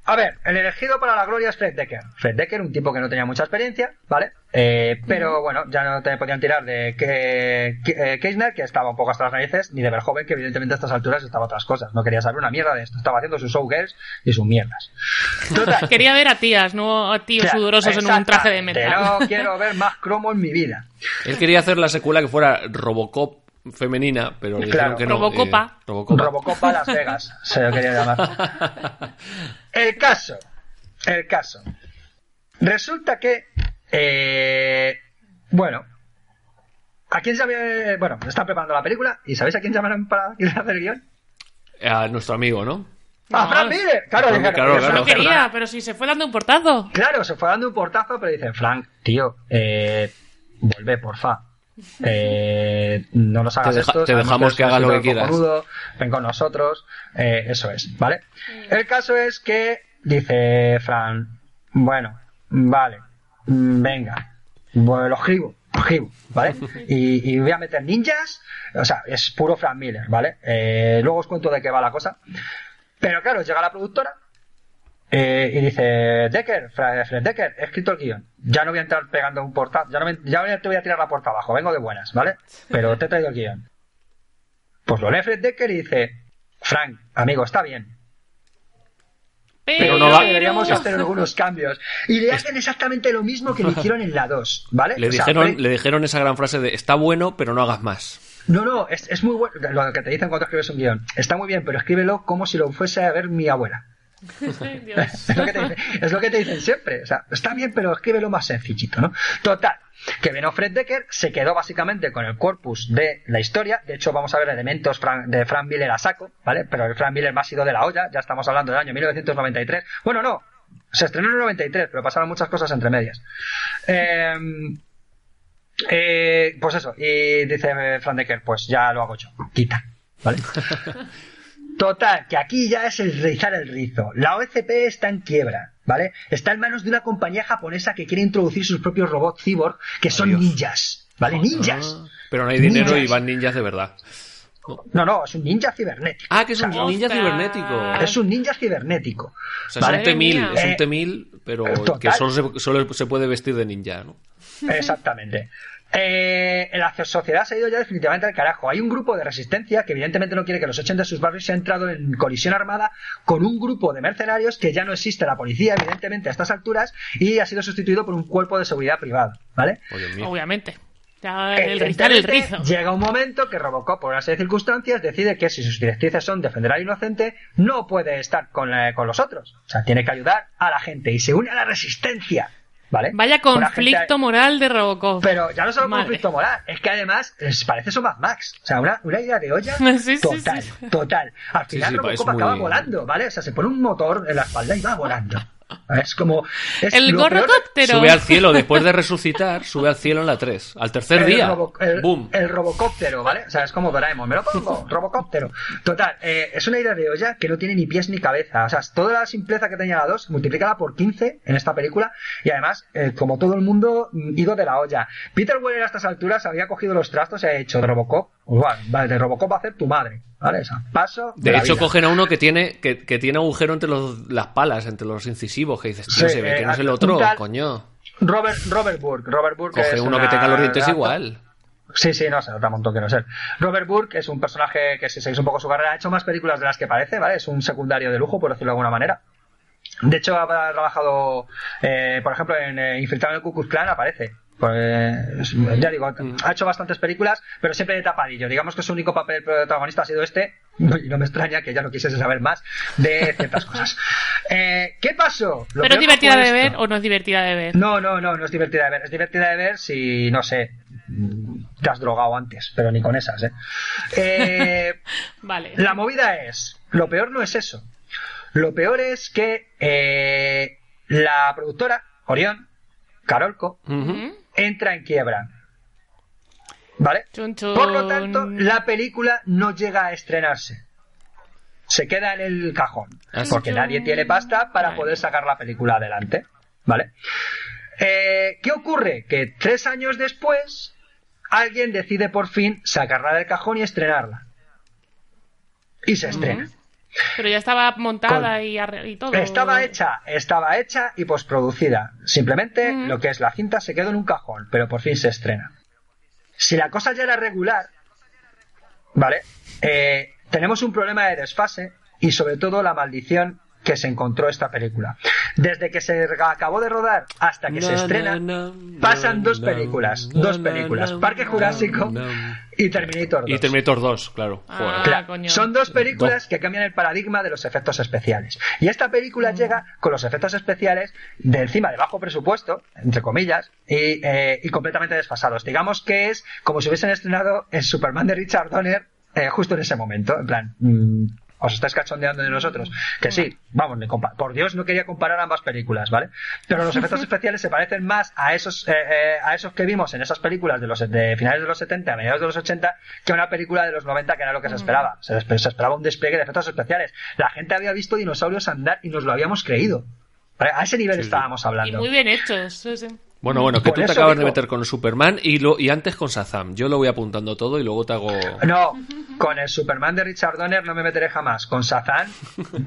A ver, el elegido para la gloria es Fred Decker. Fred Decker, un tipo que no tenía mucha experiencia, ¿vale? Eh, pero bueno, ya no te podían tirar de que, que- eh, Keisner, que estaba un poco hasta las narices, ni de Verhoeven, que evidentemente a estas alturas estaba otras cosas. No quería saber una mierda de esto. Estaba haciendo sus showgirls y sus mierdas. Total, Quería ver a tías, no a tíos Claro, sudorosos en un traje de metal. No quiero ver más cromo en mi vida. Él quería hacer la secuela que fuera Robocop femenina, pero le Claro. dijeron que no. Robocopa. eh, Robocopa. Robocopa Las Vegas, se lo quería llamar. El caso, el caso. Resulta que, eh, bueno, ¿a quién se había- Bueno, están preparando la película y ¿sabéis a quién llamaron para hacer el guion? A nuestro amigo, ¿no? ¡A No, Frank Miller! Claro, Claro, dijeron, claro, eso claro. No quería, pero si se fue dando un portazo. Claro, se fue dando un portazo, pero dicen, Frank, tío, eh, vuelve, porfa. Eh, no nos hagas Te deja- esto. te dejamos que un hagas lo que quieras. cojonudo, ven con nosotros. eh, eso es, ¿vale? El caso es que dice Frank, bueno, vale, venga, bueno, lo escribo, lo escribo, ¿vale? Y, y voy a meter ninjas, o sea, es puro Frank Miller, ¿vale? Eh, luego os cuento de qué va la cosa. Pero claro, llega la productora eh, y dice, Decker, Fred, Decker, he escrito el guion. Ya no voy a entrar pegando un portazo, ya no, me- ya te voy a tirar la puerta abajo, vengo de buenas, ¿vale? Pero te he traído el guion. Pues lo lee Fred Decker y dice, Frank, amigo, está bien. Pero no va- Deberíamos hacer algunos cambios. Y le hacen exactamente lo mismo que le hicieron en la 2, ¿vale? Le O dijeron, le dijeron esa gran frase de está bueno, pero no hagas más. No, no, es, es muy bueno. Lo que te dicen cuando escribes un guion. Está muy bien, pero escríbelo como si lo fuese a ver mi abuela. Ay, Dios. Es lo, que te dicen, es lo que te dicen siempre. O sea, está bien, pero escríbelo más sencillito, ¿no? Total. Que vino Fred Decker, se quedó básicamente con el corpus de la historia. De hecho, vamos a ver elementos de Frank Miller a saco, ¿vale? Pero el Frank Miller más ha ido de la olla. Ya estamos hablando del año 1993. Bueno, no. Se estrenó en el 93, pero pasaron muchas cosas entre medias. Eh, eh, pues eso. Y dice Frank Decker, pues ya lo hago yo. Quita. ¿Vale? Total, que aquí ya es el rizar el rizo. La OCP está en quiebra, ¿vale? Está en manos de una compañía japonesa que quiere introducir sus propios robots cyborg, que son Dios. ninjas, ¿vale? Ninjas. Ah, pero no hay dinero Ninjas. y van ninjas de verdad. No, no, es un ninja cibernético. Ah, que es un O sea, ninja ¡Ostras! cibernético. Es un ninja cibernético. O sea, ¿vale? es un T-1000, Madre es un mía. T-1000, pero Eh, total. que solo se, solo se puede vestir de ninja, ¿no? Exactamente. Eh, la sociedad se ha ido ya definitivamente al carajo. Hay un grupo de resistencia que evidentemente no quiere que los echen de sus barrios y ha entrado en colisión armada con un grupo de mercenarios que ya no existe la policía, evidentemente, a estas alturas, y ha sido sustituido por un cuerpo de seguridad privado, ¿vale? Obviamente. El el rizo. Llega un momento que Robocop, por una serie de circunstancias, decide que si sus directrices son defender al inocente, no puede estar con, eh, con los otros. O sea, tiene que ayudar a la gente y se une a la resistencia. ¿Vale? Vaya conflicto gente- moral de Robocop. Pero ya no solo Madre. conflicto moral, es que además les parece eso Mad Max. O sea, una, una idea de olla Sí, sí, total, sí. total. Al final sí, Robocop es muy- acaba volando, ¿vale? O sea, se pone un motor en la espalda y va volando. Es como... es El gorrocóptero. Sube al cielo después de resucitar, sube al cielo en la 3. Al tercer el día, robo- el, boom. el robocóptero, ¿vale? O sea, es como Doraemon, me lo pongo, robocóptero. Total, eh, es una idea de olla que no tiene ni pies ni cabeza. O sea, toda la simpleza que tenía la 2, multiplicada por 15 en esta película, y además, eh, como todo el mundo, mm, ido de la olla. Peter Weller a estas alturas había cogido los trastos y ha hecho de Robocop, igual, vale, de Robocop va a hacer tu madre, ¿vale? O sea, paso. De hecho, cogen a uno que tiene, que, que tiene agujero entre los, las palas, entre los incisivos, que dices, tío, Sí, se ve eh, que no es el otro, tal- coño. Robert, Robert Burke, Robert Burke Coge es uno que tenga los dientes igual. Sí, sí, no, se nota un montón que no es él. Robert Burke es un personaje que, si seguís un poco su carrera, ha hecho más películas de las que parece, ¿vale? Es un secundario de lujo, por decirlo de alguna manera. De hecho, ha trabajado, eh, por ejemplo, en eh, Infiltrado en el Ku Klux Klan aparece. Pues, ya digo, ha hecho bastantes películas, pero siempre de tapadillo. Digamos que su único papel protagonista ha sido este, y no me extraña que ya no quisiese saber más de ciertas cosas. Eh, ¿Qué pasó? Lo ¿Pero es divertida de esto. ver o no es divertida de ver? No, no, no, no es divertida de ver. Es divertida de ver si, no sé, te has drogado antes, pero ni con esas, ¿eh? Eh, Vale. la movida es, lo peor no es eso. Lo peor es que eh, la productora, Orión, Carolco. Entra en quiebra. ¿Vale? Chun, chun. Por lo tanto, la película no llega a estrenarse. Se queda en el cajón. Porque nadie tiene pasta para poder sacar la película adelante. ¿Vale? Eh, ¿Qué ocurre? Que tres años después, alguien decide por fin sacarla del cajón y estrenarla. Y se estrena. Pero ya estaba montada Con- y, arre- y todo. Estaba hecha, estaba hecha y postproducida. Simplemente Mm. lo que es la cinta se quedó en un cajón, pero por fin se estrena. Si la cosa ya era regular, ¿vale? Eh, tenemos un problema de desfase y sobre todo la maldición que se encontró esta película. Desde que se acabó de rodar hasta que se Na, estrena, na, na, pasan dos películas, dos películas, Parque Jurásico y Terminator 2. Y Terminator 2, claro. Ah. Claro, coño. son dos películas que cambian el paradigma de los efectos especiales. Y esta película llega con los efectos especiales de encima de bajo presupuesto, entre comillas, y, eh, y completamente desfasados. Digamos que es como si hubiesen estrenado el Superman de Richard Donner eh, justo en ese momento. En plan, mm, os estáis cachondeando de nosotros. Que sí, vamos, por Dios no quería comparar ambas películas, ¿vale? Pero los efectos especiales se parecen más a esos, eh, eh, a esos que vimos en esas películas de los de finales de los 70, a mediados de los 80, que una película de los 90 que era lo que se esperaba. Se, espe- se esperaba un despliegue de efectos especiales. La gente había visto dinosaurios andar y nos lo habíamos creído. ¿Vale? A ese nivel Sí, estábamos Y hablando. muy bien hechos. sí, sí. Bueno, bueno, que tú te acabas de meter con Superman y, lo, y antes con Shazam. Yo lo voy apuntando todo y luego te hago... No, con el Superman de Richard Donner no me meteré jamás. Con Sazan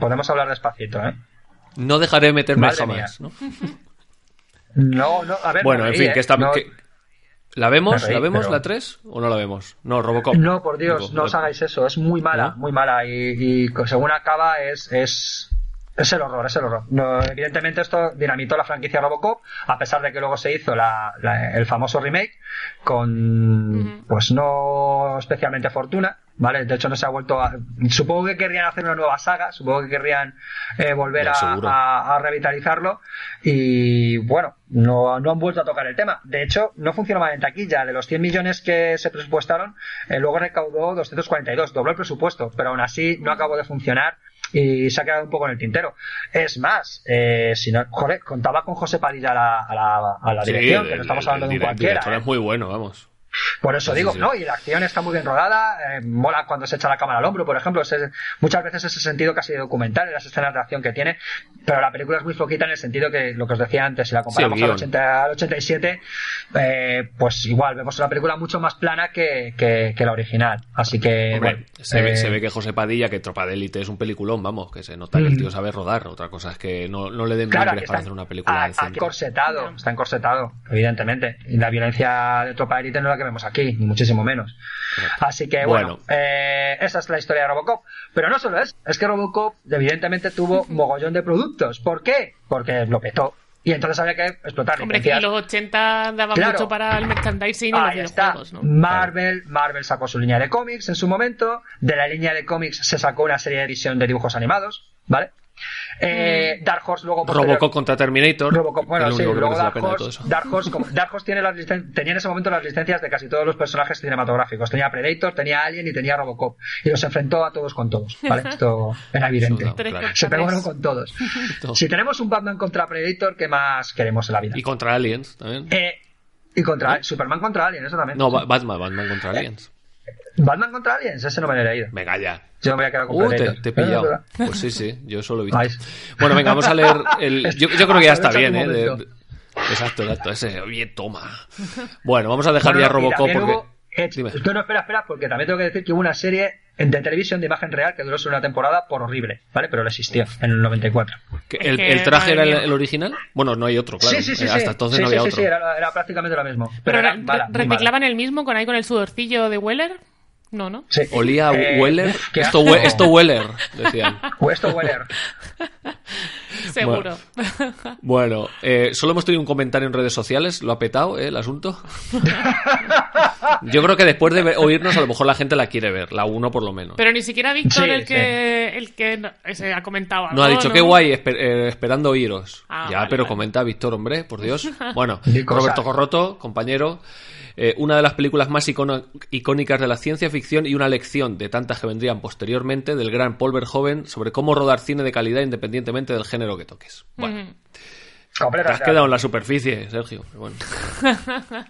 podemos hablar despacito, ¿eh? No dejaré de meterme Madre jamás. mía. ¿no? No, no, a ver. Bueno, en reí, fin, ¿eh? que está... No- que- ¿La vemos? Reí, ¿La vemos pero- la 3 o no la vemos? No, Robocop. No, por Dios, no os hagáis eso. Es muy mala, ¿No? muy mala. Y, y según acaba, es, es, es el horror, es el horror. No, evidentemente, esto dinamitó la franquicia Robocop, a pesar de que luego se hizo la, la- el famoso remake con, pues no especialmente fortuna. ¿Vale? De hecho, no se ha vuelto a. Supongo que querrían hacer una nueva saga, supongo que querrían eh, volver a, seguro. a- a revitalizarlo. Y bueno, no, no han vuelto a tocar el tema. De hecho, no funciona mal en taquilla. De los 100 millones que se presupuestaron, eh, luego recaudó 242, dobló el presupuesto, pero aún así no acabó de funcionar y se ha quedado un poco en el tintero. Es más, eh, si no, joder, contaba con José Padilla a la, a la, a la Sí, dirección, el- que no estamos hablando el de un cualquiera. director ¿eh? es muy bueno, vamos. Por eso Sí, digo, sí. ¿no? Y la acción está muy bien rodada, eh, mola cuando se echa la cámara al hombro, por ejemplo. muchas veces ese sentido casi documental en las escenas de acción que tiene, pero la película es muy flojita en el sentido que lo que os decía antes, si la comparamos Sí, al, guion. 80, al 87, eh, pues igual vemos una película mucho más plana que, que- que la original. Así que, Hombre, bueno, se, ve, eh, se ve que José Padilla, que Tropa de Élite es un peliculón, vamos, que se nota que el Mm. tío sabe rodar. Otra cosa es que no, no le den Claro, para está, hacer una película decente. aquí encorsetado, está encorsetado, evidentemente. Y la violencia de tropa de élite no es la que vemos aquí, ni muchísimo menos. Así que bueno, Bueno. eh, esa es la historia de Robocop. Pero no solo es, es que Robocop evidentemente tuvo mogollón de productos. ¿Por qué? Porque lo petó. Y entonces había que explotar Hombre, que en los 80 daban Claro. mucho para el merchandising y los Ahí está. videojuegos, ¿no? Marvel, Marvel sacó su línea de cómics en su momento. De la línea de cómics se sacó una serie de edición de dibujos animados, ¿vale? Eh, Dark Horse luego posterior- Robocop contra Terminator. Robocop, bueno, sí, luego Dark Horse. Dark Horse, como- Dark Horse tiene las licen- tenía en ese momento las licencias de casi todos los personajes cinematográficos. Tenía Predator, tenía Alien y tenía Robocop. Y los enfrentó a todos con todos, ¿vale? Esto era evidente. Claro. Se pegaron con todos. Todo. Si tenemos un Batman contra Predator, ¿qué más queremos en la vida? Y contra Aliens también. Eh, y contra Superman contra Alien, eso también. No, Ba- Batman, Batman contra Aliens. Batman contra Aliens, ese no me lo he leído. Venga ya. Yo me voy a quedar con Uh, te, he pillado. Pues sí, sí, yo solo he visto. Bueno, venga, vamos a leer el. Yo, yo creo que ya está bien, ¿eh? De- exacto, exacto. Ese, oye, toma. Bueno, vamos a dejar Bueno, ya Robocop porque. hubo- eh, Dime. no, no, espera, espera, porque también tengo que decir que hubo una serie en- de televisión de imagen real que duró solo una temporada por horrible, ¿vale? Pero lo existió en el 94. ¿Que Es ¿El, el traje era el, original? Bueno, no hay otro, claro. sí, sí, sí. Eh, sí. Hasta entonces Sí, no sí, había sí, otro. sí, era, era prácticamente lo mismo. Pero, Pero era re- mala, muy reciclaban el mismo con ahí con el sudorcillo de Weller. No, ¿no? Sí. Olía a Eh, Weller. qué Esto, esto Weller, decían. O esto Weller. Seguro. Bueno, eh, solo hemos tenido un comentario en redes sociales, lo ha petado ¿eh, el asunto. Yo creo que después de ver- oírnos, a lo mejor la gente la quiere ver, la uno por lo menos. Pero ni siquiera Víctor Sí, el que el que no- ese ha comentado algo. No ha dicho qué guay, esper- eh, esperando oíros. Ah, ya, vale, pero vale. comenta Víctor, hombre, por Dios. Bueno. Roberto Corroto, compañero. Eh, una de las películas más icono- icónicas de la ciencia ficción y una lección de tantas que vendrían posteriormente del gran Paul Verhoeven sobre cómo rodar cine de calidad independientemente del género que toques. Bueno, te has quedado en la superficie, Sergio. Bueno.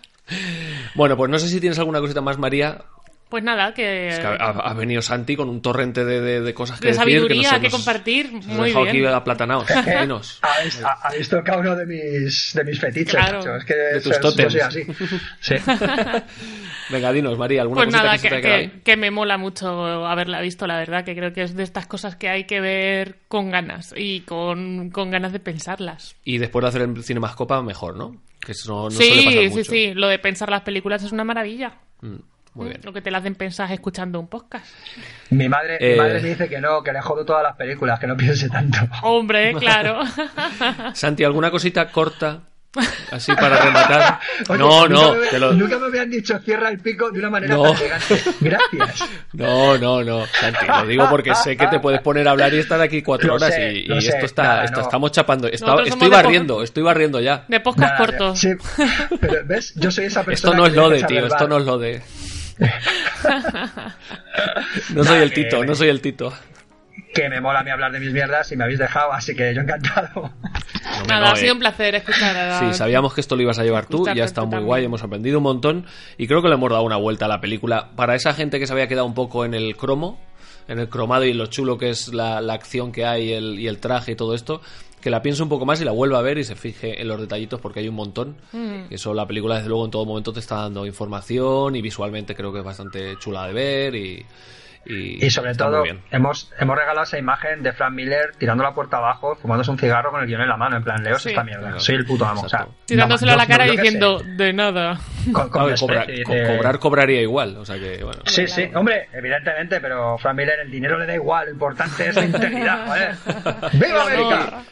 bueno, pues no sé si tienes alguna cosita más, María. Pues nada, que, Es que ha, ha- venido Santi con un torrente de, de- de cosas que de decir. sabiduría nos- que nos- compartir. nos Muy dejado bien. aquí aplatanados. Dinos. Habéis, ha- habéis tocado uno de mis, de mis fetiches, Claro. macho. Es que De tus tótems. yo soy así. Sí. Venga, dinos, María, ¿alguna Pues cosita nada, que se que, te ha quedado que- ahí? que me mola mucho haberla visto, la verdad, que creo que es de estas cosas que hay que ver con ganas y con, con ganas de pensarlas. Y después de hacer el Cinemascopa, mejor, ¿no? Que eso no, no suele sí, pasar sí, mucho. sí, lo de pensar las películas es una maravilla. Mm, muy bien. Lo que te la hacen pensar escuchando un podcast. Mi madre, Eh. mi madre me dice que no, que le jodo todas las películas, que no piense tanto. Hombre, claro. Santi, ¿alguna cosita corta? Así para rematar. Oye, no, no, nunca me, te lo- nunca me habían dicho cierra el pico de una manera No. tan elegante. Gracias. no, no, no, Santi, lo digo porque sé que te puedes poner a hablar y estar aquí cuatro Lo horas sé, y, lo y sé. esto está, Nada, esto no. estamos chapando. Está- estoy de barriendo, estoy barriendo ya. De podcast cortos. sí. Pero, ¿ves? Yo soy esa persona Esto no es lode, que tío, esto no es lode. No soy el Tito, no soy el Tito. Que me mola a mí hablar de mis mierdas y me habéis dejado, así que yo encantado. No, Nada, no, ha sido un placer escuchar a... Sí, sabíamos que esto lo ibas a llevar tú y ha estado muy también. guay, hemos aprendido un montón y creo que le hemos dado una vuelta a la película. Para esa gente que se había quedado un poco en el cromo, en el cromado y lo chulo que es la, la acción que hay el- y el traje y todo esto, que la piense un poco más y la vuelva a ver y se fije en los detallitos porque hay un montón. Mm. Eso la película desde luego en todo momento te está dando información y visualmente creo que es bastante chula de ver y... Y, Y sobre todo, hemos, hemos regalado esa imagen de Frank Miller tirando la puerta abajo, fumándose un cigarro con el guion en la mano, en plan, leos Sí. esta mierda. Claro. Soy el puto amo. O sea. Tirándoselo no, a la yo- cara yo y qué diciendo, de nada. Con- respeto cobrar, cobraría igual, o sea que bueno. Sí, sí, hombre, evidentemente, pero Frank Miller el dinero le da igual, lo importante es la integridad, joder. ¡Viva América!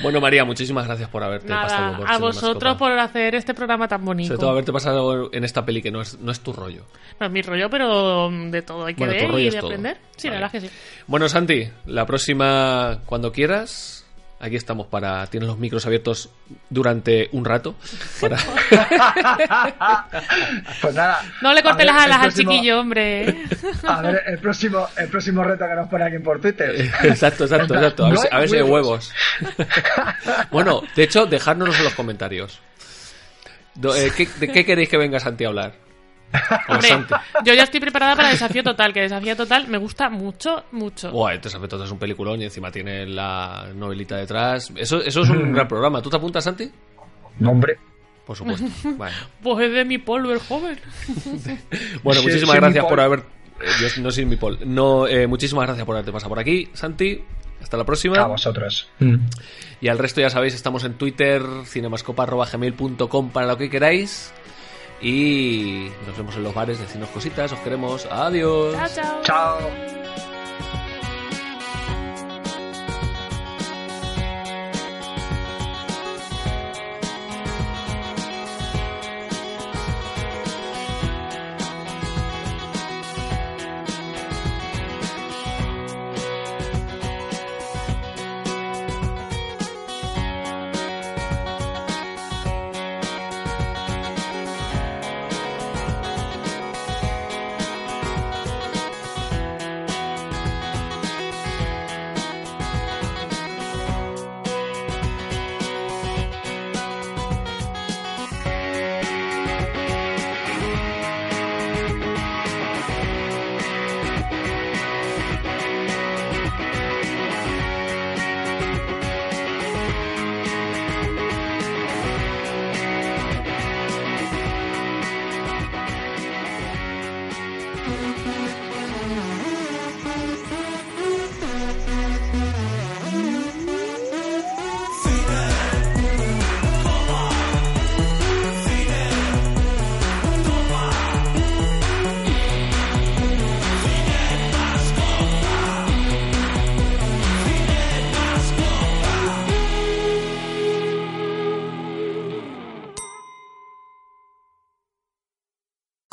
Bueno, María, muchísimas gracias por haberte Nada, pasado por a vosotros por hacer este programa tan bonito. Sobre todo haberte pasado en esta peli que no es, no es tu rollo. No es mi rollo, pero mm, de todo hay que Bueno, ver y de aprender. Sí, Vale. la verdad es que sí. Bueno, Santi, la próxima, cuando quieras, aquí estamos para... Tienes los micros abiertos durante un rato. Para... Pues nada. No le cortes las alas al chiquillo, hombre. A ver, el próximo, el próximo reto que nos pone aquí por Twitter. exacto, exacto, exacto. A ver, No si, hay a ver si hay huevos. bueno, de hecho, dejárnoslos en los comentarios. Do- eh, ¿qué, ¿De qué queréis que venga Santi a hablar? Hombre, yo ya estoy preparada para Desafío Total, que Desafío Total me gusta mucho, mucho. Buah, este Desafío es un peliculón y encima tiene la novelita detrás. Eso, eso es un gran programa. ¿Tú te apuntas, Santi? No, hombre. Por supuesto. Vale. Pues es de mi polvo el joven. Bueno, Sí, muchísimas sí, gracias por haber. eh, yo no soy mi Paul. No, eh, muchísimas gracias por haberte pasado por aquí, Santi. Hasta la A próxima. vosotros. Y al resto ya sabéis, estamos en Twitter, cinemascopa.gmail.com para lo que queráis. Y nos vemos en los bares, decirnos cositas, os queremos. Adiós. Chao, chao. Chao.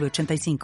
906985.